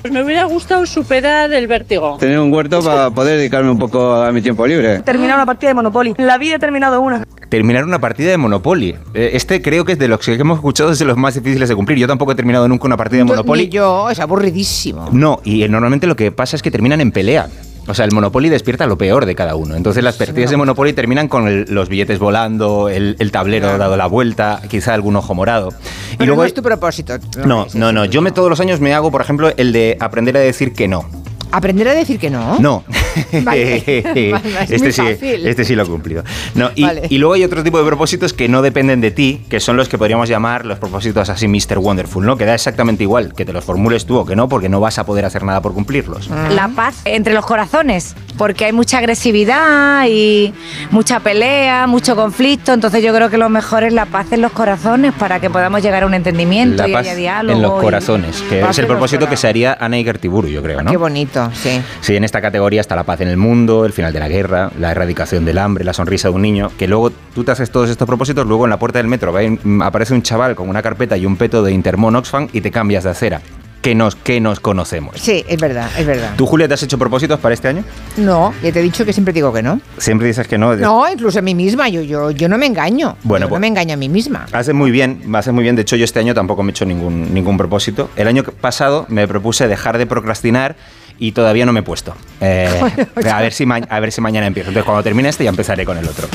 Pues me hubiera gustado superar el vértigo. Tener un huerto para poder dedicarme un poco a mi tiempo libre. Terminar una partida de Monopoly. La vida he terminado una. Terminar una partida de Monopoly. Eh, Este creo que es de los que hemos escuchado es de los más difíciles de cumplir. Yo tampoco he terminado nunca una partida de Monopoly. Ni yo, es aburridísimo. No, y eh, normalmente lo que pasa es que terminan en pelea. O sea, el Monopoly despierta lo peor de cada uno. Entonces las partidas de Monopoly terminan con el- los billetes volando, el, el tablero dado la vuelta, quizá algún ojo morado. y luego no es tu propósito. no, no, no. Yo me todos los años me hago, por ejemplo, el de aprender a decir que no. Aprender a decir que no. No. Vale. Es este, sí, este sí lo he cumplido. No, y, Vale. y luego hay otro tipo de propósitos que no dependen de ti, que son los que podríamos llamar los propósitos así Mr. Wonderful, ¿no? Que da exactamente igual que te los formules tú o que no, porque no vas a poder hacer nada por cumplirlos. La paz entre los corazones, porque hay mucha agresividad y mucha pelea, mucho conflicto, entonces yo creo que lo mejor es la paz en los corazones para que podamos llegar a un entendimiento La y paz haya diálogo. en los y- corazones, que Paz es el propósito que se haría Ana Igartiburu, yo creo, ¿no? Qué bonito, sí. Sí, en esta categoría está la paz en el mundo, el final de la guerra, la erradicación del hambre, la sonrisa de un niño, que luego tú te haces todos estos propósitos, luego en la puerta del metro mm, aparece un chaval con una carpeta y un peto de Intermon Oxfam y te cambias de acera. Que nos, que nos conocemos. Sí, es verdad, es verdad. ¿Tú, Julia, te has hecho propósitos para este año? No, ya te he dicho que siempre digo que no. Siempre dices que no. No, incluso a mí misma, yo, yo, yo no me engaño. Bueno, yo pues- no me engaño a mí misma. Haces muy bien, haces muy bien. De hecho, yo este año tampoco me he hecho ningún, ningún propósito. El año pasado me propuse dejar de procrastinar y todavía no me he puesto. Eh, a, ver si a ver si mañana empiezo. Entonces, cuando termine este, ya empezaré con el otro.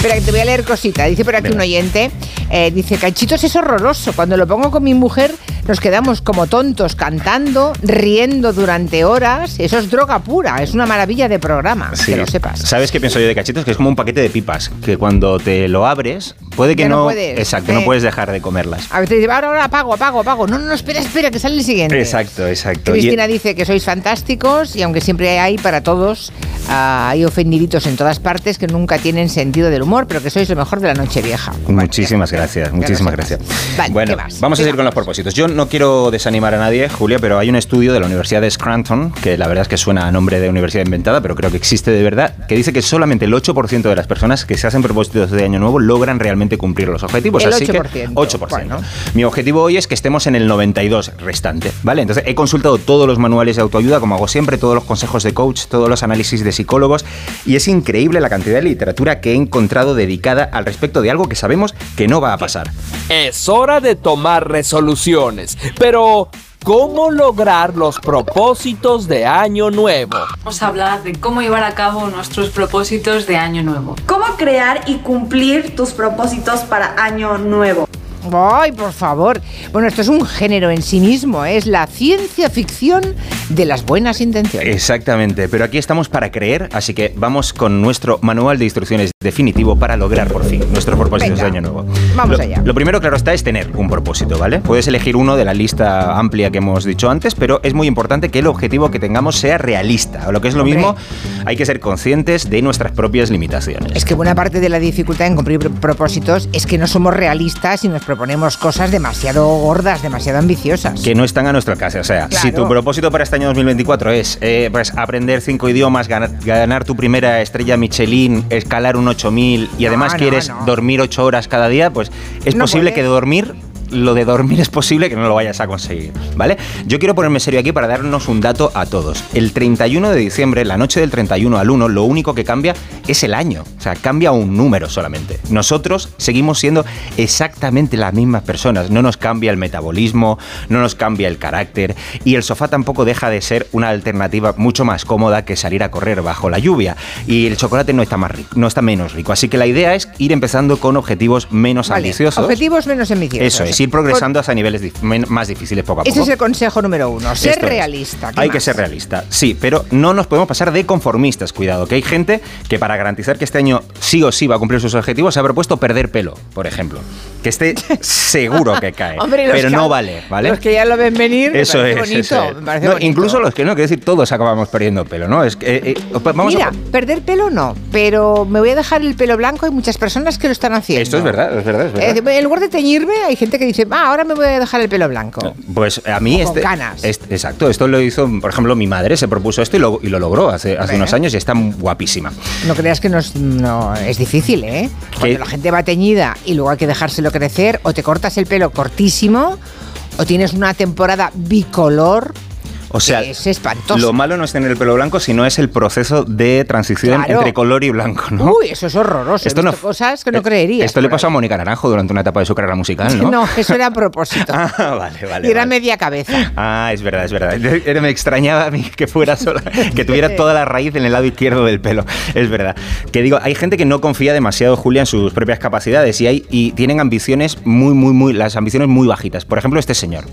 Espera, que te voy a leer cosita. Dice por aquí Venga. un oyente, eh, dice, Canchitos es horroroso. Cuando lo pongo con mi mujer nos quedamos como tontos cantando, riendo durante horas. Eso es droga pura, es una maravilla de programa, Sí. que lo sepas. ¿Sabes qué pienso yo de cachitos? Que es como un paquete de pipas, que cuando te lo abres, puede que Ya no no... puedes, exacto, eh. no puedes dejar de comerlas. A veces dice, ahora, ahora apago, apago, apago. No, no, no, espera, espera, que sale el siguiente. Exacto, exacto. Y- Cristina dice que sois fantásticos y aunque siempre hay para todos, ah, hay ofendiditos en todas partes que nunca tienen sentido del humor, pero que sois lo mejor de la noche vieja. Muchísimas gracias, muchísimas gracias. Vale, bueno, vamos a ¿Qué seguir con los propósitos. Yo no quiero desanimar a nadie, Julia, pero hay un estudio de la Universidad de Scranton, que la verdad es que suena a nombre de universidad inventada, pero creo que existe de verdad, que dice que solamente el 8% de las personas que se hacen propósitos de año nuevo logran realmente cumplir los objetivos. El así 8%, que 8%. Mi objetivo hoy es que estemos en el 92 restante, ¿vale? Entonces he consultado todos los manuales de autoayuda, como hago siempre, todos los consejos de coach, todos los análisis de psicólogos, y es increíble la cantidad de literatura que he encontrado dedicada al respecto de algo que sabemos que no va a pasar. Es hora de tomar resoluciones, pero ¿cómo lograr los propósitos de año nuevo? Vamos a hablar de cómo llevar a cabo nuestros propósitos de año nuevo. ¿Cómo crear y cumplir tus propósitos para año nuevo? Ay, por favor. Bueno, esto es un género en sí mismo, ¿eh? es la ciencia ficción de las buenas intenciones. Exactamente, pero aquí estamos para creer, así que vamos con nuestro manual de instrucciones definitivo para lograr por fin nuestros propósitos Venga, de año nuevo. vamos lo, allá. Lo primero, claro está, es tener un propósito, ¿vale? Puedes elegir uno de la lista amplia que hemos dicho antes, pero es muy importante que el objetivo que tengamos sea realista, o lo que es lo Hombre. mismo, hay que ser conscientes de nuestras propias limitaciones. Es que buena parte de la dificultad en cumplir pr- propósitos es que no somos realistas y nos proponemos cosas demasiado gordas, demasiado ambiciosas. que no están a nuestro alcance. O sea, si tu propósito para este año 2024 es eh, pues, aprender cinco idiomas, ganar, ganar tu primera estrella Michelin, escalar un 8000 y No, además no, quieres no. dormir 8 horas cada día, pues es posible puedes. que dormir lo de dormir es posible que no lo vayas a conseguir, ¿vale? Yo quiero ponerme serio aquí para darnos un dato a todos. El 31 de diciembre, la noche del 31 al 1, lo único que cambia es el año. O sea, cambia un número solamente. Nosotros seguimos siendo exactamente las mismas personas. No nos cambia el metabolismo, no nos cambia el carácter y el sofá tampoco deja de ser una alternativa mucho más cómoda que salir a correr bajo la lluvia. Y el chocolate no está, más rico, no está menos rico. Así que la idea es ir empezando con objetivos menos Vale, ambiciosos. Objetivos menos ambiciosos. Eso es, ir progresando hasta niveles dif- más difíciles poco a poco. Ese es el consejo número uno, ser Esto realista. ¿Qué Hay que ser realista, sí, pero no nos podemos pasar de conformistas. Cuidado, que hay gente que para garantizar que este año sí o sí va a cumplir sus objetivos se ha propuesto perder pelo, por ejemplo. Que esté seguro que cae. Hombre, pero que- no vale, ¿vale? Los que ya lo ven venir, me Eso parece es, bonito. eso es. me parece No, bonito. incluso los que no, quiero decir, todos acabamos perdiendo pelo, ¿no? Es que, eh, eh, vamos Mira, a... perder pelo no, pero me voy a dejar el pelo blanco. Hay muchas personas que lo están haciendo. Esto es verdad, es verdad, es verdad. Eh, en lugar de teñirme, hay gente que dice, ah, ahora me voy a dejar el pelo blanco. Pues a mí O con este, ganas. este- exacto, esto lo hizo, por ejemplo, mi madre se propuso esto y lo, y lo logró hace, hace unos años y está guapísima. No creas que no es, no, es difícil, ¿eh? Cuando la gente va teñida y luego hay que dejárselo crecer, o te cortas el pelo cortísimo, o tienes una temporada bicolor. O sea, Es espantoso. lo malo no es tener el pelo blanco, sino es el proceso de transición Claro. entre color y blanco, ¿no? Uy, eso es horroroso. Esto He no- visto cosas que no Eh, creerías. Esto le pasó a Mónica Naranjo durante una etapa de su carrera musical, ¿no? No, eso era a propósito. Ah, vale, vale. y era vale. media cabeza. Ah, es verdad, es verdad. Me extrañaba a mí que fuera sola, que tuviera toda la raíz en el lado izquierdo del pelo. Es verdad. Que digo, hay gente que no confía demasiado, Julia, en sus propias capacidades y, hay, y tienen ambiciones muy, muy, muy, las ambiciones muy bajitas. Por ejemplo, este señor.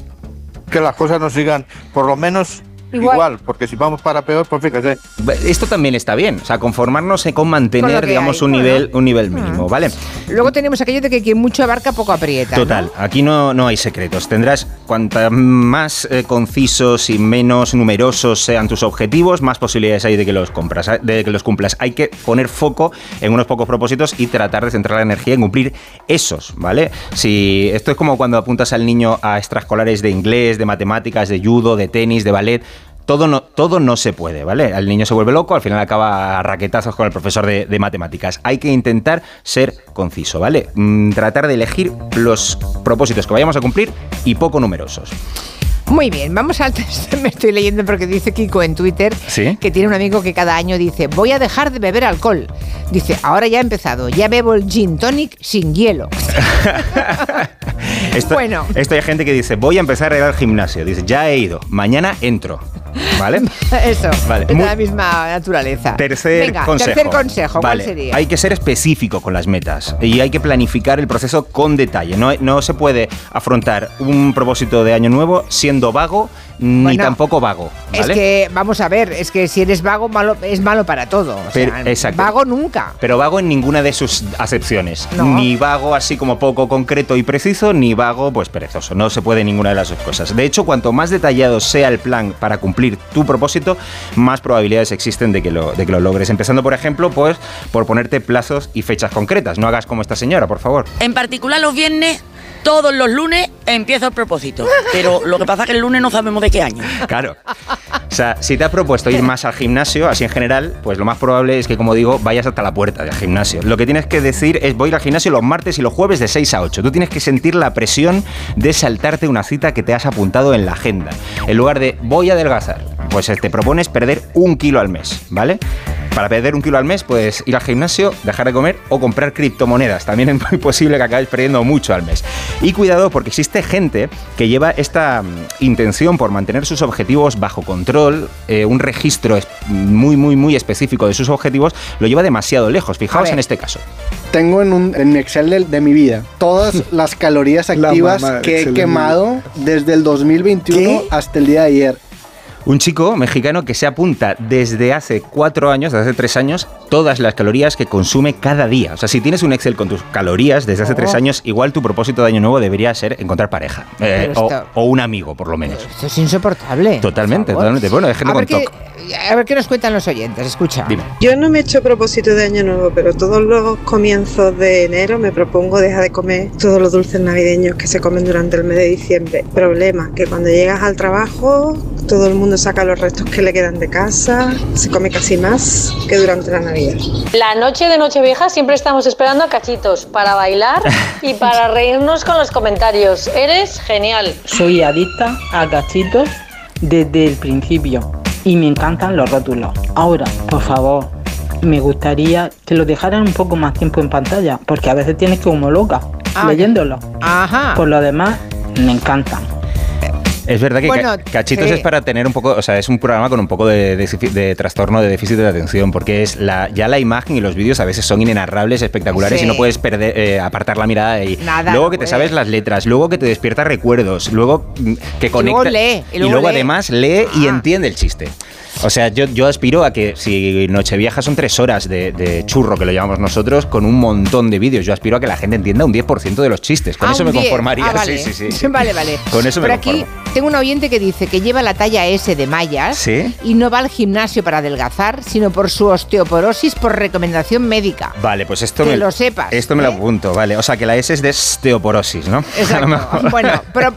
Que las cosas no sigan por lo menos Igual. igual, porque si vamos para peor, pues fíjese. Esto también está bien, o sea, conformarnos con Con mantener, digamos, hay, un bueno. nivel, un nivel mínimo, ¿vale? Luego tenemos aquello de que quien mucho abarca, poco aprieta. ¿no? Total, aquí no, no hay secretos. Tendrás cuanta más eh, concisos y menos numerosos sean tus objetivos, más posibilidades hay de que los compras, eh, de que los cumplas. Hay que poner foco en unos pocos propósitos y tratar de centrar la energía en cumplir esos, ¿vale? Si esto es como cuando apuntas al niño a extraescolares de inglés, de matemáticas, de judo, de tenis, de ballet. Todo no, todo no se puede, ¿vale? El niño se vuelve loco, al final acaba a raquetazos con el profesor de, matemáticas. Hay que intentar ser conciso, ¿vale? Mm, tratar de elegir los propósitos que vayamos a cumplir y poco numerosos. Muy bien, vamos al test. Me estoy leyendo porque dice Kiko en Twitter ¿Sí? que tiene un amigo que cada año dice, voy a dejar de beber alcohol. Dice, ahora ya he empezado, ya bebo el gin tonic sin hielo. Esto, Bueno. esto hay gente que dice, voy a empezar a ir al gimnasio. Dice, ya he ido, mañana entro. ¿Vale? Eso, Vale, es de muy- la misma naturaleza. Tercer Venga, consejo. tercer consejo, ¿cuál Vale, sería? Hay que ser específico con las metas y hay que planificar el proceso con detalle. No, no se puede afrontar un propósito de año nuevo siendo vago ni Bueno, tampoco vago. Es que, vamos a ver, es que si eres vago, malo, es malo para todo. O Pero- sea, exacto. vago nunca. Pero vago en ninguna de sus acepciones. No. Ni vago así como poco concreto y preciso, ni vago pues perezoso. No se puede ninguna de las dos cosas. De hecho, cuanto más detallado sea el plan para cumplir tu propósito, más probabilidades existen de que lo, de que lo logres. Empezando, por ejemplo, pues por ponerte plazos y fechas concretas. No hagas como esta señora, por favor. En particular los viernes, todos los lunes empiezo el propósito. Pero lo que pasa es que el lunes no sabemos de qué año. Claro. O sea, si te has propuesto ir más al gimnasio, así en general, pues lo más probable es que, como digo, vayas hasta la puerta del gimnasio. Lo que tienes que decir es voy a ir al gimnasio los martes y los jueves de 6 a 8. Tú tienes que sentir la presión de saltarte una cita que te has apuntado en la agenda. En lugar de voy a adelgazar, pues te propones perder un kilo al mes, ¿vale? Para perder un kilo al mes, puedes ir al gimnasio, dejar de comer o comprar criptomonedas. También es muy posible que acabes perdiendo mucho al mes. Y cuidado porque existe gente que lleva esta mm, intención por mantener sus objetivos bajo control, eh, un registro muy, muy, muy específico de sus objetivos, lo lleva demasiado lejos. Fijaos ver. en este caso. Tengo en, un, en mi Excel de, de mi vida todas las calorías activas que he quemado desde el 2021 hasta el día de ayer. Un chico mexicano que se apunta desde hace cuatro años, desde hace tres años, todas las calorías que consume cada día. O sea, si tienes un Excel con tus calorías desde hace Oh. tres años, igual tu propósito de año nuevo debería ser encontrar pareja. Eh, Pero o, esto- o un amigo, por lo menos. Esto es insoportable. Totalmente, totalmente. Bueno, gente a, con ver qué, TOC. a ver qué nos cuentan los oyentes, escucha. Dime. Yo no me he hecho propósito de año nuevo, pero todos los comienzos de enero me propongo dejar de comer todos los dulces navideños que se comen durante el mes de diciembre. Problema, que cuando llegas al trabajo todo el mundo saca los restos que le quedan de casa, se come casi más que durante la Navidad. La noche de Nochevieja siempre estamos esperando a cachitos para bailar y para reírnos con los comentarios. Eres genial. Soy adicta a cachitos desde el principio y me encantan los rótulos. Ahora, por favor, me gustaría que lo dejaran un poco más tiempo en pantalla, porque a veces tienes que como loca Ah, leyéndolo. Ajá. Por lo demás, me encantan. Es verdad que Bueno, Cachitos sí. es para tener un poco, o sea, es un programa con un poco de, de- de trastorno de déficit de atención, porque es la, ya la imagen y los vídeos a veces son inenarrables, espectaculares Sí. y no puedes perder, eh, apartar la mirada de ahí. Nada, luego que te puedes. sabes las letras, luego que te despierta recuerdos, luego mm, que luego conecta lee, y y luego luego lee. además lee y entiende el chiste. O sea, yo, yo aspiro a que si Nochevieja son tres horas de, de churro, que lo llamamos nosotros, con un montón de vídeos, yo aspiro a que la gente entienda un 10% de los chistes. Con Ah, eso me 10. conformaría. Ah, vale. Sí, sí, sí. Vale, vale. Con eso me Pero aquí conformo. tengo un oyente que dice que lleva la talla S de mallas ¿Sí? y no va al gimnasio para adelgazar, sino por su osteoporosis por recomendación médica. Vale, pues esto Que me lo sepas, Esto me lo ¿eh? apunto, vale. O sea, que la S es de osteoporosis, ¿no? Exacto. Bueno, pero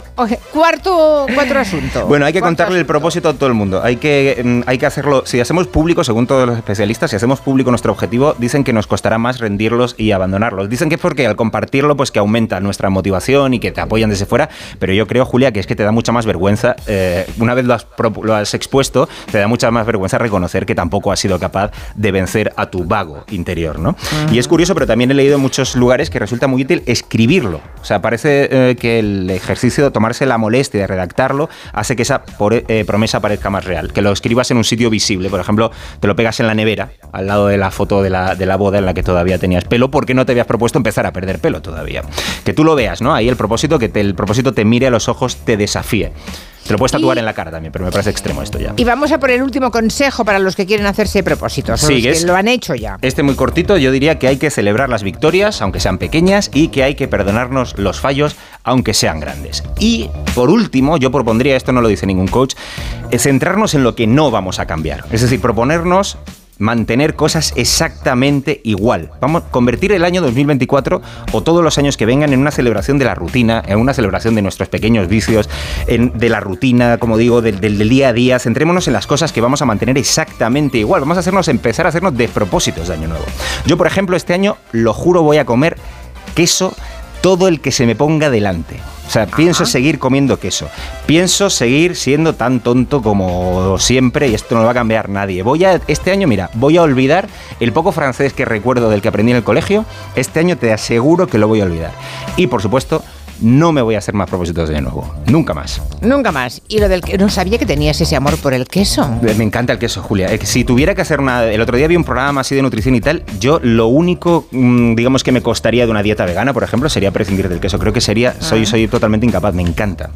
cuarto, cuatro asunto. Bueno, hay que contarle el propósito a todo el mundo. Hay que, mm, hay que hacerlo. Si hacemos público, según todos los especialistas, si hacemos público nuestro objetivo, dicen que nos costará más rendirlos y abandonarlos. Dicen que es porque al compartirlo, pues que aumenta nuestra motivación y que te apoyan desde fuera. Pero yo creo, Julia, que es que te da mucha más vergüenza. eh, una vez lo has, pro- lo has expuesto, te da mucha más vergüenza reconocer que tampoco has sido capaz de vencer a tu vago interior, ¿no? Y es curioso, pero también he leído en muchos lugares que resulta muy útil escribirlo. O sea, parece eh, que el ejercicio de tomarse la molestia de redactarlo hace que esa por- eh, promesa parezca más real. Que lo escribas en un sitio visible. Por ejemplo, te lo pegas en la nevera, al lado de la foto de la, de la boda en la que todavía tenías pelo, porque no te habías propuesto empezar a perder pelo todavía. Que tú lo veas, ¿no? Ahí el propósito, que te- el propósito te mire a los ojos, te desafíe. Te lo puedes tatuar en la cara también, pero me parece extremo esto ya. Y vamos a por el último consejo para los que quieren hacerse propósitos, los ¿Sigues? que lo han hecho ya. Este muy cortito, yo diría que hay que celebrar las victorias, aunque sean pequeñas, y que hay que perdonarnos los fallos, aunque sean grandes. Y por último, yo propondría, esto no lo dice ningún coach, es centrarnos en lo que no vamos a cambiar. Es decir, proponernos mantener cosas exactamente igual. Vamos a convertir el año 2024 o todos los años que vengan en una celebración de la rutina, en una celebración de nuestros pequeños vicios, en- de la rutina, como digo, del, día a día. Centrémonos en las cosas que vamos a mantener exactamente igual. Vamos a hacernos empezar a hacernos despropósitos de año nuevo. Yo, por ejemplo, este año, lo juro, voy a comer queso todo el que se me ponga delante. O sea, pienso seguir comiendo queso. Pienso seguir siendo tan tonto como siempre y esto no lo va a cambiar nadie. Voy a este año, mira, voy a olvidar el poco francés que recuerdo del que aprendí en el colegio. Este año te aseguro que lo voy a olvidar. Y por supuesto, no me voy a hacer más propósitos de nuevo. Nunca más. Nunca más. Y lo del que no sabía que tenías ese amor por el queso. Me encanta el queso, Julia. Eh, Si tuviera que hacer una... El otro día vi un programa así de nutrición y tal. Yo lo único, mm, digamos, que me costaría de una dieta vegana, por ejemplo, sería prescindir del queso. Creo que sería... Soy, soy totalmente incapaz. Me encanta.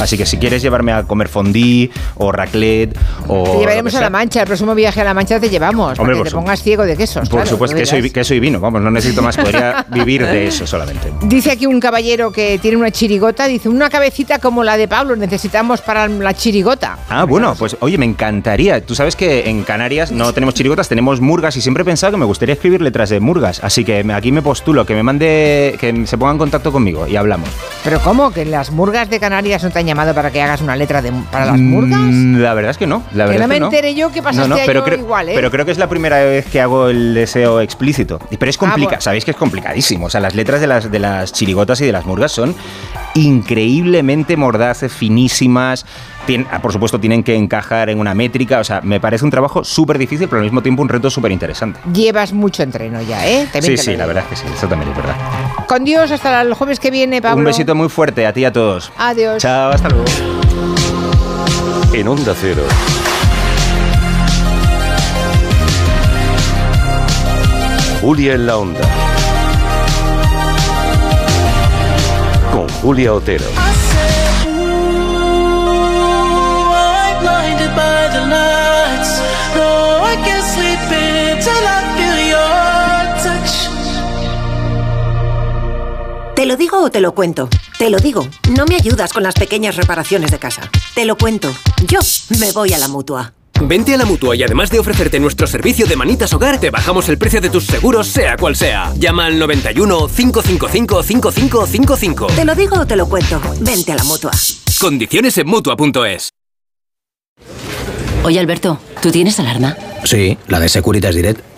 Así que si quieres llevarme a comer fondue o raclette o... Te llevaremos a la Mancha. El próximo viaje a la Mancha te llevamos. Hombre, para que te pongas ciego de quesos. Por claro, supuesto, queso y, queso y vino. Vamos, no necesito más. Podría vivir de eso solamente. Dice aquí un caballero que tiene una chirigota, dice, una cabecita como la de Pablo necesitamos para la chirigota. Ah, bueno, pues oye, me encantaría. Tú sabes que en Canarias no tenemos chirigotas, tenemos murgas y siempre he pensado que me gustaría escribir letras de murgas. Así que aquí me postulo, que me mande, que se ponga en contacto conmigo y hablamos. Pero ¿cómo? ¿Que las murgas de Canarias no te han llamado para que hagas una letra de, para las murgas? Mm, La verdad es que no. La Que no me entere yo que pasaste año pero creo, igual, ¿eh? Pero creo que es la primera vez que hago el deseo explícito. Pero es complicado, bueno. sabéis que es complicadísimo. O sea, las letras de las, de las chirigotas y de las murgas son increíblemente mordaces, finísimas. Tien- ah, por supuesto, tienen que encajar en una métrica. O sea, me parece un trabajo súper difícil, pero al mismo tiempo un reto súper interesante. Llevas mucho entreno ya, ¿eh? También Sí, sí, la verdad es que sí, eso también es verdad. Con Dios, hasta el jueves que viene, Pablo. Un besito muy fuerte a ti y a todos. Adiós. Chao, hasta luego. En Onda Cero, Julia en la Onda. Con Julia Otero. ¿Te lo digo o te lo cuento? Te lo digo. No me ayudas con las pequeñas reparaciones de casa. Te lo cuento. Yo me voy a la mutua. Vente a la mutua y además de ofrecerte nuestro servicio de manitas hogar, te bajamos el precio de tus seguros, sea cual sea. Llama al 91 555 5555. Te lo digo o te lo cuento. Vente a la mutua. Condiciones en mutua.es. Oye, Alberto, ¿tú tienes alarma? Sí, la de Securitas Direct.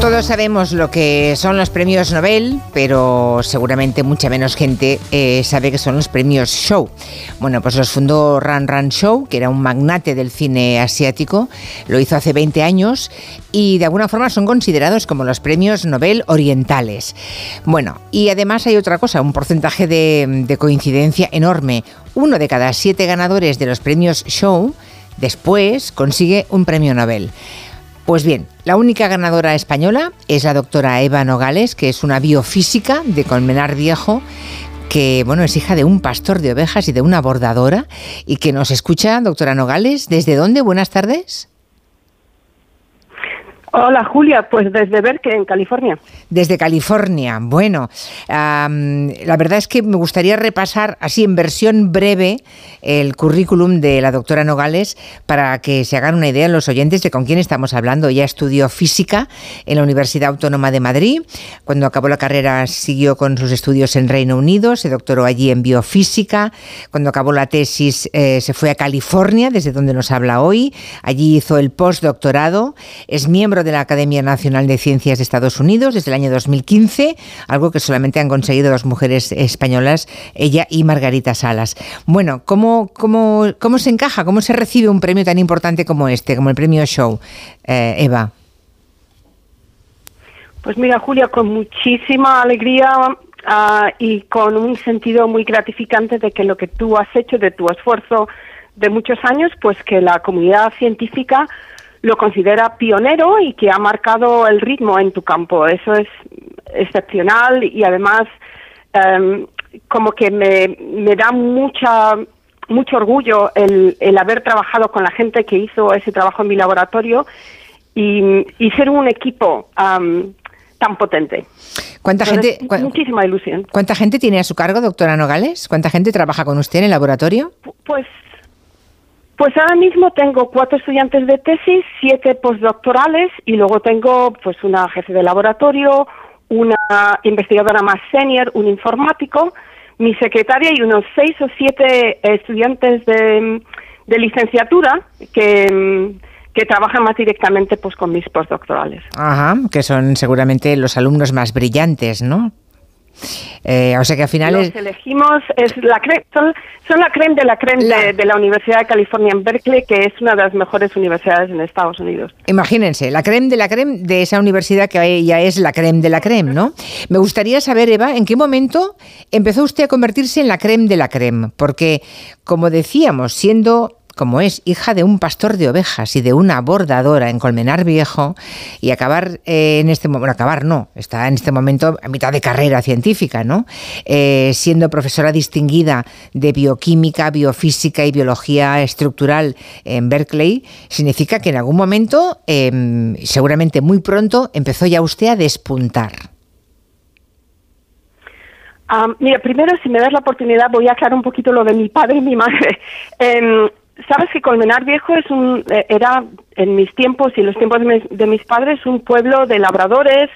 Todos sabemos lo que son los premios Nobel, pero seguramente mucha menos gente eh, sabe que son los premios Show. Bueno, pues los fundó Ran Ran Show, que era un magnate del cine asiático, lo hizo hace 20 años y de alguna forma son considerados como los premios Nobel orientales. Bueno, y además hay otra cosa, un porcentaje de, de coincidencia enorme. Uno de cada siete ganadores de los premios Show después consigue un premio Nobel. Pues bien, la única ganadora española es la doctora Eva Nogales, que es una biofísica de Colmenar Viejo, que bueno, es hija de un pastor de ovejas y de una bordadora, y que nos escucha, doctora Nogales. ¿Desde dónde? Buenas tardes. Hola Julia, pues desde Berkeley, en California. Desde California. Bueno, la verdad es que me gustaría repasar así en versión breve el currículum de la doctora Nogales para que se hagan una idea los oyentes de con quién estamos hablando. Ella estudió física en la Universidad Autónoma de Madrid. Cuando acabó la carrera siguió con sus estudios en Reino Unido, se doctoró allí en biofísica. Cuando acabó la tesis eh, se fue a California, desde donde nos habla hoy. Allí hizo el postdoctorado. Es miembro de la Academia Nacional de Ciencias de Estados Unidos desde el año 2015, algo que solamente han conseguido dos mujeres españolas, ella y Margarita Salas. Bueno, ¿cómo, cómo, cómo se encaja, cómo se recibe un premio tan importante como este, como el premio Show? Eh, Eva. Pues mira, Julia, con muchísima alegría ah, y con un sentido muy gratificante de que lo que tú has hecho, de tu esfuerzo de muchos años, pues que la comunidad científica lo considera pionero y que ha marcado el ritmo en tu campo. Eso es excepcional y además em, como que me, me da mucha mucho orgullo el, el haber trabajado con la gente que hizo ese trabajo en mi laboratorio y, y ser un equipo tan potente. ¿Cuánta Entonces, gente, muchísima ilusión. ¿Cuánta gente tiene a su cargo, doctora Nogales? ¿Cuánta gente trabaja con usted en el laboratorio? Pues, pues ahora mismo tengo cuatro estudiantes de tesis, siete postdoctorales y luego tengo pues una jefe de laboratorio, una investigadora más senior, un informático, mi secretaria y unos seis o siete estudiantes de, de licenciatura que, que trabajan más directamente pues con mis postdoctorales. Ajá, que son seguramente los alumnos más brillantes, ¿no? Eh, o sea que al final Los es... elegimos, es la cre- son, son la creme de la creme de, de la Universidad de California en Berkeley, que es una de las mejores universidades en Estados Unidos. Imagínense, la creme de la creme de esa universidad que ya es la creme de la creme, ¿no? Me gustaría saber, Eva, ¿en qué momento empezó usted a convertirse en la creme de la creme? Porque, como decíamos, siendo como es hija de un pastor de ovejas y de una bordadora en Colmenar Viejo, y acabar eh, en este momento, bueno, acabar no, está en este momento a mitad de carrera científica, ¿no? Eh, siendo profesora distinguida de bioquímica, biofísica y biología estructural en Berkeley, significa que en algún momento, eh, seguramente muy pronto, empezó ya usted a despuntar. Ah, mira, primero, si me das la oportunidad, voy a aclarar un poquito lo de mi padre y mi madre. Em, Sabes que Colmenar Viejo es un, eh, era, en mis tiempos y los tiempos de mis, de mis padres, un pueblo de labradores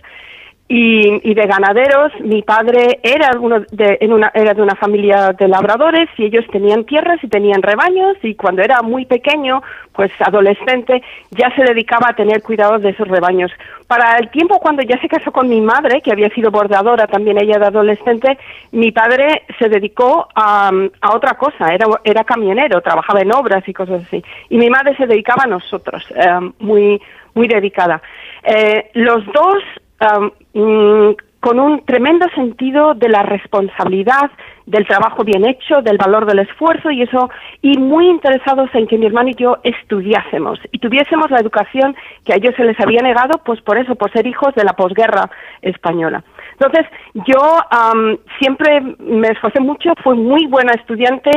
y, y de ganaderos. Mi padre era, uno de, en una, era de una familia de labradores y ellos tenían tierras y tenían rebaños y cuando era muy pequeño, pues adolescente, ya se dedicaba a tener cuidado de esos rebaños. Para el tiempo cuando ya se casó con mi madre, que había sido bordadora también ella de adolescente, mi padre se dedicó a, a otra cosa, era, era camionero, trabajaba en obras y cosas así. Y mi madre se dedicaba a nosotros, eh, muy, muy dedicada. Eh, los dos um, con un tremendo sentido de la responsabilidad, del trabajo bien hecho, del valor del esfuerzo y eso, y muy interesados en que mi hermano y yo estudiásemos y tuviésemos la educación que a ellos se les había negado, pues por eso, por ser hijos de la posguerra española. Entonces, yo um, siempre me esforcé mucho, fui muy buena estudiante,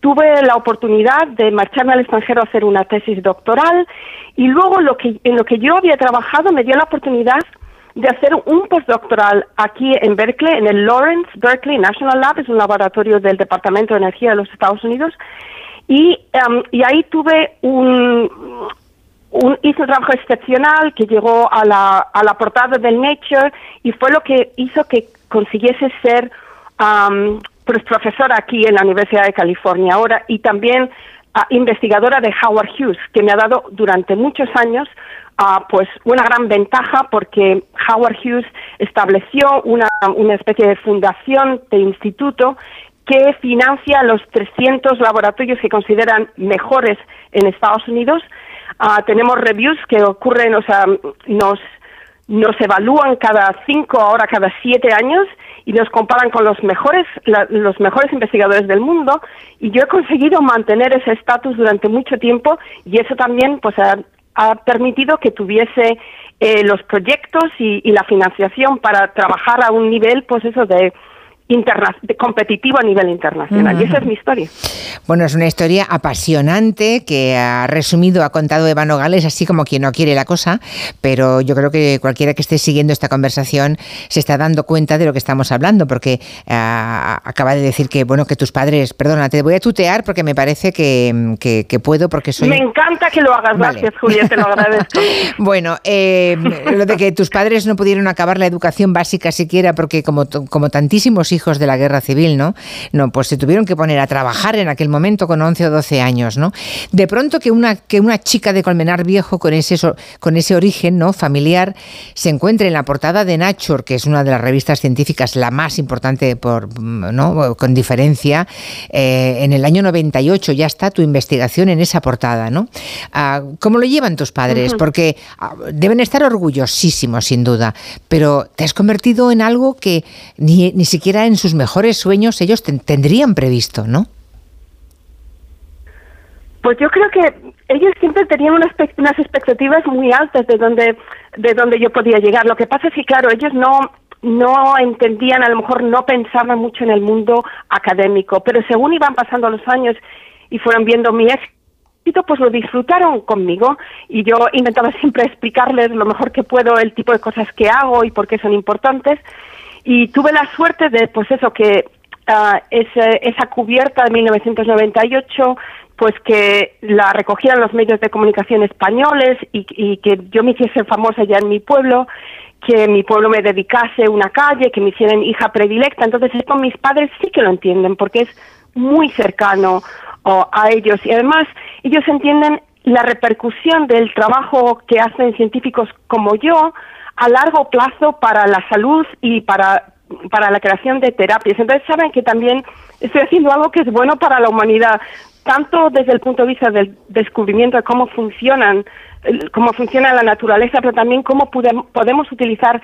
tuve la oportunidad de marcharme al extranjero a hacer una tesis doctoral y luego lo que, en lo que yo había trabajado me dio la oportunidad de hacer un postdoctoral aquí en Berkeley, en el Lawrence Berkeley National Lab, es un laboratorio del Departamento de Energía de los Estados Unidos, y, um, y ahí tuve un, un, hice un trabajo excepcional que llegó a la, a la portada del Nature y fue lo que hizo que consiguiese ser um, profesora aquí en la Universidad de California. Ahora y también investigadora de Howard Hughes, que me ha dado durante muchos años uh, pues una gran ventaja porque Howard Hughes estableció una, una especie de fundación de instituto que financia los 300 laboratorios que consideran mejores en Estados Unidos. Uh, tenemos reviews que ocurren, o sea, nos, nos evalúan cada cinco, ahora cada siete años y nos comparan con los mejores, la, los mejores investigadores del mundo y yo he conseguido mantener ese estatus durante mucho tiempo y eso también pues ha, ha permitido que tuviese eh, los proyectos y, y, la financiación para trabajar a un nivel pues eso de Interna competitivo a nivel internacional. Uh -huh. Y esa es mi historia. Bueno, es una historia apasionante que ha resumido, ha contado Eva Nogales, así como quien no quiere la cosa, pero yo creo que cualquiera que esté siguiendo esta conversación se está dando cuenta de lo que estamos hablando, porque uh, acaba de decir que, bueno, que tus padres, perdona, te voy a tutear porque me parece que, que, que puedo, porque soy... Me encanta que lo hagas, vale. gracias Julia, te lo agradezco. bueno, eh, lo de que tus padres no pudieron acabar la educación básica siquiera, porque como, como tantísimos hijos de la guerra civil, ¿no? No, pues se tuvieron que poner a trabajar en aquel momento con 11 o 12 años, ¿no? De pronto que una, que una chica de Colmenar Viejo con ese, con ese origen, ¿no? Familiar, se encuentre en la portada de Nature, que es una de las revistas científicas la más importante por, ¿no? Con diferencia, eh, en el año 98 ya está tu investigación en esa portada, ¿no? Ah, ¿Cómo lo llevan tus padres? Uh -huh. Porque ah, deben estar orgullosísimos, sin duda, pero te has convertido en algo que ni, ni siquiera en sus mejores sueños ellos ten tendrían previsto, ¿no? Pues yo creo que ellos siempre tenían unas, unas expectativas muy altas de donde, de donde yo podía llegar. Lo que pasa es que, claro, ellos no, no entendían, a lo mejor no pensaban mucho en el mundo académico, pero según iban pasando los años y fueron viendo mi éxito, pues lo disfrutaron conmigo y yo intentaba siempre explicarles lo mejor que puedo el tipo de cosas que hago y por qué son importantes y tuve la suerte de, pues eso, que uh, esa cubierta de 1998 pues que la recogieran los medios de comunicación españoles y, y, que yo me hiciese famosa ya en mi pueblo, que mi pueblo me dedicase una calle, que me hicieran hija predilecta. Entonces, esto mis padres sí que lo entienden porque es muy cercano oh, a ellos. Y además, ellos entienden la repercusión del trabajo que hacen científicos como yo a largo plazo para la salud y para para la creación de terapias. Entonces saben que también estoy haciendo algo que es bueno para la humanidad, tanto desde el punto de vista del descubrimiento de cómo funcionan, cómo funciona la naturaleza, pero también cómo podem- podemos utilizar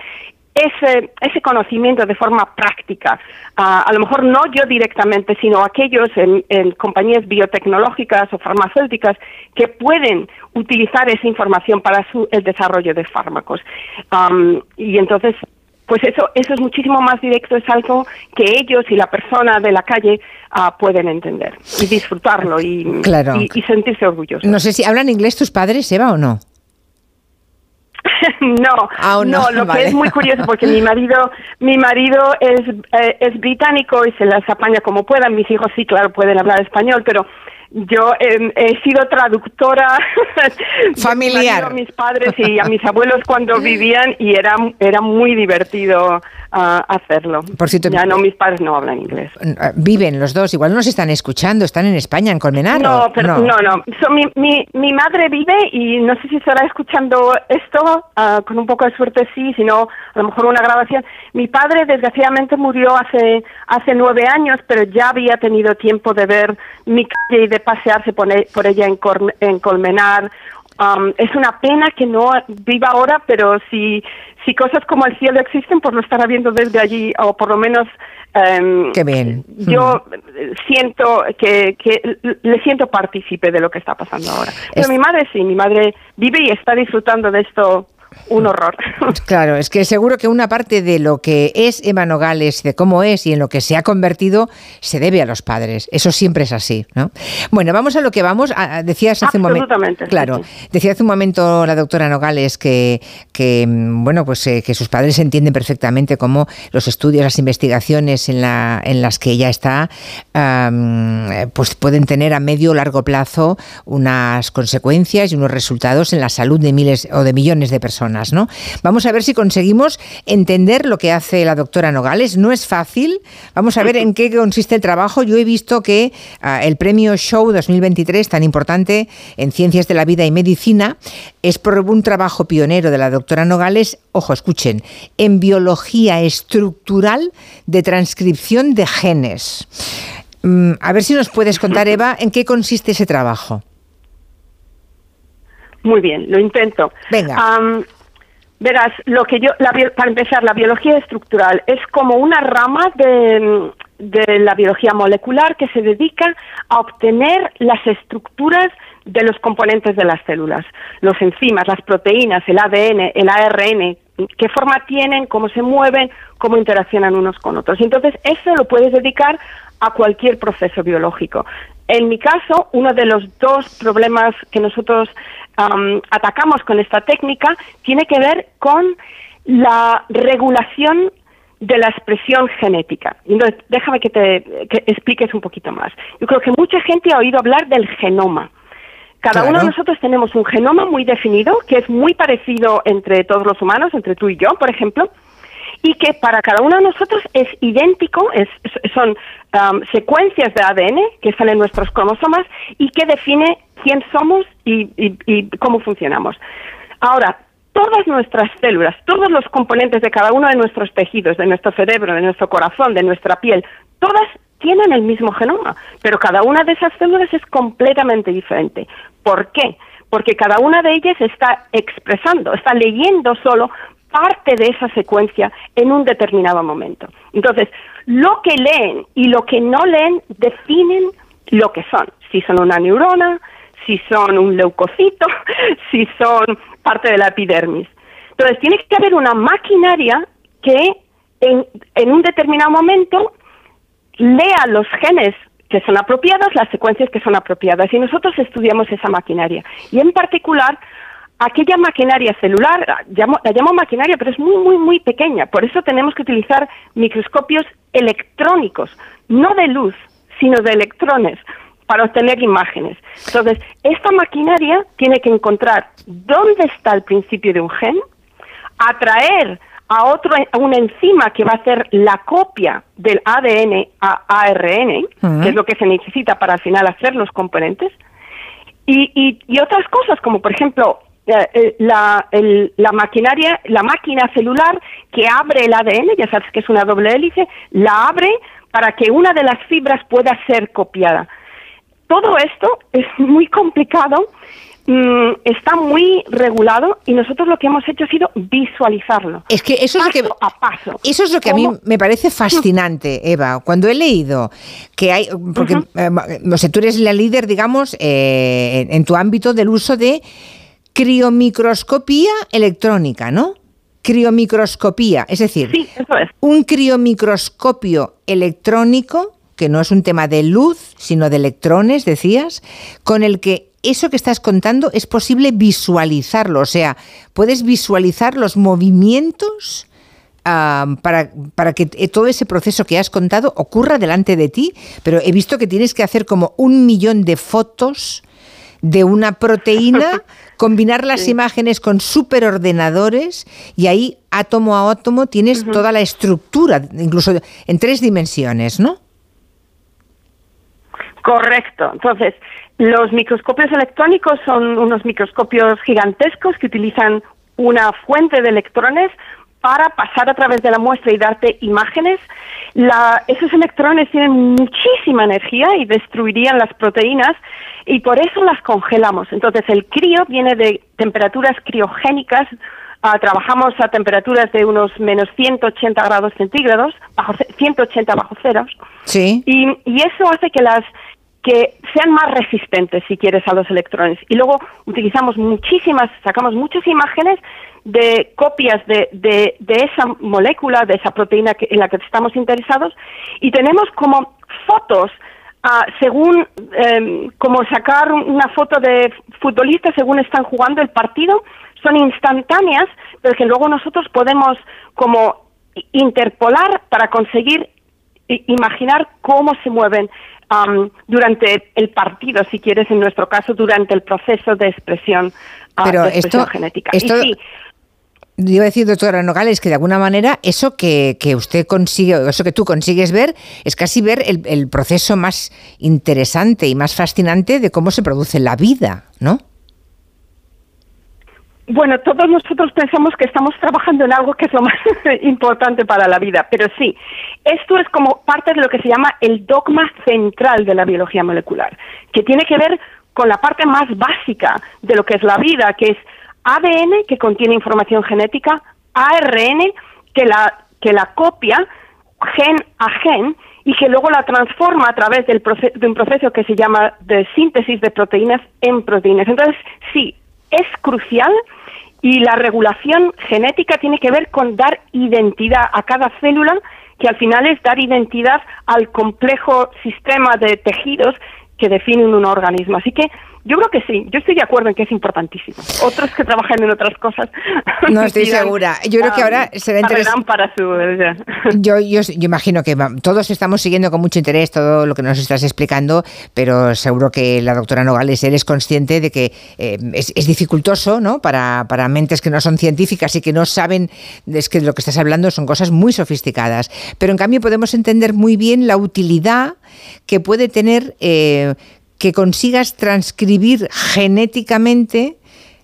ese, ese conocimiento de forma práctica. Ah, a lo mejor no yo directamente, sino aquellos en, en compañías biotecnológicas o farmacéuticas que pueden utilizar esa información para su, el desarrollo de fármacos. Y entonces, pues eso, eso es muchísimo más directo, es algo que ellos y la persona de la calle ah, pueden entender y disfrutarlo y, Claro. Y, y sentirse orgullosos. No sé si hablan inglés tus padres, Eva, o no. no, Aún no, no, lo vale. que es muy curioso porque mi marido, mi marido es, eh, es británico y se las apaña como puedan. Mis hijos sí, claro, pueden hablar español, pero yo eh, he sido traductora Familiar. a mis padres y a mis abuelos cuando vivían y era era muy divertido ah, hacerlo. Por cierto, ya no, mis padres no hablan inglés. Eh, Viven los dos, igual no nos están escuchando, están en España, en Colmenar. No, pero no, no. So, mi, mi, mi madre vive y no sé si estará escuchando esto, ah, con un poco de suerte sí, si no, a lo mejor una grabación. Mi padre desgraciadamente murió hace, hace nueve años, pero ya había tenido tiempo de ver mi calle y de pasearse por, por ella en, Cor- en Colmenar. Um, es una pena que no viva ahora, pero si, si cosas como el cielo existen, pues lo estará viendo desde allí, o por lo menos... Qué bien. yo eh, siento que, que le siento partícipe de lo que está pasando ahora. Pero Es- mi madre sí, mi madre vive y está disfrutando de esto un horror. Claro, es que seguro que una parte de lo que es Eva Nogales, de cómo es y en lo que se ha convertido, se debe a los padres. Eso siempre es así, ¿no? Bueno, vamos a lo que vamos. A- a- decías hace un momento. Claro, sí. decía hace un momento la doctora Nogales que, que mm, bueno, pues eh, que sus padres entienden perfectamente cómo los estudios, las investigaciones en, la, en las que ella está, eh, pues pueden tener a medio o largo plazo unas consecuencias y unos resultados en la salud de miles o de millones de personas, ¿no? Vamos a ver si conseguimos entender lo que hace la doctora Nogales. No es fácil. Vamos a ver en qué consiste el trabajo. Yo he visto que ah, el premio Show 2023, tan importante en ciencias de la vida y medicina, es por un trabajo pionero de la doctora Nogales, ojo, escuchen, en biología estructural de transcripción de genes. Mm, a ver si nos puedes contar, Eva, en qué consiste ese trabajo. Muy bien, lo intento. Venga. Am, verás, lo que yo, la para empezar, la biología estructural es como una rama de, de la biología molecular que se dedica a obtener las estructuras de los componentes de las células, los enzimas, las proteínas, el ADN, el ARN, qué forma tienen, cómo se mueven, cómo interaccionan unos con otros. Entonces eso lo puedes dedicar a cualquier proceso biológico. En mi caso, uno de los dos problemas que nosotros am, atacamos con esta técnica tiene que ver con la regulación de la expresión genética. Entonces, déjame que te que expliques un poquito más. Yo creo que mucha gente ha oído hablar del genoma. Cada Claro. uno de nosotros tenemos un genoma muy definido, que es muy parecido entre todos los humanos, entre tú y yo, por ejemplo, y que para cada uno de nosotros es idéntico, es, son am, secuencias de ADN que están en nuestros cromosomas y que define quién somos y cómo funcionamos. Ahora, todas nuestras células, todos los componentes de cada uno de nuestros tejidos, de nuestro cerebro, de nuestro corazón, de nuestra piel, todas tienen el mismo genoma, pero cada una de esas células es completamente diferente. ¿Por qué? Porque cada una de ellas está expresando, está leyendo solo parte de esa secuencia en un determinado momento. Entonces, lo que leen y lo que no leen definen lo que son, si son una neurona, si son un leucocito, si son parte de la epidermis. Entonces, tiene que haber una maquinaria que en, en un determinado momento lea los genes que son apropiados, las secuencias que son apropiadas. Y nosotros estudiamos esa maquinaria. Y en particular, aquella maquinaria celular, la llamo, la llamo maquinaria, pero es muy, muy, muy pequeña. Por eso tenemos que utilizar microscopios electrónicos, no de luz, sino de electrones, para obtener imágenes. Entonces, esta maquinaria tiene que encontrar dónde está el principio de un gen, atraer a otro a una enzima que va a hacer la copia del ADN a ARN, que es lo que se necesita para al final hacer los componentes, y, y, y otras cosas como por ejemplo la, el- la maquinaria, la máquina celular que abre el ADN, ya sabes que es una doble hélice, la abre para que una de las fibras pueda ser copiada. Todo esto es muy complicado, mm, está muy regulado y nosotros lo que hemos hecho ha sido visualizarlo. Es que eso es lo que a paso. Eso es lo que a mí me parece fascinante, Eva. Cuando he leído que hay, porque eh, o sea, tú eres la líder, digamos, eh, en, en tu ámbito del uso de criomicroscopía electrónica, ¿no? Criomicroscopía, es decir, un criomicroscopio electrónico que no es un tema de luz, sino de electrones, decías, con el que eso que estás contando es posible visualizarlo, o sea, puedes visualizar los movimientos para, para que t- todo ese proceso que has contado ocurra delante de ti, pero he visto que tienes que hacer como un millón de fotos de una proteína, combinar las imágenes con superordenadores y ahí átomo a átomo tienes toda la estructura, incluso en tres dimensiones, ¿no? Correcto. Entonces, los microscopios electrónicos son unos microscopios gigantescos que utilizan una fuente de electrones para pasar a través de la muestra y darte imágenes. La- esos electrones tienen muchísima energía y destruirían las proteínas y por eso las congelamos. Entonces, el crío viene de temperaturas criogénicas. ah, trabajamos a temperaturas de unos menos 180 grados centígrados, bajo ce- 180 bajo ceros. Sí. Y, y eso hace que las que sean más resistentes, si quieres, a los electrones. Y luego utilizamos muchísimas, sacamos muchas imágenes de copias de, de, esa molécula, de esa proteína en la que estamos interesados, y tenemos como fotos, ah, según, em, como sacar una foto de futbolistas según están jugando el partido, son instantáneas, pero que luego nosotros podemos como interpolar para conseguir imaginar cómo se mueven am, durante el partido, si quieres, en nuestro caso, durante el proceso de expresión, ah, Pero de expresión esto- genética. esto- y sí, Iba a decir, doctora Nogales, que de alguna manera eso que, que usted consigue, eso que tú consigues ver, es casi ver el, el proceso más interesante y más fascinante de cómo se produce la vida, ¿no? Bueno, todos nosotros pensamos que estamos trabajando en algo que es lo más importante para la vida, pero sí, esto es como parte de lo que se llama el dogma central de la biología molecular, que tiene que ver con la parte más básica de lo que es la vida, que es ADN, que contiene información genética, ARN, que la, que la copia gen a gen y que luego la transforma a través del de un proceso que se llama de síntesis de proteínas en proteínas. Entonces, sí, es crucial y la regulación genética tiene que ver con dar identidad a cada célula, que al final es dar identidad al complejo sistema de tejidos que definen un organismo. Así que yo creo que sí, yo estoy de acuerdo en que es importantísimo. Otros que trabajan en otras cosas. No estoy segura. Yo creo que ah, ahora será interesante. para su... Yo, yo, yo imagino que todos estamos siguiendo con mucho interés todo lo que nos estás explicando, pero seguro que la doctora Nogales, él es consciente de que eh, es, es dificultoso ¿no? para, para mentes que no son científicas y que no saben, es que de lo que estás hablando son cosas muy sofisticadas. Pero en cambio podemos entender muy bien la utilidad que puede tener eh, que consigas transcribir genéticamente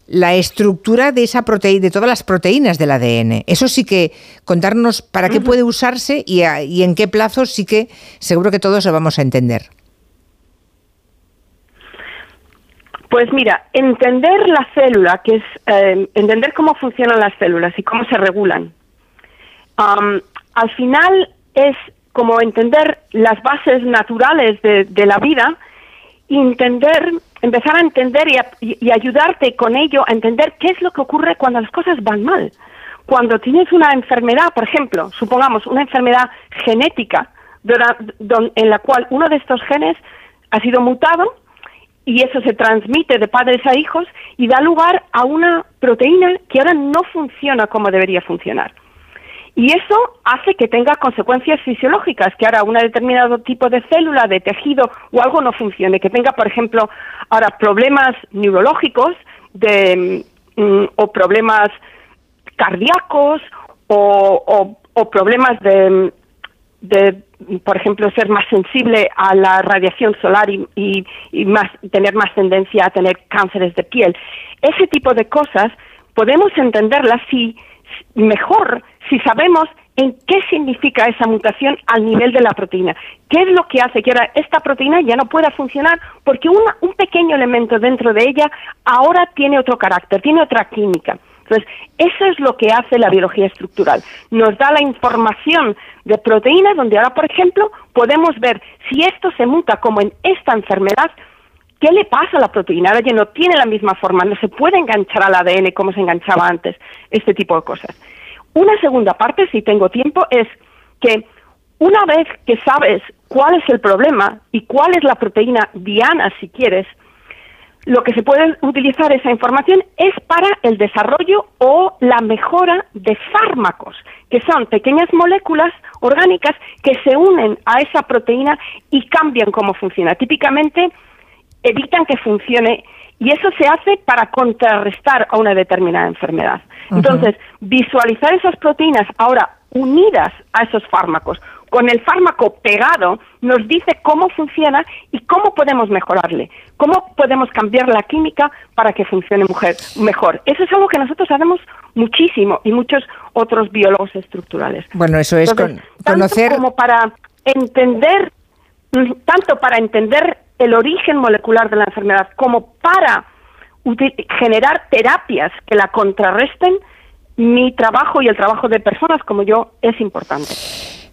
la estructura de esa proteína, de todas las proteínas del ADN. Eso sí que contarnos para qué puede usarse y, a- y en qué plazos sí que seguro que todos lo vamos a entender. Pues mira, entender la célula, que es eh, entender cómo funcionan las células y cómo se regulan, al final es como entender las bases naturales de, de la vida, entender, empezar a entender y, a- y- ayudarte con ello a entender qué es lo que ocurre cuando las cosas van mal. Cuando tienes una enfermedad, por ejemplo, supongamos una enfermedad genética en la cual uno de estos genes ha sido mutado y eso se transmite de padres a hijos y da lugar a una proteína que ahora no funciona como debería funcionar. Y eso hace que tenga consecuencias fisiológicas, que ahora un determinado tipo de célula, de tejido o algo no funcione, que tenga, por ejemplo, ahora problemas neurológicos de, mm, o problemas cardíacos o, problemas de, de, por ejemplo, ser más sensible a la radiación solar y, y, y más, tener más tendencia a tener cánceres de piel. Ese tipo de cosas podemos entenderlas si mejor si sabemos en qué significa esa mutación al nivel de la proteína. ¿Qué es lo que hace que ahora esta proteína ya no pueda funcionar? Porque un pequeño elemento dentro de ella ahora tiene otro carácter, tiene otra química. Entonces, eso es lo que hace la biología estructural. Nos da la información de proteínas donde ahora, por ejemplo, podemos ver si esto se muta como en esta enfermedad, ¿qué le pasa a la proteína? Ahora ya no tiene la misma forma, no se puede enganchar al ADN como se enganchaba antes, este tipo de cosas. Una segunda parte, si tengo tiempo, es que una vez que sabes cuál es el problema y cuál es la proteína diana, si quieres, lo que se puede utilizar esa información es para el desarrollo o la mejora de fármacos, que son pequeñas moléculas orgánicas que se unen a esa proteína y cambian cómo funciona. Típicamente evitan que funcione y eso se hace para contrarrestar a una determinada enfermedad. Entonces, visualizar esas proteínas ahora unidas a esos fármacos, con el fármaco pegado, nos dice cómo funciona y cómo podemos mejorarle, cómo podemos cambiar la química para que funcione mujer, mejor. Eso es algo que nosotros sabemos muchísimo y muchos otros biólogos estructurales. Bueno, eso es Entonces, con- tanto conocer... como para entender tanto para entender el origen molecular de la enfermedad como para generar terapias que la contrarresten, mi trabajo y el trabajo de personas como yo es importante.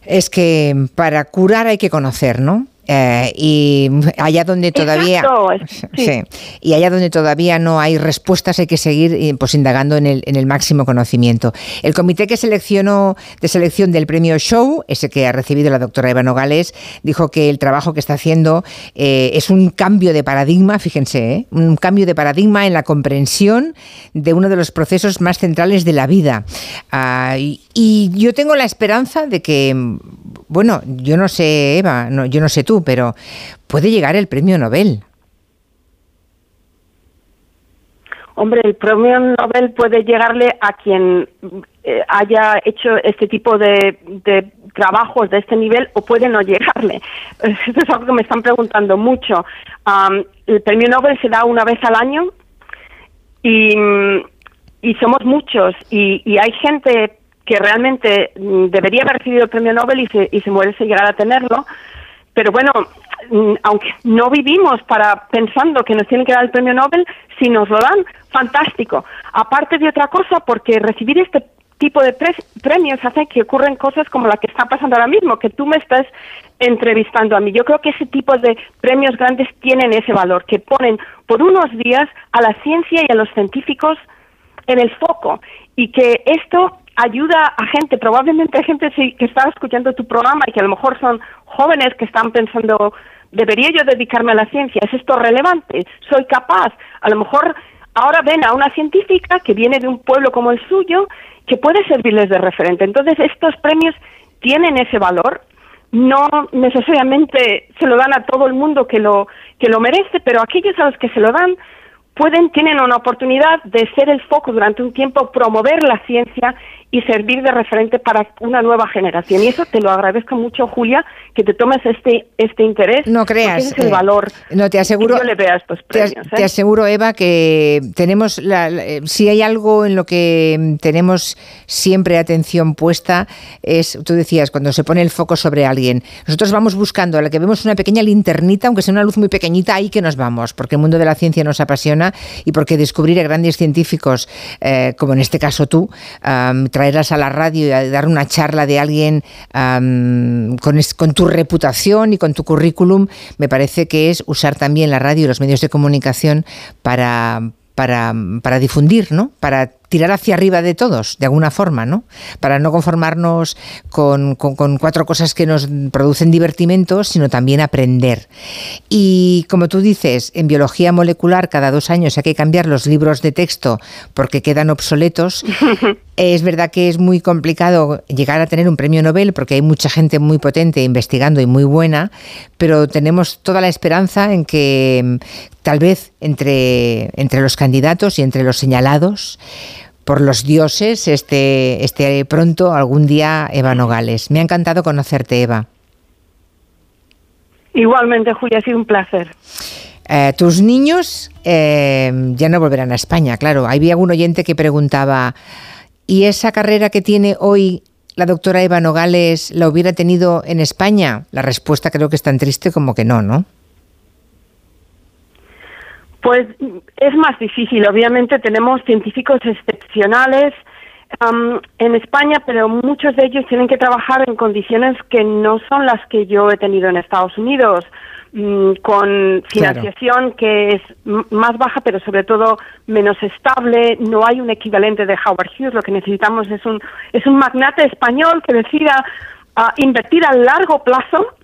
Es que para curar hay que conocer, ¿no? Eh, y allá donde todavía Exacto, sí. sí. y allá donde todavía no hay respuestas hay que seguir eh, pues indagando en el, en el máximo conocimiento. El comité que seleccionó de selección del premio Show, ese que ha recibido la doctora Eva Nogales, dijo que el trabajo que está haciendo eh, es un cambio de paradigma, fíjense, ¿eh? un cambio de paradigma en la comprensión de uno de los procesos más centrales de la vida. Ah, y, y yo tengo la esperanza de que, bueno, yo no sé, Eva, no, yo no sé tú, pero puede llegar el premio Nobel. Hombre, el premio Nobel puede llegarle a quien eh, haya hecho este tipo de, de trabajos de este nivel o puede no llegarle. Esto es algo que me están preguntando mucho. Am, el premio Nobel se da una vez al año y, y somos muchos y, y hay gente que realmente mm, debería haber recibido el premio Nobel y se, y se muere sin llegar a tenerlo. Pero bueno, mm, aunque no vivimos para pensando que nos tienen que dar el premio Nobel, si nos lo dan, fantástico. Aparte de otra cosa, porque recibir este tipo de pre- premios hace que ocurren cosas como la que está pasando ahora mismo, que tú me estás entrevistando a mí. Yo creo que ese tipo de premios grandes tienen ese valor, que ponen por unos días a la ciencia y a los científicos en el foco y que esto ayuda a gente, probablemente a gente que está escuchando tu programa y que a lo mejor son jóvenes que están pensando, ¿debería yo dedicarme a la ciencia? ¿Es esto relevante? ¿Soy capaz? A lo mejor ahora ven a una científica que viene de un pueblo como el suyo que puede servirles de referente. Entonces estos premios tienen ese valor no necesariamente se lo dan a todo el mundo que lo que lo merece, pero aquellos a los que se lo dan pueden tienen una oportunidad de ser el foco durante un tiempo, promover la ciencia y servir de referente para una nueva generación. Y eso te lo agradezco mucho, Julia, que te tomes este este interés. No creas. el eh, valor. No, te aseguro. que yo le veo a estos Te, as- premios. te ¿eh? aseguro, Eva, que tenemos, la- la- eh, si hay algo en lo que mm, tenemos siempre atención puesta, es, tú decías, cuando se pone el foco sobre alguien. Nosotros vamos buscando, a la que vemos una pequeña linternita, aunque sea una luz muy pequeñita, ahí que nos vamos, porque el mundo de la ciencia nos apasiona y porque descubrir a grandes científicos, eh, como en este caso tú, am, traerlas a la radio y dar una charla de alguien con, con tu reputación y con tu currículum, me parece que es usar también la radio y los medios de comunicación para, para, para difundir, ¿no? Para tirar hacia arriba de todos, de alguna forma, ¿no? Para no conformarnos con, con- con cuatro cosas que nos producen divertimentos, sino también aprender. Y como tú dices, en biología molecular cada dos años hay que cambiar los libros de texto porque quedan obsoletos. Es verdad que es muy complicado llegar a tener un premio Nobel porque hay mucha gente muy potente investigando y muy buena, pero tenemos toda la esperanza en que mm, tal vez entre, entre los candidatos y entre los señalados por los dioses este, este pronto algún día Eva Nogales. Me ha encantado conocerte, Eva. Igualmente, Julia, ha sido un placer. Eh, tus niños eh, ya no volverán a España, claro. Había algún oyente que preguntaba, ¿y esa carrera que tiene hoy la doctora Eva Nogales la hubiera tenido en España? La respuesta creo que es tan triste como que no, ¿no? Pues es más difícil. Obviamente tenemos científicos excepcionales am, en España, pero muchos de ellos tienen que trabajar en condiciones que no son las que yo he tenido en Estados Unidos, mm, con financiación que es más baja, pero sobre todo menos estable. No hay un equivalente de Howard Hughes. Lo que necesitamos es un es un magnate español que decida ah, invertir a largo plazo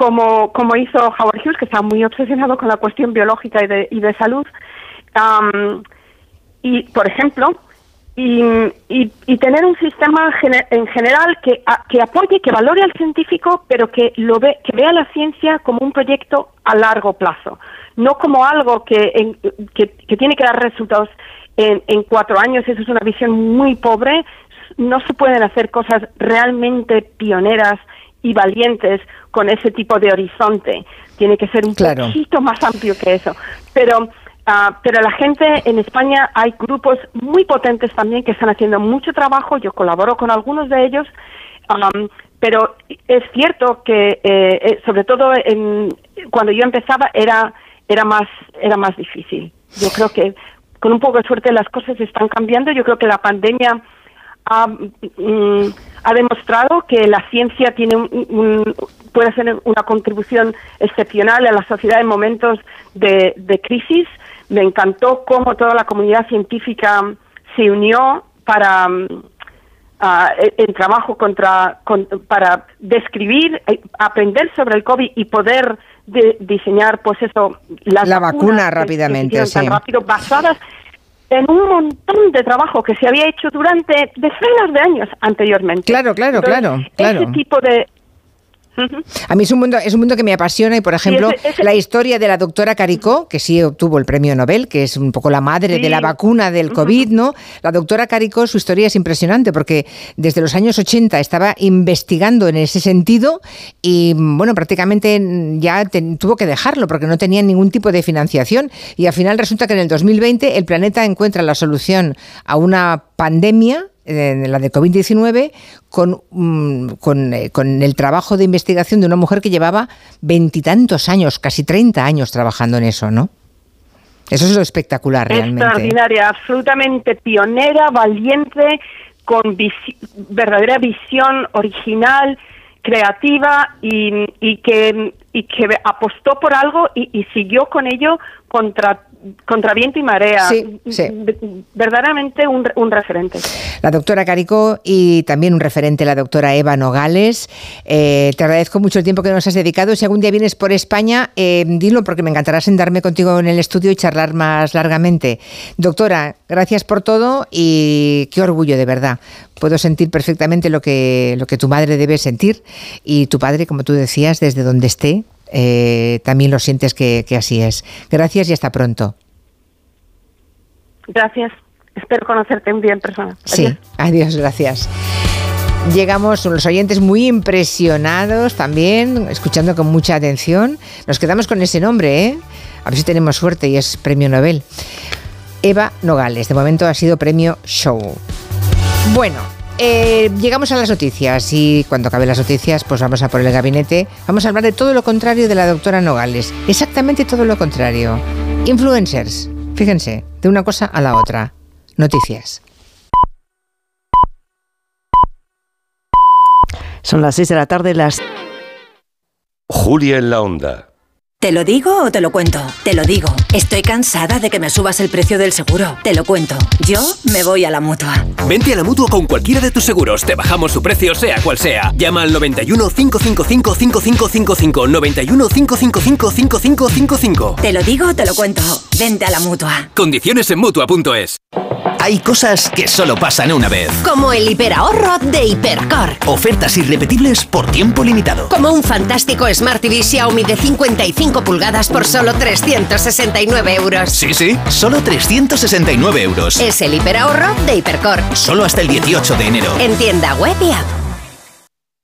como, como hizo Howard Hughes, que está muy obsesionado con la cuestión biológica y de, y de salud. Y, por ejemplo, y, y, tener un sistema en general que, a- que apoye, que valore al científico, pero que, lo ve, que vea la ciencia como un proyecto a largo plazo, no como algo que, que, que tiene que dar resultados en, en cuatro años. Eso es una visión muy pobre. No se pueden hacer cosas realmente pioneras y valientes con ese tipo de horizonte. Tiene que ser un Claro. poquito más amplio que eso. Pero, ah, pero la gente en España hay grupos muy potentes también que están haciendo mucho trabajo. Yo colaboro con algunos de ellos. am, pero es cierto que, eh, eh, sobre todo en, cuando yo empezaba, era, era, más, era más difícil. Yo creo que con un poco de suerte las cosas están cambiando. Yo creo que la pandemia ha, mm, ha demostrado que la ciencia tiene un, un- puede hacer una contribución excepcional a la sociedad en momentos de, de crisis. Me encantó cómo toda la comunidad científica se unió para mm, ah, el, trabajo contra, con- para describir, eh, aprender sobre el COVID y poder de- diseñar, pues eso, las La vacunas vacuna rápidamente, tan rápido, basadas en un montón de trabajo que se había hecho durante decenas de años anteriormente. Claro, claro, claro, claro. Ese tipo de... A mí es un mundo, es un mundo que me apasiona y, por ejemplo, ese- ese- la historia de la doctora Caricó, que sí obtuvo el premio Nobel, que es un poco la madre Sí. de la vacuna del COVID, ¿no? La doctora Caricó, su historia es impresionante porque desde los años 80 estaba investigando en ese sentido y, bueno, prácticamente ya te- tuvo que dejarlo porque no tenía ningún tipo de financiación y al final resulta que en el 2020 el planeta encuentra la solución a una pandemia eh, la de COVID-19 con, mm, con, eh, con el trabajo de investigación de una mujer que llevaba veintitantos años, casi 30 años trabajando en eso, ¿no? Eso es lo espectacular realmente. extraordinaria, absolutamente pionera, valiente, con verdadera visión original, creativa y, y que y que apostó por algo y, y siguió con ello contra contra viento y marea. Sí, sí. Verdaderamente un referente. La doctora Caricó y también un referente, la doctora Eva Nogales. Eh, te agradezco mucho el tiempo que nos has dedicado. Si algún día vienes por España, eh, dilo porque me encantará sentarme contigo en el estudio y charlar más largamente. Doctora, gracias por todo y qué orgullo, de verdad. Puedo sentir perfectamente lo que, lo que tu madre debe sentir y tu padre, como tú decías, desde donde esté, eh, también lo sientes que, que así es. Gracias y hasta pronto. Gracias. Espero conocerte un día en persona. Sí, adiós, gracias. Llegamos los oyentes muy impresionados también, escuchando con mucha atención. Nos quedamos con ese nombre, ¿eh? A ver si tenemos suerte y es premio Nobel. Eva Nogales, de momento ha sido premio Show. Bueno, eh, llegamos a las noticias y cuando acabe las noticias, pues vamos a por el gabinete. Vamos a hablar de todo lo contrario de la doctora Nogales. Exactamente todo lo contrario. Influencers. Fíjense, de una cosa a la otra. Noticias. Son las 6 de la tarde, las... Julia en la onda. ¿Te lo digo o te lo cuento? Te lo digo. Estoy cansada de que me subas el precio del seguro. Te lo cuento. Yo me voy a la mutua. Vente a la mutua con cualquiera de tus seguros. Te bajamos su precio, sea cual sea. Llama al 91 555 5555. 91 555 5555. Te lo digo o te lo cuento. Vente a la mutua. Condiciones en mutua.es. Hay cosas que solo pasan una vez. Como el hiperahorro de Hipercor. Ofertas irrepetibles por tiempo limitado. Como un fantástico Smart TV Xiaomi de 55 pulgadas por solo 369 euros. Sí, sí, solo 369 euros. Es el hiperahorro de Hipercor. Solo hasta el 18 de enero. En tienda web y app.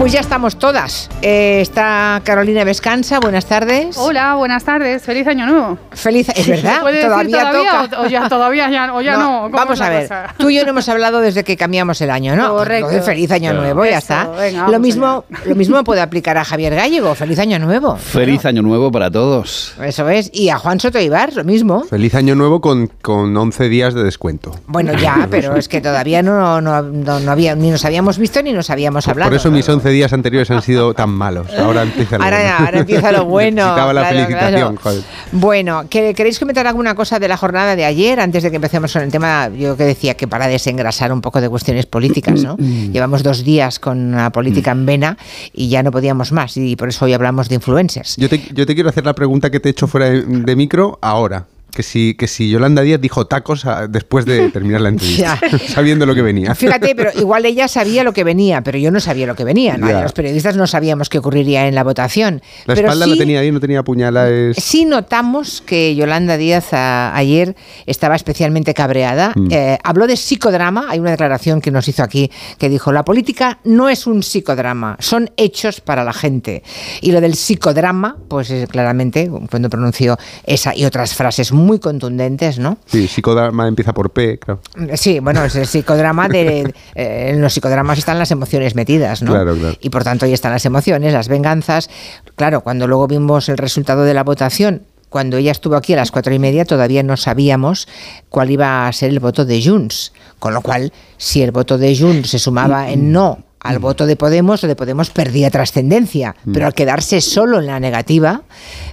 Pues ya estamos todas. Eh, está Carolina Vescanza, buenas tardes. Hola, buenas tardes. Feliz año nuevo. Feliz, es verdad, ¿Puede todavía, decir todavía toca. O, o ya, todavía ya, o ya no. ¿Cómo Vamos a ver, cosa? tú y yo no hemos hablado desde que cambiamos el año, ¿no? Correcto. Entonces, feliz año nuevo, ya Eso, está. venga, lo mismo, lo mismo puede aplicar a Javier Gallego, feliz año nuevo. Feliz año nuevo para todos. Eso es, y a Juan Soto Ibar, lo mismo. Feliz año nuevo con, con 11 días de descuento. Bueno, ya, pero es que todavía no, no, no, no había, ni nos habíamos visto ni nos habíamos hablado. Por eso mis 11 días anteriores han sido tan malos. Ahora empieza lo Ahora, bueno. ahora empieza lo bueno. Necesitaba la claro, felicitación, claro. joder. Bueno, ¿que- ¿queréis comentar alguna cosa de la jornada de ayer antes de que empecemos con el tema? Yo que decía que para desengrasar un poco de cuestiones políticas, ¿no? Llevamos dos días con la política en vena y ya no podíamos más y por eso hoy hablamos de influencers. Yo te, yo te quiero hacer la pregunta que te he hecho fuera de, de micro ahora. Que si, que si Yolanda Díaz dijo tacos a- después de terminar la entrevista, sabiendo lo que venía. Fíjate, pero igual ella sabía lo que venía, pero yo no sabía lo que venía. Ya. Los periodistas no sabíamos qué ocurriría en la votación. La pero espalda sí- la tenía ahí, no tenía puñales. Sí notamos que Yolanda Díaz a- ayer estaba especialmente cabreada. Mm. Eh, habló de psicodrama. Hay una declaración que nos hizo aquí que dijo, la política no es un psicodrama, son hechos para la gente. Y lo del psicodrama, pues es claramente, cuando pronunció esa y otras frases muy contundentes, ¿no? Sí, psicodrama empieza por P, claro. Sí, bueno, es el psicodrama de... eh, en los psicodramas están las emociones metidas, ¿no? Claro, claro. Y por tanto ahí están las emociones, las venganzas. Claro, cuando luego vimos el resultado de la votación, cuando ella estuvo aquí a las cuatro y media, todavía no sabíamos cuál iba a ser el voto de Junts. Con lo cual, si el voto de Junts se sumaba en no al voto de Podemos, lo de Podemos perdía trascendencia. Pero al quedarse solo en la negativa,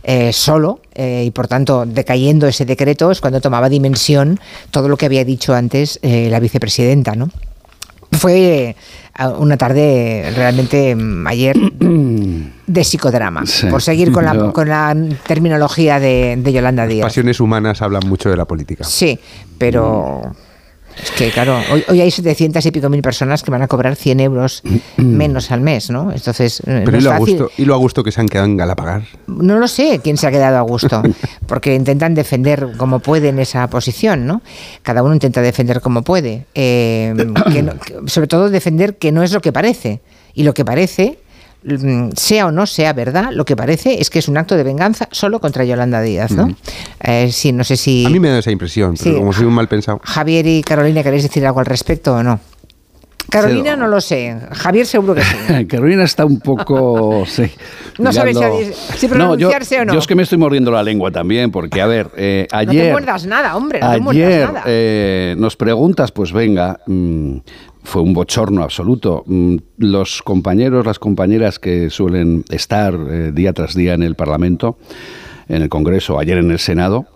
eh, solo, eh, y por tanto decayendo ese decreto, es cuando tomaba dimensión todo lo que había dicho antes eh, la vicepresidenta, ¿no? Fue una tarde realmente mm, ayer de psicodrama, Sí. por seguir con la, Yo- con la terminología de, de Yolanda Díaz. Pasiones humanas hablan mucho de la política. Sí, pero es que claro, hoy, hoy hay 700 y pico mil personas que van a cobrar 100 euros menos al mes, ¿no? Entonces, eh, no y es lo, a fácil. gusto, y lo a gusto que se han quedado en Galapagar. No lo sé quién se ha quedado a gusto, porque intentan defender como pueden esa posición, ¿no? Cada uno intenta defender como puede. Eh, que no- que- sobre todo defender que no es lo que parece. Y lo que parece, mm, sea o no sea verdad, lo que parece es que es un acto de venganza solo contra Yolanda Díaz, ¿no? Eh, sí, no sé si A mí me da esa impresión, pero Sí. como soy un mal pensado. Javier y Carolina queréis decir algo al respecto o no. Carolina no lo sé, Javier seguro que sí. Carolina está un poco. Sí, No sabe si, No, pronunciarse yo, o no. Yo es que me estoy mordiendo la lengua también, porque, a ver, eh, no te ayer. muerdas nada, hombre, no te muerdas Ayer nada. eh, nos preguntas, pues venga, mm, fue un bochorno absoluto. Mm, los compañeros, las compañeras que suelen estar eh, día tras día en el Parlamento, en el Congreso, ayer en el Senado,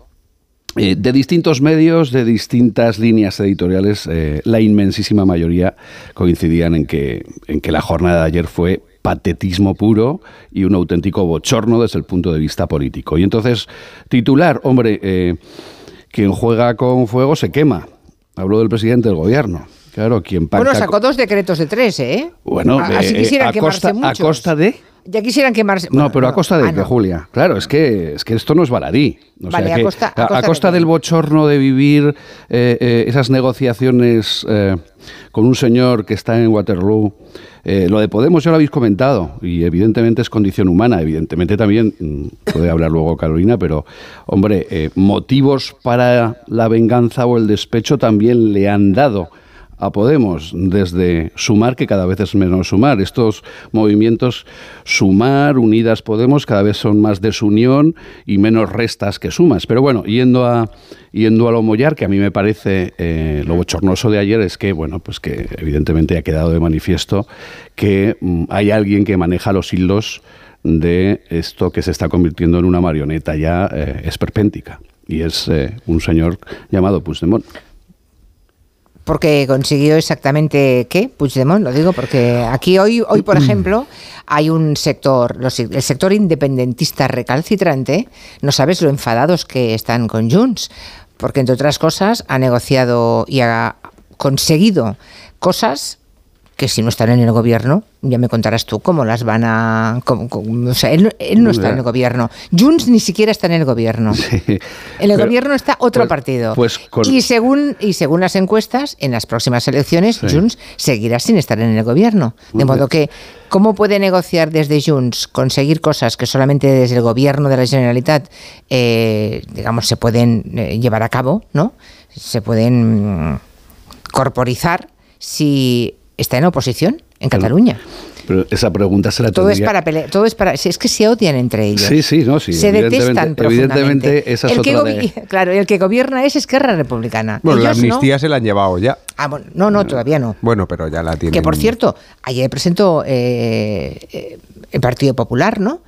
eh, de distintos medios, de distintas líneas editoriales, eh, la inmensísima mayoría coincidían en que, en que la jornada de ayer fue patetismo puro y un auténtico bochorno desde el punto de vista político. Y entonces, titular, hombre, quien juega con fuego se quema. Habló del presidente del gobierno. Claro, quien pacta Bueno, sacó dos decretos de tres, ¿eh? bueno, A- así eh, quisiera a, quemarse costa, a muchos. costa de... Ya quisieran quemarse. No, pero a costa de ah, no. Julia. Claro, es que, es que esto no es baladí. O Vale, sea a que costa- a costa del bochorno de vivir eh, eh, esas negociaciones eh, con un señor que está en Waterloo. eh, lo de Podemos ya lo habéis comentado y evidentemente es condición humana, evidentemente también mm, puede hablar luego Carolina, pero hombre, eh, motivos para la venganza o el despecho también le han dado a Podemos desde Sumar, que cada vez es menos Sumar. Estos movimientos Sumar, Unidas Podemos, cada vez son más desunión y menos restas que sumas. Pero bueno, yendo a, yendo a lo Mollar, que a mí me parece eh, lo bochornoso de ayer es que, bueno, pues que evidentemente ha quedado de manifiesto que mm, hay alguien que maneja los hilos de esto que se está convirtiendo en una marioneta ya eh, esperpéntica. Y es eh, un señor llamado Puigdemont. Porque consiguió exactamente qué, Puigdemont, lo digo porque aquí hoy, hoy por ejemplo, hay un sector, los- el sector independentista recalcitrante, no sabes lo enfadados que están con Junts, porque entre otras cosas ha negociado y ha conseguido cosas que si no están en el gobierno, ya me contarás tú cómo las van a... cómo- cómo- o sea, él, no- él no está en el gobierno. Junts ni siquiera está en el gobierno. En el Pero- gobierno está otro pues- partido. pues con- y, según, y según las encuestas, en las próximas elecciones, Sí. Junts seguirá sin estar en el gobierno. De modo que, ¿cómo puede negociar desde Junts, conseguir cosas que solamente desde el gobierno de la Generalitat, eh, digamos, se pueden eh, llevar a cabo, ¿no? Se pueden mm, corporizar si está en oposición en Cataluña. Pero esa pregunta se la Todo es para pelear, todo es para, es que se odian entre ellos. Sí, sí, no, sí. Se evidentemente- detestan profundamente. Evidentemente, esa es el que otra gobi- de... Claro, el que gobierna es Esquerra Republicana. Bueno, la Ellos no. amnistía se la han llevado ya. Ah, bueno, no, no, todavía no. Bueno, pero ya la tienen. Que por cierto, ayer presentó eh, el Partido Popular, ¿no?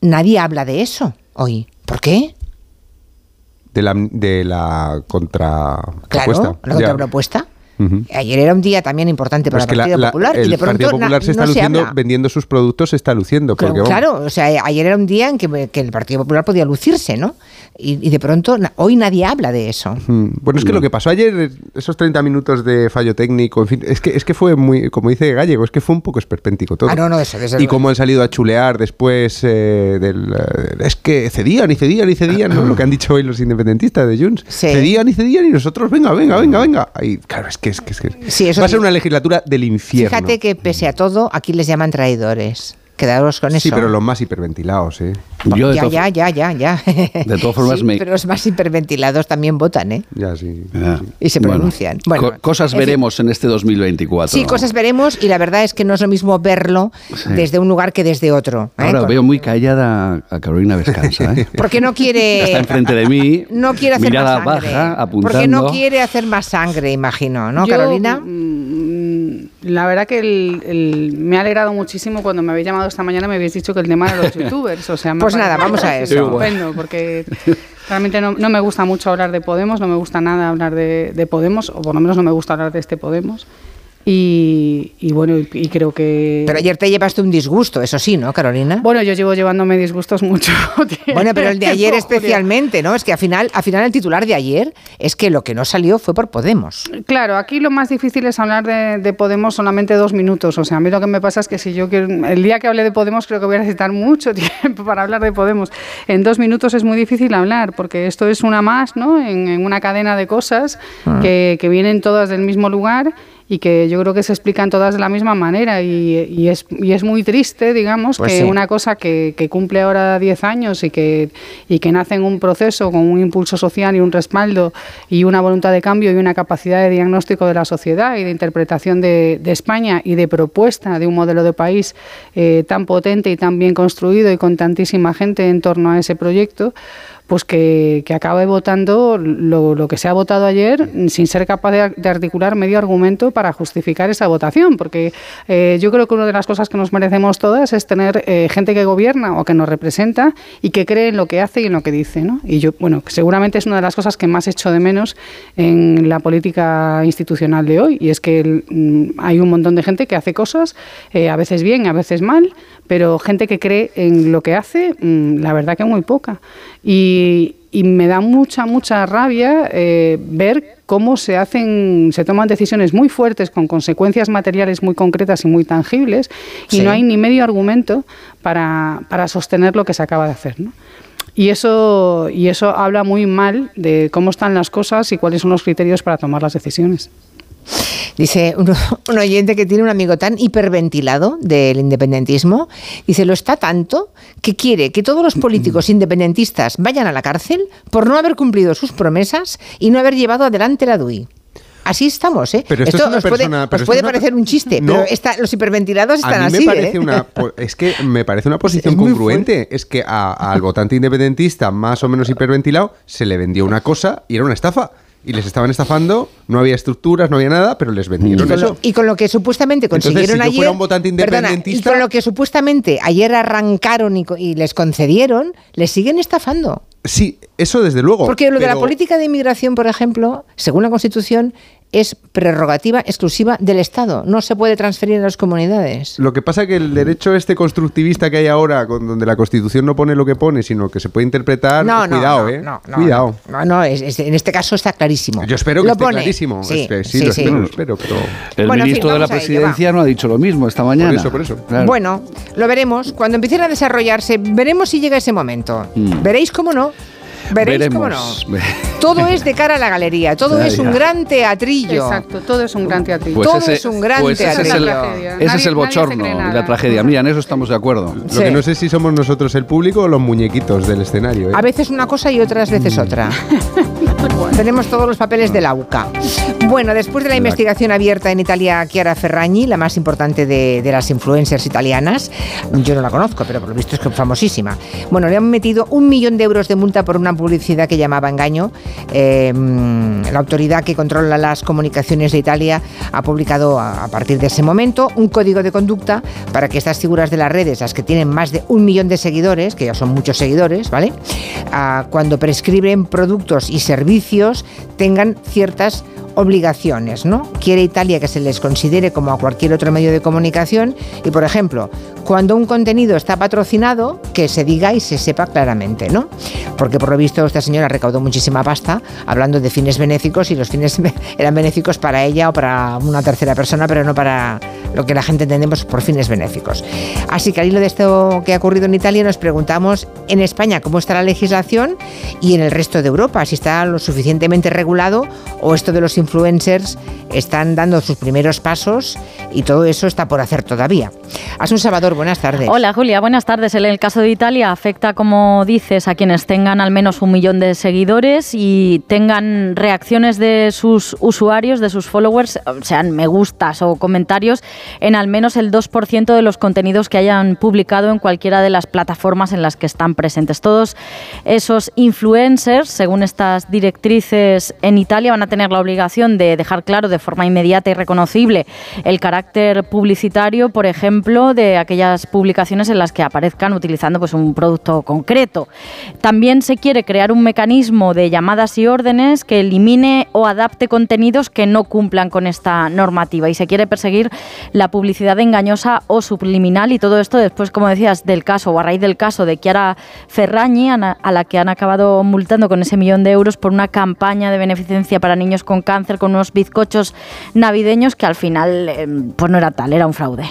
Nadie habla de eso hoy. ¿Por qué? De la, de la contra Claro, propuesta. la Ya. Ayer era un día también importante para Pues el la- Partido la- Popular el y de pronto Partido Popular se está no luciendo, vendiendo sus productos, se está luciendo. Porque, Claro, o sea, ayer era un día en que, que el Partido Popular podía lucirse, ¿no? Y, y de pronto, hoy nadie habla de eso. Mm, Bueno, es que lo que pasó ayer, esos 30 minutos de fallo técnico, en fin, es que, es que fue muy, como dice Gallego, es que fue un poco esperpéntico todo. Ah, no, no, eso, y cómo han salido a chulear después eh, del... eh, es que cedían y cedían y cedían, ¿no? Lo que han dicho hoy los independentistas de Junts. Cedían y cedían y nosotros, venga, venga, venga, venga. Ahí, claro, es que, es que, es que Sí, eso va a ser una legislatura del infierno. Fíjate que pese a todo, aquí les llaman traidores. Quedaros con eso. Sí, pero los más hiperventilados, ¿eh? ya, ya, ya, ya, ya. De todas formas, Sí, me- Pero los más hiperventilados también votan, ¿eh? Ya, sí. Y se pronuncian. Bueno, co- cosas en fin. veremos en este 2024. Sí, cosas veremos y la verdad es que no es lo mismo verlo Sí. desde un lugar que desde otro. ¿eh? Ahora Con- veo muy callada a Carolina Vescanza. ¿eh? Porque no quiere... Está enfrente de mí. No quiere hacer mirada más sangre. baja, apuntando. Porque no quiere hacer más sangre, imagino, ¿no, Yo, Carolina? La verdad que el- el- me ha alegrado muchísimo cuando me habéis llamado esta mañana me habéis dicho que el tema era los youtubers. O sea, me Pues nada, vamos a eso. Estupendo, porque realmente no, no me gusta mucho hablar de Podemos, no me gusta nada hablar de, de Podemos, o por lo menos no me gusta hablar de este Podemos. Y, y bueno, y, y creo que... Pero ayer te llevaste un disgusto, eso sí, ¿no, Carolina? Bueno, yo llevo llevándome disgustos mucho. Bueno, pero el de ayer especialmente, ¿no? Es que al final, al final el titular de ayer es que lo que no salió fue por Podemos. Claro, aquí lo más difícil es hablar de, de Podemos solamente dos minutos. O sea, a mí lo que me pasa es que si yo quiero. El día que hable de Podemos, creo que voy a necesitar mucho tiempo para hablar de Podemos. En dos minutos es muy difícil hablar, porque esto es una más, ¿no? En, en una cadena de cosas Ah. que, que vienen todas del mismo lugar y que yo creo que se explican todas de la misma manera. Y, y es, y es muy triste, digamos, Pues que sí. una cosa que, que cumple ahora 10 años y que, y que nace en un proceso con un impulso social y un respaldo y una voluntad de cambio y una capacidad de diagnóstico de la sociedad y de interpretación de, de España y de propuesta de un modelo de país eh, tan potente y tan bien construido y con tantísima gente en torno a ese proyecto, pues que, que acabe votando lo, lo que se ha votado ayer sin ser capaz de, de articular medio argumento para justificar esa votación, porque eh, yo creo que una de las cosas que nos merecemos todas es tener eh, gente que gobierna o que nos representa y que cree en lo que hace y en lo que dice, ¿no? Y yo, bueno, seguramente es una de las cosas que más echo de menos en la política institucional de hoy, y es que el, mm, hay un montón de gente que hace cosas, eh, a veces bien, a veces mal, pero gente que cree en lo que hace, mm, la verdad que muy poca. Y Y, y me da mucha, mucha rabia eh, ver cómo se hacen, se toman decisiones muy fuertes con consecuencias materiales muy concretas y muy tangibles y Sí. no hay ni medio argumento para, para sostener lo que se acaba de hacer. ¿no? Y eso, y eso habla muy mal de cómo están las cosas y cuáles son los criterios para tomar las decisiones. Dice un, un oyente que tiene un amigo tan hiperventilado del independentismo, dice, lo está tanto que quiere que todos los políticos independentistas vayan a la cárcel por no haber cumplido sus promesas y no haber llevado adelante la DUI. Así estamos, ¿eh? Pero esto es una os puede, persona- os pero esto puede es una- parecer un chiste, No. pero esta- los hiperventilados están a mí así, me parece ¿eh? una po- es que me parece una posición Es congruente es que a- al votante independentista más o menos hiperventilado se le vendió una cosa y era una estafa y les estaban estafando no había estructuras no había nada pero les Y vendieron con, eso lo, y con lo que supuestamente Entonces, consiguieron si yo ayer. fuera un votante perdona, independentista- y con lo que supuestamente ayer arrancaron y, y les concedieron, les siguen estafando. sí eso desde luego Porque lo de la política de inmigración, por ejemplo, según la Constitución, es prerrogativa exclusiva del Estado. No se puede transferir a las comunidades. Lo que pasa que el derecho este constructivista que hay ahora, con, donde la Constitución no pone lo que pone, sino que se puede interpretar, No, no, cuidado, no, ¿eh? no, no, cuidado. No, no, es- es- en este caso está clarísimo. Yo espero que Lo esté pone. clarísimo. Sí, sí, sí, lo sí. espero, lo espero, pero... El Bueno, en fin, ministro de la ello, presidencia no ha dicho lo mismo esta mañana. eso, por eso. Claro. Bueno, lo veremos. Cuando empiecen a desarrollarse, veremos si llega ese momento. Mm. Veréis cómo no. Veréis cómo no. Todo es de cara a la galería, todo es un gran teatrillo. Exacto, todo es un gran teatrillo. Pues Todo ese- es un gran pues ese es el, teatrillo. ese es bochorno y la tragedia. Mira, en eso estamos de acuerdo. Lo que no sé si somos nosotros el público o los muñequitos del escenario. ¿eh? A veces una cosa y otras veces otra. Tenemos todos los papeles de la UCA. Bueno, después de la investigación abierta en Italia, Chiara Ferragni, la más importante de, de las influencers italianas, yo no la conozco, pero por lo visto es que famosísima. Bueno, le han metido un millón de euros de multa por una publicidad que llamaba engaño. Mm, la autoridad que controla las comunicaciones de Italia ha publicado a, a partir de ese momento un código de conducta para que estas figuras de las redes, las que tienen más de un millón de seguidores, que ya son muchos seguidores, ¿vale? Ah, cuando prescriben productos y servicios tengan ciertas obligaciones, ¿no? Quiere Italia que se les considere como a cualquier otro medio de comunicación y, por ejemplo, cuando un contenido está patrocinado, que se diga y se sepa claramente, ¿no? Porque por lo visto esta señora recaudó muchísima pasta hablando de fines benéficos y los fines eran benéficos para ella o para una tercera persona, pero no para lo que la gente entendemos por fines benéficos. Así que al hilo de esto que ha ocurrido en Italia nos preguntamos en España cómo está la legislación y en el resto de Europa, si está lo suficientemente regulado o esto de los influencers están dando sus primeros pasos y todo eso está por hacer todavía. Asun Salvador, buenas tardes. Hola Julia, buenas tardes. En el caso de Italia afecta, como dices, a quienes tengan al menos un millón de seguidores y tengan reacciones de sus usuarios, de sus followers, sean me gustas o comentarios, en al menos el 2% de los contenidos que hayan publicado en cualquiera de las plataformas en las que están presentes. Todos esos influencers, según estas directrices en Italia, van a tener la obligación de dejar claro de forma inmediata y reconocible el carácter publicitario, por ejemplo, de aquellas publicaciones en las que aparezcan utilizando pues, un producto concreto. También se quiere crear un mecanismo de llamadas y órdenes que elimine o adapte contenidos que no cumplan con esta normativa y se quiere perseguir la publicidad engañosa o subliminal y todo esto después, como decías, del caso o a raíz del caso de Chiara na- a la que han acabado multando con ese millón de euros por una campaña de beneficencia para niños con cáncer con unos bizcochos navideños que al final eh, pues no era tal, era un fraude.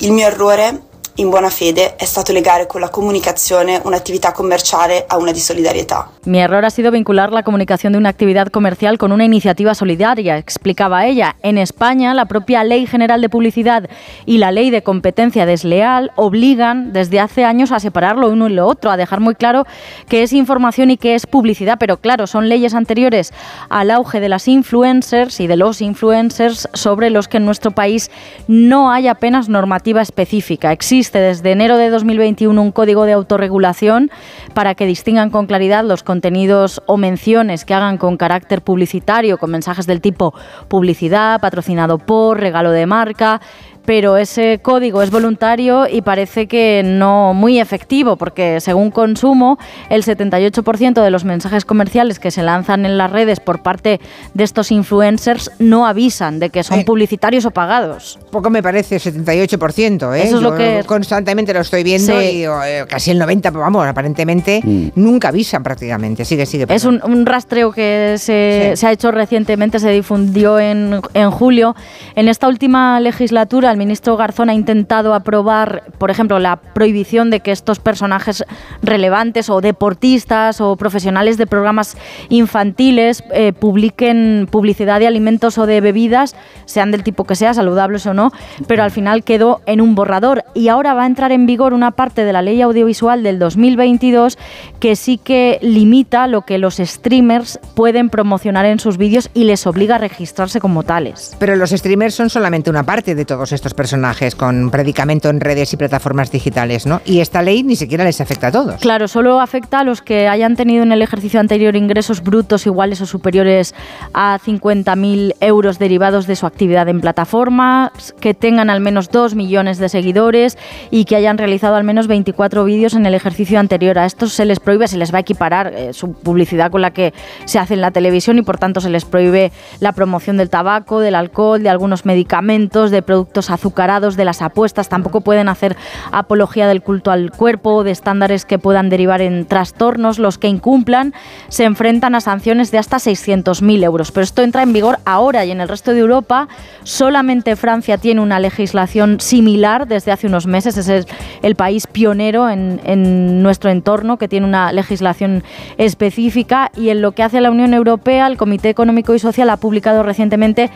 Errore, in buona fede, è stato legare con la comunicazione un'attività commerciale a una di solidarietà. Mi error ha sido vincular la comunicación de una actividad comercial con una iniciativa solidaria, explicaba ella. En España, la propia Ley General de Publicidad y la Ley de Competencia Desleal obligan desde hace años a separar lo uno y lo otro, a dejar muy claro qué es información y qué es publicidad. Pero claro, son leyes anteriores al auge de las influencers y de los influencers sobre los que en nuestro país no hay apenas normativa específica. Existe desde enero de 2021 un código de autorregulación para que distingan con claridad los contenidos o menciones que hagan con carácter publicitario, con mensajes del tipo publicidad, patrocinado por, regalo de marca, pero ese código es voluntario y parece que no muy efectivo, porque según Consumo, el 78% de los mensajes comerciales que se lanzan en las redes por parte de estos influencers no avisan de que son Eh, publicitarios o pagados. Poco me parece, 78%, ¿eh? Eso es lo Yo que- constantemente lo estoy viendo Sí. y eh, casi el 90%, pero vamos, aparentemente nunca avisan prácticamente. Sigue, sigue. Es un, un rastreo que se, se ha hecho recientemente, se difundió en, en julio. En esta última legislatura, el ministro Garzón ha intentado aprobar, por ejemplo, la prohibición de que estos personajes relevantes o deportistas o profesionales de programas infantiles eh, publiquen publicidad de alimentos o de bebidas, sean del tipo que sea, saludables o no, pero al final quedó en un borrador. Y ahora va a entrar en vigor una parte de la ley audiovisual del 2022 que sí que limita lo que los streamers pueden promocionar en sus vídeos y les obliga a registrarse como tales. Pero los streamers son solamente una parte de todos estos personajes con predicamento en redes y plataformas digitales, ¿no? Y esta ley ni siquiera les afecta a todos. Claro, solo afecta a los que hayan tenido en el ejercicio anterior ingresos brutos iguales o superiores a 50.000 euros derivados de su actividad en plataformas, que tengan al menos 2 millones de seguidores y que hayan realizado al menos 24 vídeos en el ejercicio anterior. A estos se les prohíbe, se les va a equiparar eh, su publicidad con la que se hace en la televisión y por tanto se les prohíbe la promoción del tabaco, del alcohol, de algunos medicamentos, de productos azucarados, de las apuestas. Tampoco pueden hacer apología del culto al cuerpo o de estándares que puedan derivar en trastornos. Los que incumplan se enfrentan a sanciones de hasta 600.000 euros. Pero esto entra en vigor ahora y en el resto de Europa solamente Francia tiene una legislación similar desde hace unos meses. Es el, país pionero en, en nuestro entorno que tiene una legislación específica y en lo que hace la Unión Europea, el Comité Económico y Social ha publicado recientemente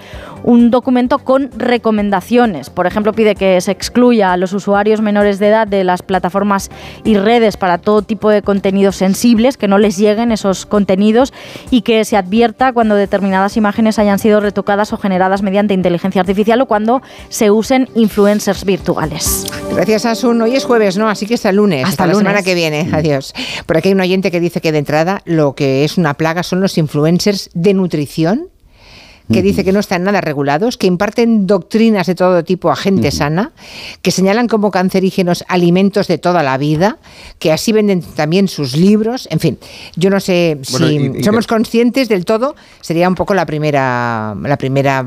un documento con recomendaciones. Por ejemplo, pide que se excluya a los usuarios menores de edad de las plataformas y redes para todo tipo de contenidos sensibles, que no les lleguen esos contenidos y que se advierta cuando determinadas imágenes hayan sido retocadas o generadas mediante inteligencia artificial o cuando se usen influencers virtuales. Gracias, Asun. Hoy es jueves, ¿no? Así que hasta el lunes. Hasta Hasta, la semana que viene. Adiós. Por aquí hay un oyente que dice que de entrada lo que es una plaga son los influencers de nutrición que dice que no están nada regulados, que imparten doctrinas de todo tipo a gente sana, que señalan como cancerígenos alimentos de toda la vida, que así venden también sus libros, en fin, yo no sé Bueno, si y- y somos conscientes del todo, sería un poco la primera la primera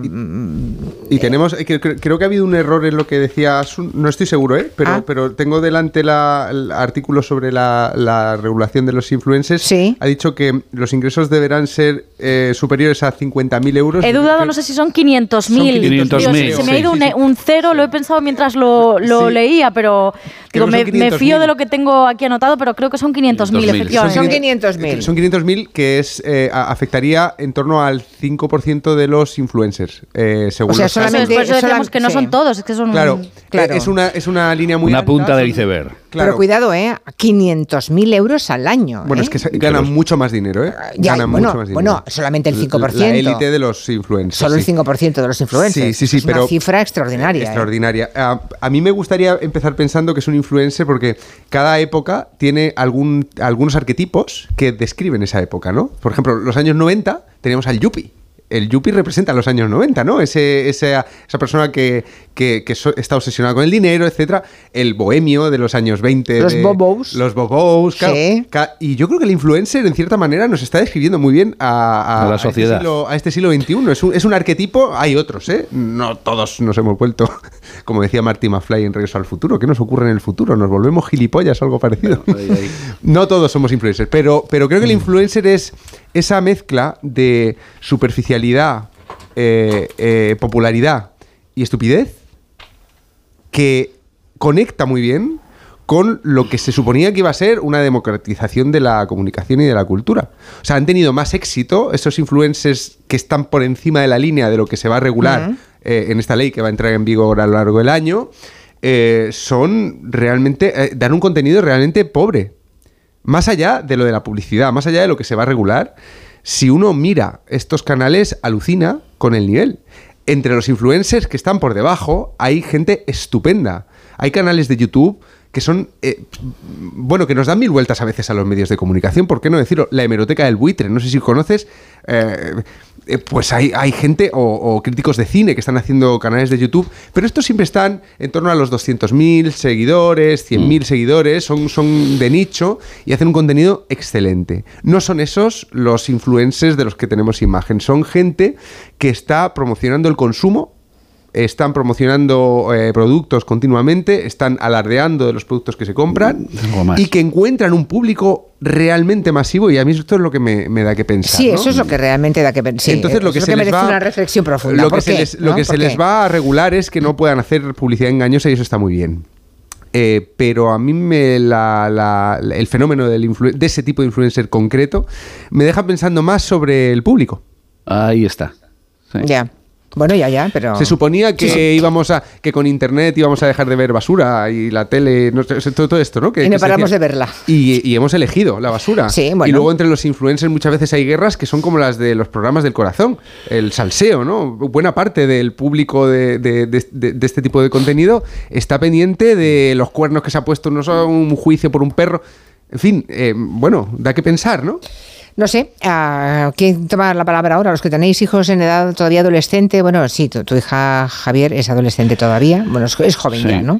Y tenemos, eh, que- que- creo que ha habido un error en lo que decía Asun, no estoy seguro, ¿eh? pero, Ah. pero tengo delante la- el artículo sobre la, la regulación de los influencers. Ha dicho que los ingresos deberán ser eh, superiores a 50.000 euros. He dudado, no sé si son 500.000. Son 500.000, Dios, Se me ha ido sí, un, sí. un cero, lo he pensado mientras lo, lo Sí. leía, pero digo, me, me 500.000. fío de lo que tengo aquí anotado, pero creo que son 500.000, efectivamente. Son 500.000. Son 500.000 que es eh, afectaría en torno al 5% de los influencers, eh, según O sea, los solamente-. Por eso decíamos que no sí. son todos, es que son... Claro, Claro. eh, Es, una, es una línea muy Una alta, punta del son- iceberg. Claro. Pero cuidado, ¿eh? 500.000 euros al año. Bueno, ¿eh? es que se- ganan mucho más dinero, ¿eh? Ya, ganan bueno, mucho más dinero. bueno, solamente el 5%. La élite de los influencers. Solo el sí. 5% de los influencers. Sí, sí, sí, es pero- una cifra extraordinaria. ¿eh? Extraordinaria. A, a mí me gustaría empezar pensando que es un influencer porque cada época tiene algún, algunos arquetipos que describen esa época, ¿no? Por ejemplo, los años 90 teníamos al yuppie. El yuppie representa los años 90, ¿no? Ese, esa, esa persona que, que- que so- está obsesionada con el dinero, etcétera. El bohemio de los años 20. Los de- bobos. Los bobos, claro. Sí. Ca- Y yo creo que el influencer, en cierta manera, nos está describiendo muy bien a, A la este sociedad. siglo- a este siglo XXI. Es un, es un arquetipo, hay otros, ¿eh? No todos nos hemos vuelto, como decía Marty McFly en Regreso al Futuro. ¿Qué nos ocurre en el futuro? ¿Nos volvemos gilipollas o algo parecido? no todos somos influencers, pero, pero creo que el influencer es esa mezcla de superficialidad, eh, eh, popularidad y estupidez que conecta muy bien con lo que se suponía que iba a ser una democratización de la comunicación y de la cultura. O sea, han tenido más éxito esos influencers que están por encima de la línea de lo que se va a regular eh, en esta ley que va a entrar en vigor a lo largo del año. eh, son realmente, eh, dan un contenido realmente pobre. Más allá de lo de la publicidad, más allá de lo que se va a regular, si uno mira estos canales, alucina con el nivel. Entre los influencers que están por debajo, hay gente estupenda. Hay canales de YouTube que son, eh, bueno, que nos dan mil vueltas a veces a los medios de comunicación. ¿Por qué no decirlo? La hemeroteca del buitre, no sé si conoces. eh, eh, pues hay, hay gente o, o críticos de cine que están haciendo canales de YouTube, pero estos siempre están en torno a los 200.000 seguidores, 100.000 seguidores, son, son de nicho y hacen un contenido excelente. No son esos los influencers de los que tenemos imagen, son gente que está promocionando el consumo están promocionando eh, productos continuamente, están alardeando de los productos que se compran y que encuentran un público realmente masivo y a mí esto es lo que me, me da que pensar. Sí, ¿no? eso es lo que realmente da que pensar. Entonces lo que eso se que les merece va una reflexión profunda. Lo ¿Por que se les, lo ¿No? que se ¿Por les va a regular es que no puedan hacer publicidad engañosa y eso está muy bien. Eh, pero a mí me la- la- la- el fenómeno del influ- de ese tipo de influencer concreto me deja pensando más sobre el público. Ahí está. Ya. Bueno, ya, ya, pero... Se suponía que Sí, sí. íbamos a que con internet íbamos a dejar de ver basura y la tele, no todo, todo esto, ¿no? Que, Y no paramos de verla. Y, y hemos elegido la basura. Sí, bueno. Y luego entre los influencers muchas veces hay guerras que son como las de los programas del corazón, el salseo, ¿no? Buena parte del público de, de- de- de- de este tipo de contenido está pendiente de los cuernos que se ha puesto, no solo un juicio por un perro. En fin, eh, bueno, da que pensar, ¿no? No sé, ¿a ¿quién toma la palabra ahora? Los que tenéis hijos en edad todavía adolescente, bueno, sí, tu, tu hija Javier es adolescente todavía, bueno, es, es joven Sí. ya, ¿no?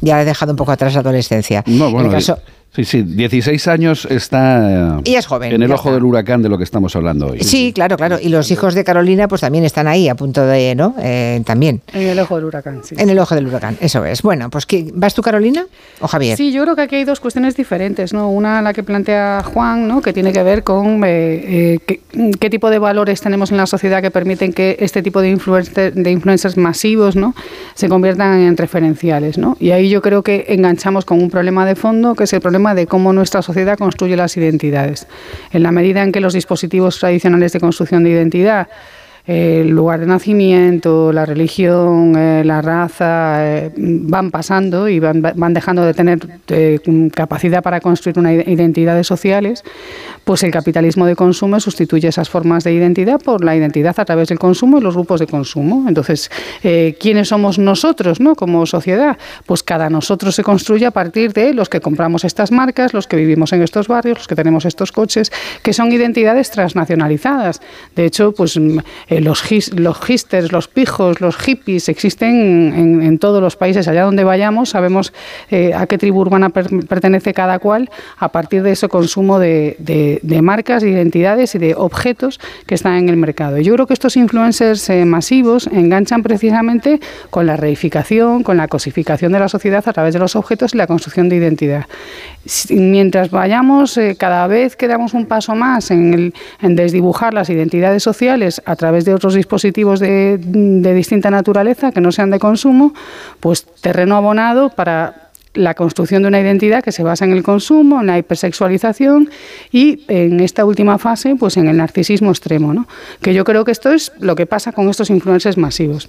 Ya ha dejado un poco atrás la adolescencia. No, en bueno, el caso, sí, sí, 16 años está Ella es joven, en el ojo está. del huracán de lo que estamos hablando hoy. sí, claro, claro, y los hijos de Carolina pues también están ahí a punto de, ¿no? Eh, también. En el ojo del huracán, sí. En el ojo del huracán, eso es. Bueno, pues ¿qué- ¿vas tú Carolina o Javier? Sí, yo creo que aquí hay dos cuestiones diferentes, ¿no? Una la que plantea Juan, ¿no? Que tiene que ver con eh, eh, qué, qué tipo de valores tenemos en la sociedad que permiten que este tipo de, influencer- de influencers masivos, ¿no? Se conviertan en referenciales, ¿no? Y ahí yo creo que enganchamos con un problema de fondo, que es el problema de cómo nuestra sociedad construye las identidades. En la medida en que los dispositivos tradicionales de construcción de identidad el lugar de nacimiento, la religión, eh, la raza, eh, van pasando y van, van dejando de tener eh, capacidad para construir una ide- identidades sociales, pues el capitalismo de consumo sustituye esas formas de identidad por la identidad a través del consumo y los grupos de consumo. Entonces, eh, ¿quiénes somos nosotros no? como sociedad? Pues cada nosotros se construye a partir de los que compramos estas marcas, los que vivimos en estos barrios, los que tenemos estos coches, que son identidades transnacionalizadas. De hecho, pues los, his- los hipsters, los pijos, los hippies existen en, todos los países. Allá donde vayamos sabemos eh, a qué tribu urbana per- pertenece cada cual a partir de ese consumo de, marcas, de identidades y de objetos que están en el mercado. Yo creo que estos influencers eh, masivos enganchan precisamente con la reificación, con la cosificación de la sociedad a través de los objetos y la construcción de identidad. Mientras vayamos, eh, cada vez que damos un paso más en, en desdibujar las identidades sociales a través de otros dispositivos de, de distinta naturaleza que no sean de consumo, pues terreno abonado para la construcción de una identidad que se basa en el consumo, en la hipersexualización y en esta última fase, pues en el narcisismo extremo, ¿no? Que yo creo que esto es lo que pasa con estos influencers masivos.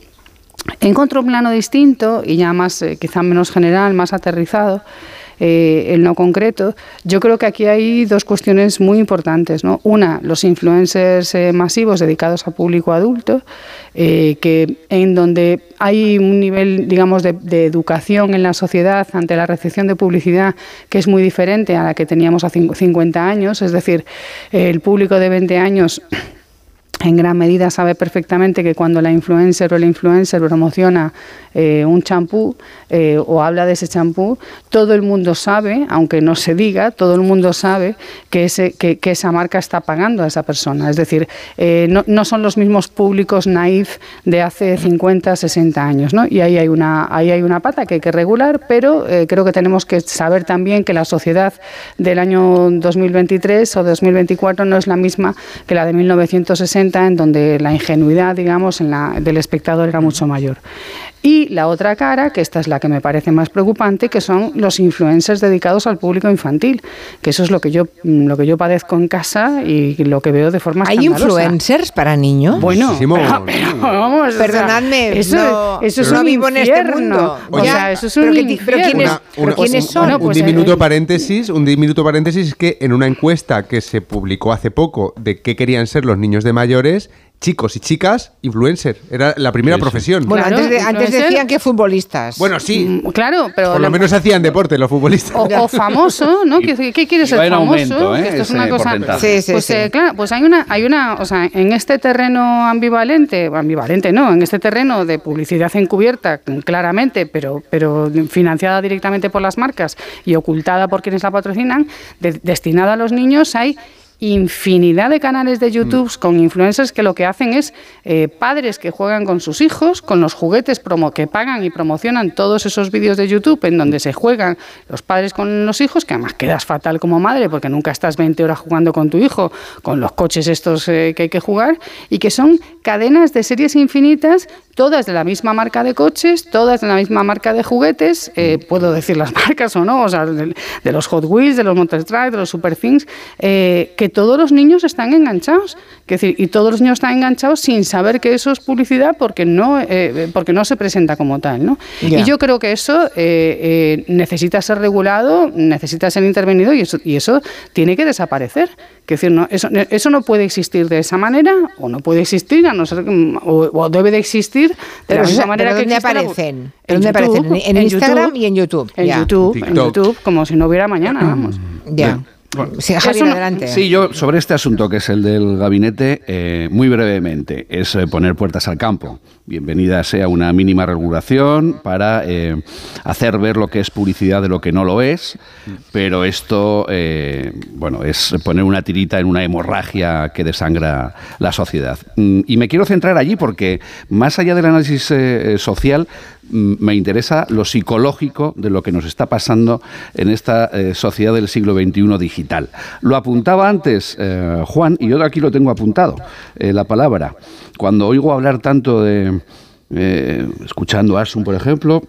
En otro plano distinto y ya más, eh, quizá menos general, más aterrizado, eh, en lo concreto, yo creo que aquí hay dos cuestiones muy importantes. ¿no? Una, los influencers eh, masivos dedicados a público adulto, eh, que en donde hay un nivel, digamos, de, de educación en la sociedad ante la recepción de publicidad que es muy diferente a la que teníamos hace cincu- 50 años. Es decir, el público de 20 años en gran medida sabe perfectamente que cuando la influencer o el influencer promociona eh, un champú eh, o habla de ese champú, todo el mundo sabe, aunque no se diga, todo el mundo sabe que, ese, que, que esa marca está pagando a esa persona. Es decir, eh, no, no son los mismos públicos naif de hace 50, 60 años. ¿no? Y ahí hay, una, ahí hay una pata que hay que regular, pero eh, creo que tenemos que saber también que la sociedad del año 2023 o 2024 no es la misma que la de 1960 en donde la ingenuidad, digamos, en la, del espectador era mucho mayor. Y la otra cara, que esta es la que me parece más preocupante, que son los influencers dedicados al público infantil, que eso es lo que yo lo que yo padezco en casa y lo que veo de forma ¿Hay escandalosa. influencers para niños? Bueno, pero, pero vamos, o sea, Perdonadme, eso, no, eso es no un vivo en este mundo. O sea, eso es pero un pero. ¿quiénes- pero ¿quiénes son? Bueno, un pues, diminuto eh, paréntesis, un diminuto paréntesis es que en una encuesta que se publicó hace poco de qué querían ser los niños de mayores mayores chicos y chicas influencer. Era la primera profesión. Bueno, Claro, antes, de- antes decían que futbolistas. Bueno, sí. Mm, Claro, pero Por lo menos hacían deporte los futbolistas. o, o famoso, ¿no? ¿Qué, qué quieres ser en famoso? aumento, ¿eh? Esto es una cosa. Sí, sí, pues sí. eh, claro, pues hay una, hay una, o sea, en este terreno ambivalente, ambivalente no, en este terreno de publicidad encubierta, claramente, pero, pero financiada directamente por las marcas y ocultada por quienes la patrocinan, de- destinada a los niños, hay infinidad de canales de YouTube con influencers que lo que hacen es eh, padres que juegan con sus hijos, con los juguetes promo que pagan y promocionan todos esos vídeos de YouTube en donde se juegan los padres con los hijos, que además quedas fatal como madre porque nunca estás 20 horas jugando con tu hijo, con los coches estos eh, que hay que jugar, y que son cadenas de series infinitas, todas de la misma marca de coches, todas de la misma marca de juguetes, eh, puedo decir las marcas o no, o sea, de, de los Hot Wheels, de los Truck, de los Super Things, eh, que todos los niños están enganchados. Es decir, y todos los niños están enganchados sin saber que eso es publicidad porque no, eh, porque no se presenta como tal. ¿no? Y yo creo que eso eh, eh, necesita ser regulado, necesita ser intervenido y eso, y eso tiene que desaparecer. Es decir, no, eso, eso no puede existir de esa manera o no puede existir, a no ser que- o, o debe de existir de Pero, la misma o sea, manera ¿pero que ¿dónde existe la- aparecen? ¿Pero ¿Dónde aparecen? YouTube, En, en Instagram y en YouTube. En ya. YouTube, en. YouTube, como si no hubiera mañana, vamos. Ya. Sí, Javier, Eso no- adelante. Sí, yo sobre este asunto que es el del gabinete, eh, muy brevemente, es eh, poner puertas al campo. Bienvenida sea una mínima regulación para eh, hacer ver lo que es publicidad de lo que no lo es, pero esto, bueno, es poner una tirita en una hemorragia que desangra la sociedad. Mm, Y me quiero centrar allí porque, más allá del análisis social, mm, me interesa lo psicológico de lo que nos está pasando en esta sociedad del siglo XXI digital. Lo apuntaba antes eh, Juan y yo aquí lo tengo apuntado, eh, la palabra. Cuando oigo hablar tanto de, eh, escuchando a Asun, por ejemplo,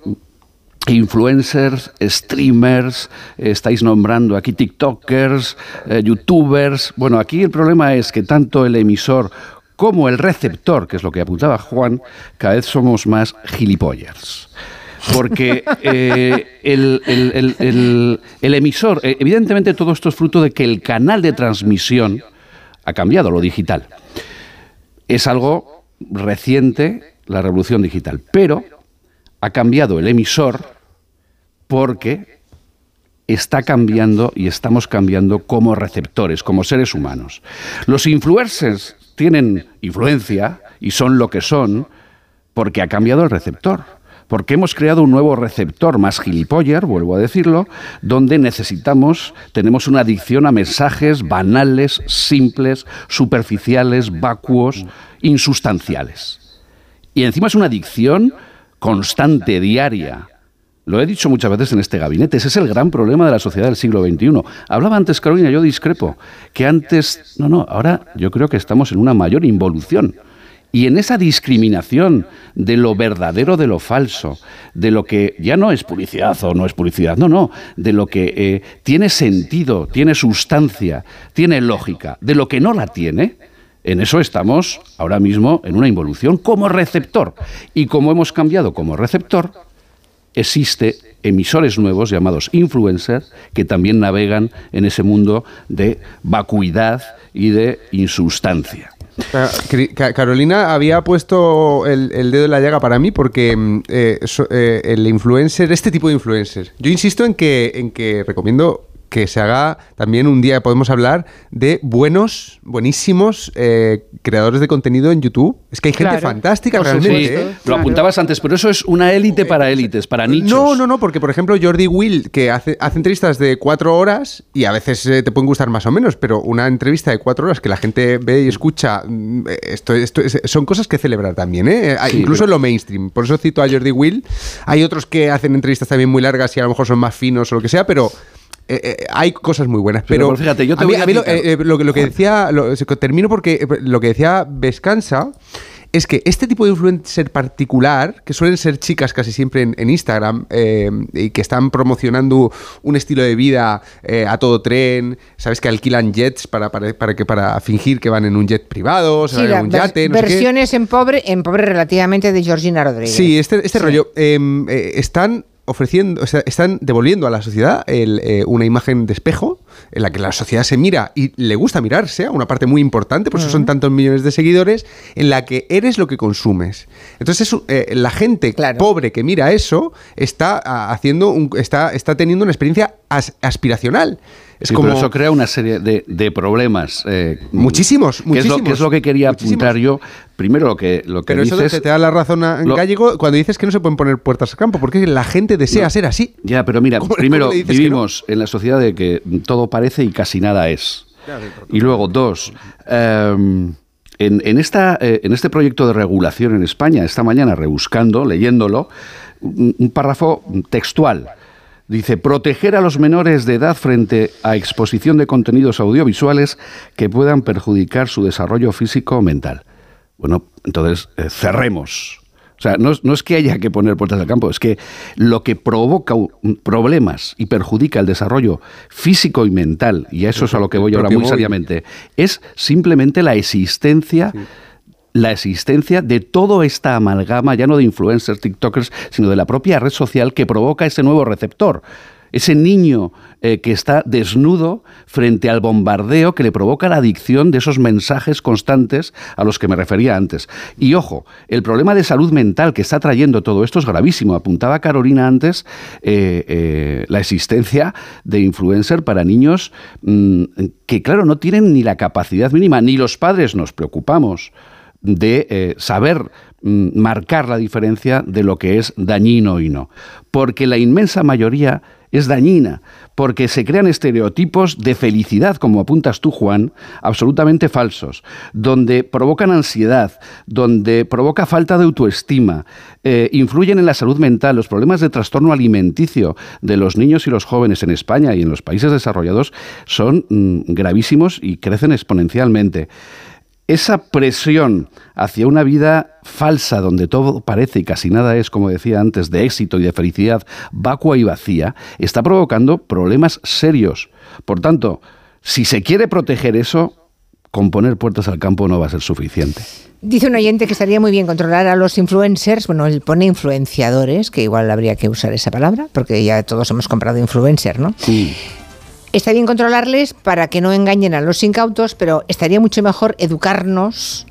influencers, streamers, estáis nombrando aquí TikTokers, youtubers. Bueno, aquí el problema es que tanto el emisor como el receptor, que es lo que apuntaba Juan, cada vez somos más gilipollas. Porque eh, el, el- el- el- emisor, eh, evidentemente todo esto es fruto de que el canal de transmisión ha cambiado, lo digital. Es algo reciente, la revolución digital, pero ha cambiado el emisor porque está cambiando y estamos cambiando como receptores, como seres humanos. Los influencers tienen influencia y son lo que son porque ha cambiado el receptor. Porque hemos creado un nuevo receptor más gilipollas, vuelvo a decirlo, donde necesitamos, tenemos una adicción a mensajes banales, simples, superficiales, vacuos, insustanciales. Y encima es una adicción constante, diaria. Lo he dicho muchas veces en este gabinete, ese es el gran problema de la sociedad del siglo XXI. Hablaba antes Carolina, yo discrepo, que antes, no, no, ahora yo creo que estamos en una mayor involución. Y en esa discriminación de lo verdadero de lo falso, de lo que ya no es publicidad o no es publicidad, no, no, de lo que eh, tiene sentido, tiene sustancia, tiene lógica, de lo que no la tiene, en eso estamos ahora mismo en una involución como receptor. Y como hemos cambiado como receptor, existe emisores nuevos llamados influencers que también navegan en ese mundo de vacuidad y de insustancia. Ca- Carolina había puesto el, el dedo en la llaga para mí porque mm, eh, so- eh, el influencer, este tipo de influencer, yo insisto en que, en que recomiendo que se haga también un día, podemos hablar de buenos, buenísimos eh, creadores de contenido en YouTube. Es que hay gente Claro, fantástica por realmente. supuesto. ¿eh? Lo apuntabas antes, pero eso es una élite para élites, para nichos. No, no, no, porque por ejemplo Jordi Will, que hace, hace entrevistas de cuatro horas y a veces eh, te pueden gustar más o menos, pero una entrevista de cuatro horas que la gente ve y escucha, mm, eh, esto, esto es- son cosas que celebrar también, ¿eh? Sí, incluso pero- en lo mainstream. Por eso cito a Jordi Will. Hay otros que hacen entrevistas también muy largas y a lo mejor son más finos o lo que sea, pero... eh, eh, hay cosas muy buenas, Pero, pero, fíjate, yo te a mí- voy a a mí lo, eh, lo que- lo que decía, lo- termino porque lo que decía Vescansa es que este tipo de influencer particular, que suelen ser chicas casi siempre en, en Instagram eh, y que están promocionando un estilo de vida eh, a todo tren, sabes que alquilan jets para, para, para que para fingir que van en un jet privado, se Sí, van en un yate, no sé qué. versiones en pobre, en pobre relativamente de Georgina Rodríguez. Sí, este, este rollo. eh, eh, están ofreciendo, o sea, están devolviendo a la sociedad el, eh, una imagen de espejo en la que la sociedad se mira y le gusta mirarse a una parte muy importante, por eso son tantos millones de seguidores, en la que eres lo que consumes. Entonces eh, la gente pobre que mira eso está ah, haciendo un, está, está teniendo una experiencia aspiracional. Es como... eso crea una serie de, problemas. Eh, muchísimos, muchísimos. Que es, lo, que quería apuntar yo. Primero lo que, lo que Pero eso te, da la razón en gallego cuando dices que no se pueden poner puertas al campo, porque la gente desea ser así. Ya, pero mira, primero vivimos en la sociedad de que todo parece y casi nada es. Y luego, dos, em, en, esta, eh, en este proyecto de regulación en España, esta mañana rebuscando, leyéndolo, un párrafo textual Dice, proteger a los menores de edad frente a exposición de contenidos audiovisuales que puedan perjudicar su desarrollo físico o mental. Bueno, entonces eh, cerremos. O sea, no, es que haya que poner puertas al campo, es que lo que provoca problemas y perjudica el desarrollo físico y mental, y a eso es a lo que voy ahora muy seriamente, es simplemente la existencia la existencia de toda esta amalgama, ya no de influencers, TikTokers, sino de la propia red social que provoca ese nuevo receptor. Ese niño eh, que está desnudo frente al bombardeo que le provoca la adicción de esos mensajes constantes a los que me refería antes. Y ojo, el problema de salud mental que está trayendo todo esto es gravísimo. Apuntaba Carolina antes eh, eh, la existencia de influencer para niños mm, que, claro, no tienen ni la capacidad mínima, ni los padres nos preocupamos de eh, saber mm, marcar la diferencia de lo que es dañino y no. Porque la inmensa mayoría es dañina, porque se crean estereotipos de felicidad, como apuntas tú, Juan, absolutamente falsos, donde provocan ansiedad, donde provoca falta de autoestima, eh, influyen en la salud mental, los problemas de trastorno alimenticio de los niños y los jóvenes en España y en los países desarrollados son mm, gravísimos y crecen exponencialmente esa presión hacia una vida falsa donde todo parece y casi nada es, como decía antes, de éxito y de felicidad vacua y vacía, está provocando problemas serios. Por tanto, si se quiere proteger eso, con poner puertas al campo no va a ser suficiente. Dice un oyente que estaría muy bien controlar a los influencers. Bueno, él pone influenciadores, que igual habría que usar esa palabra, porque ya todos hemos comprado influencer, ¿no? Sí. Está bien controlarles para que no engañen a los incautos, pero estaría mucho mejor educarnos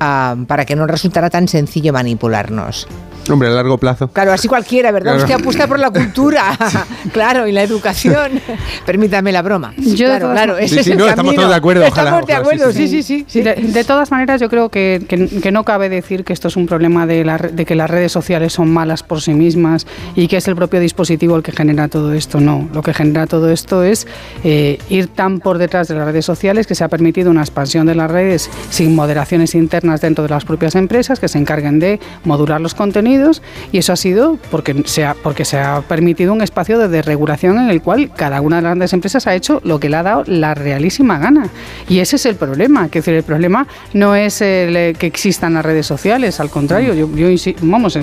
ah, para que no resultara tan sencillo manipularnos. Hombre, a largo plazo. Claro, así cualquiera, ¿verdad? Usted apuesta por la cultura, claro, y la educación. Permítame la broma. Yo claro, claro, ese es el no, estamos todos de acuerdo, ojalá. Estamos de acuerdo, sí, sí, sí. De, todas maneras, yo creo que, que, no cabe decir que esto es un problema de, la, de que las redes sociales son malas por sí mismas y que es el propio dispositivo el que genera todo esto. No, lo que genera todo esto es eh, ir tan por detrás de las redes sociales que se ha permitido una expansión de las redes sin moderaciones internas dentro de las propias empresas que se encarguen de modular los contenidos y eso ha sido porque se ha, porque se ha permitido un espacio de desregulación en el cual cada una de las grandes empresas ha hecho lo que le ha dado la realísima gana. Y ese es el problema. Que decir, el problema no es el eh, que existan las redes sociales, al contrario, yo, vamos,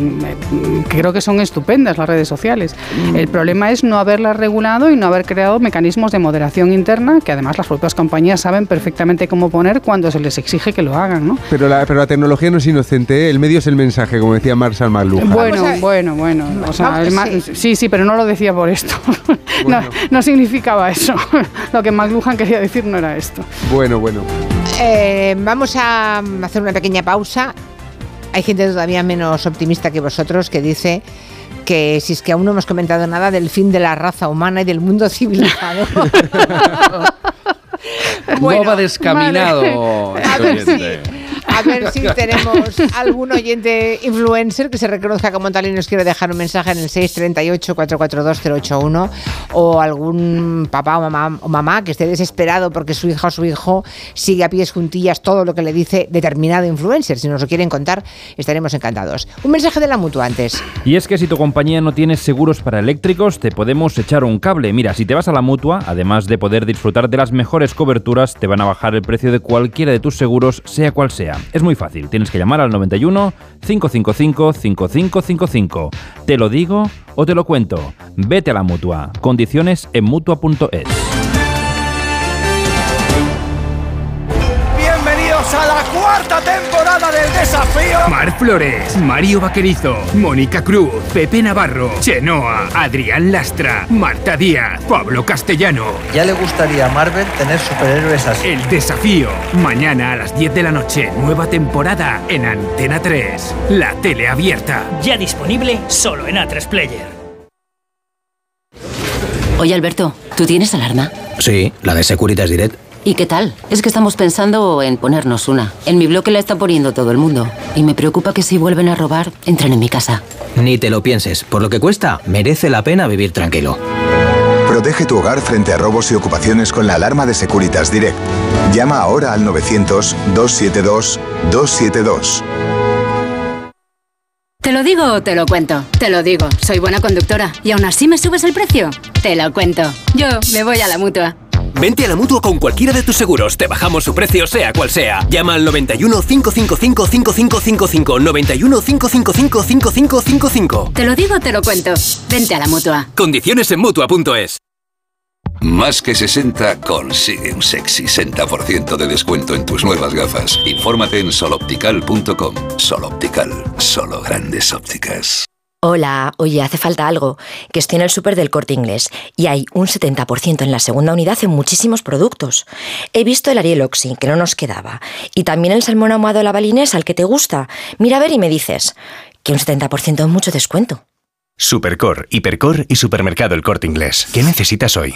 creo que son estupendas las redes sociales. Mm. El problema es no haberlas regulado y no haber creado mecanismos de moderación interna que además las propias compañías saben perfectamente cómo poner cuando se les exige que lo hagan. ¿no? Pero, la, pero la tecnología no es inocente, ¿eh? el medio es el mensaje, como decía Bueno, bueno, bueno. sí. sí. pero no lo decía por esto. no, significaba eso. lo que McLuhan quería decir no era esto. Bueno, bueno. Eh, vamos a hacer una pequeña pausa. Hay gente todavía menos optimista que vosotros que dice que si es que aún no hemos comentado nada del fin de la raza humana y del mundo civilizado. no va descaminado. A ver si tenemos algún oyente influencer que se reconozca como tal y nos quiere dejar un mensaje en el 638-442-081 o algún papá o mamá, o mamá que esté desesperado porque su hija o su hijo sigue a pies juntillas todo lo que le dice determinado influencer. Si nos lo quieren contar, estaremos encantados. Un mensaje de la mutua antes. Y es que si tu compañía no tiene seguros para eléctricos, te podemos echar un cable. Mira, si te vas a la mutua, además de poder disfrutar de las mejores coberturas, te van a bajar el precio de cualquiera de tus seguros, sea cual sea. Es muy fácil, tienes que llamar al 91 555 5555. Te lo digo o te lo cuento. Vete a la mutua. Condiciones en mutua.es. desafío? Mar Flores, Mario Vaquerizo, Mónica Cruz, Pepe Navarro, Chenoa, Adrián Lastra, Marta Díaz, Pablo Castellano. Ya le gustaría a Marvel tener superhéroes así. El desafío. Mañana a las 10 de la noche, nueva temporada en Antena 3. La tele abierta. Ya disponible solo en A3 Player. Oye, Alberto, ¿tú tienes alarma? Sí, la de Securitas Direct. ¿Y qué tal? Es que estamos pensando en ponernos una. En mi bloque la está poniendo todo el mundo. Y me preocupa que si vuelven a robar, entren en mi casa. Ni te lo pienses. Por lo que cuesta, merece la pena vivir tranquilo. Protege tu hogar frente a robos y ocupaciones con la alarma de Securitas Direct. Llama ahora al 900-272-272. ¿Te lo digo o te lo cuento? Te lo digo, soy buena conductora. ¿Y aún así me subes el precio? Te lo cuento. Yo me voy a la mutua. Vente a la mutua con cualquiera de tus seguros. Te bajamos su precio, sea cual sea. Llama al 91 555 5555. 91 555 5555. Te lo digo o te lo cuento. Vente a la mutua. Condiciones en mutua.es. Más que 60 consigue un sexy 60% de descuento en tus nuevas gafas. Infórmate en soloptical.com. Soloptical, solo grandes ópticas. Hola, oye, hace falta algo, que estoy en el súper del corte inglés y hay un 70% en la segunda unidad en muchísimos productos. He visto el Ariel Oxy, que no nos quedaba, y también el salmón ahumado a la balinesa, al que te gusta. Mira a ver y me dices que un 70% es mucho descuento. Supercor, Hipercor y Supermercado El Corte Inglés. ¿Qué necesitas hoy?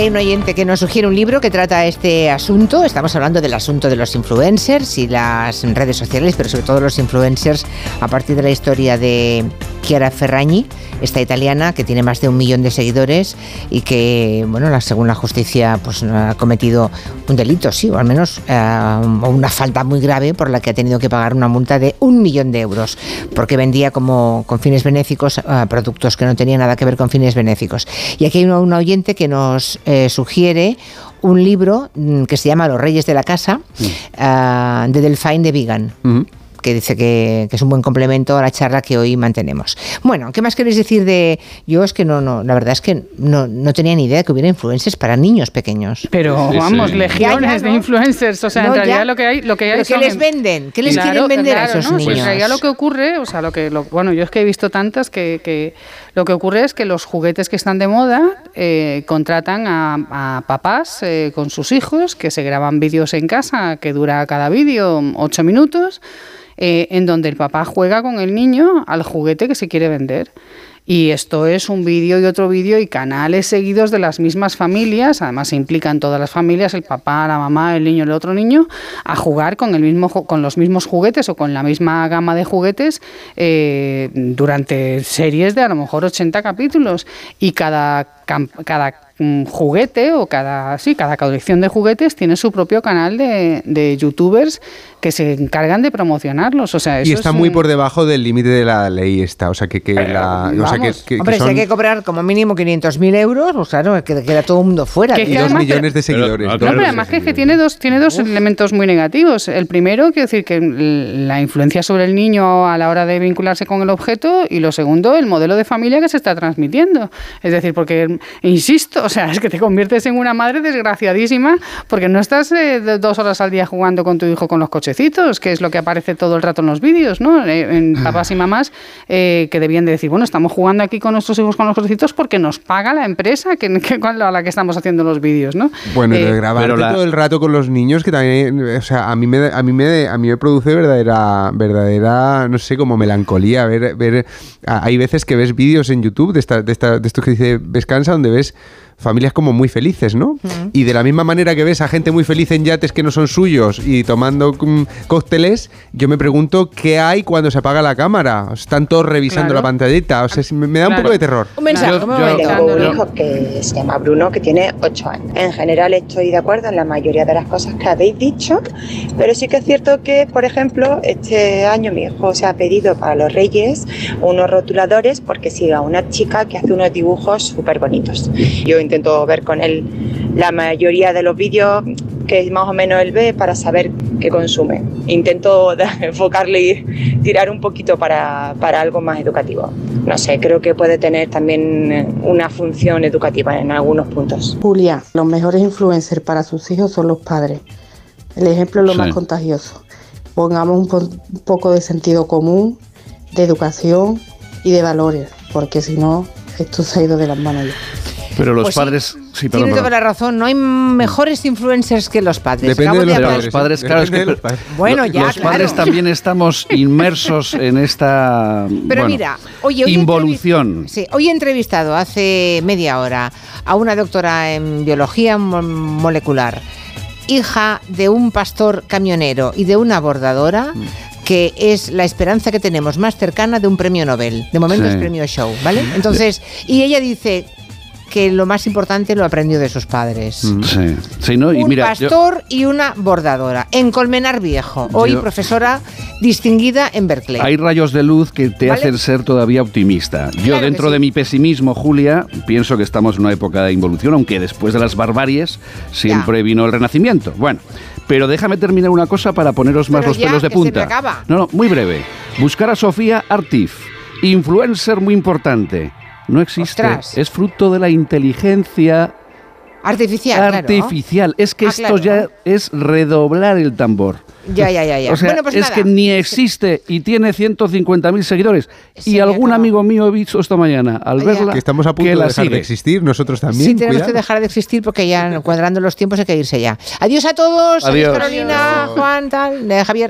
Hay un oyente que nos sugiere un libro que trata este asunto. Estamos hablando del asunto de los influencers y las redes sociales, pero sobre todo los influencers a partir de la historia de Chiara Ferragni, esta italiana que tiene más de un millón de seguidores y que, bueno, según la justicia, pues ha cometido un delito, sí, o al menos eh, una falta muy grave por la que ha tenido que pagar una multa de un millón de euros, porque vendía como con fines benéficos eh, productos que no tenían nada que ver con fines benéficos. Y aquí hay un, un oyente que nos eh, sugiere un libro mm, que se llama Los Reyes de la Casa, ah, de Delphine de Vigan que dice que, que, es un buen complemento a la charla que hoy mantenemos. Bueno, ¿qué más queréis decir de.? Yo es que no, no, la verdad es que no, no tenía ni idea de que hubiera influencers para niños pequeños. Pero vamos, legiones ya, ya, ¿no? de influencers. O sea, en realidad lo que hay. Lo que hay ¿Qué les venden? ¿Qué les claro, quieren vender claro, a esos ¿no? niños? Pues en realidad lo que ocurre, o sea, lo que. Lo, bueno, yo es que he visto tantas que, que lo que ocurre es que los juguetes que están de moda eh, contratan a, a papás eh, con sus hijos que se graban vídeos en casa, que dura cada vídeo ocho minutos eh, en donde el papá juega con el niño al juguete que se quiere vender. Y esto es un vídeo y otro vídeo y canales seguidos de las mismas familias, además se implican todas las familias, el papá, la mamá, el niño, el otro niño, a jugar con, el mismo, con los mismos juguetes o con la misma gama de juguetes eh, durante series de a lo mejor 80 capítulos. Y cada, cada juguete o cada sí cada colección de juguetes tiene su propio canal de, de youtubers que se encargan de promocionarlos o sea eso y está es muy un... por debajo del límite de la ley esta o sea que, que la Vamos. o sea, que, que, Hombre, que son... si hay que cobrar como mínimo 500.000 euros, pues claro, que queda todo el mundo fuera. Que, y dos millones de seguidores no, pero además que, que tiene dos, tiene dos elementos muy negativos. El primero, quiero decir, que la influencia sobre el niño a la hora de vincularse con el objeto y lo segundo, el modelo de familia que se está transmitiendo. Es decir, porque, insisto, o sea, es que te conviertes en una madre desgraciadísima porque no estás eh, dos horas al día jugando con tu hijo con los cochecitos, que es lo que aparece todo el rato en los vídeos, ¿no? En papás y mamás eh, que debían de decir, bueno, estamos jugando aquí con nuestros hijos con los cochecitos porque nos paga la empresa que, que, a la que estamos haciendo los vídeos, ¿no? Bueno, eh, grabar la... todo el rato con los niños que también, o sea, a mí me, a mí me, a mí me produce verdadera, verdadera, no sé, como melancolía ver, ver, hay veces que ves vídeos en YouTube de esta, de esta, de esto que dice Vescansa donde ves familias como muy felices, ¿no? Y de la misma manera que ves a gente muy feliz en yates que no son suyos y tomando mm, cócteles, yo me pregunto qué hay cuando se apaga la cámara. Están todos revisando Claro. la pantallita. O sea, me, me da un Claro. poco de terror. Un mensaje, un momento. Tengo un hijo que se llama Bruno, que tiene 8 años. En general estoy de acuerdo en la mayoría de las cosas que habéis dicho, pero sí que es cierto que, por ejemplo, este año mi hijo se ha pedido para los Reyes unos rotuladores porque sigue a una chica que hace unos dibujos súper bonitos. Yo intento ver con él la mayoría de los vídeos que más o menos él ve para saber qué consume. Intento enfocarle y tirar un poquito para, para algo más educativo. No sé, creo que puede tener también eh, una función educativa en algunos puntos. Julia, los mejores influencers para sus hijos son los padres. El ejemplo es lo Sí. más contagioso. Pongamos un, po- un poco de sentido común, de educación y de valores, porque si no, esto se ha ido de las manos ya. Pero los Pues sí, padres. Sí, perdón, Tiene toda la razón, no hay mejores influencers que los padres. Acabo Pero hablar- los padres, claro, es que Depende de los pero- padres. Bueno, ya, los padres también estamos inmersos en esta Pero bueno, mira, oye, hoy he involución. Sí, hoy he entrevistado hace media hora a una doctora en biología mo- molecular, hija de un pastor camionero y de una bordadora. Mm. que es la esperanza que tenemos más cercana de un premio Nobel. De momento Sí. es premio show, ¿vale? Entonces, y ella dice que lo más importante lo aprendió de sus padres. Mm, Sí, sí, ¿no? Y un mira, yo- pastor y una bordadora en Colmenar Viejo, hoy Yo- profesora distinguida en Berkeley. Hay rayos de luz que te ¿Vale? hacen ser todavía optimista. Yo, Claro dentro sí. de mi pesimismo, Julia, pienso que estamos en una época de involución, aunque después de las barbaries siempre vino el renacimiento. Bueno, pero déjame terminar una cosa para poneros más Pero los ya, pelos de que se me punta. acaba. No, no, muy breve. Buscar a Sofía Artif, influencer muy importante. No existe. Ostras. Es fruto de la inteligencia Artificial, claro. artificial. Es que Ah, esto claro. ya es redoblar el tambor. Ya, ya, ya, ya. O sea, bueno, pues es nada. que ni existe y tiene 150.000 seguidores. y algún amigo mío he visto esta mañana al verla Que estamos a punto de dejar sigue. de existir, nosotros también. Sí, tenemos cuidado. que dejar de existir porque ya cuadrando los tiempos hay que irse ya. Adiós a todos. Adiós. Carolina, Juan, tal, Javier.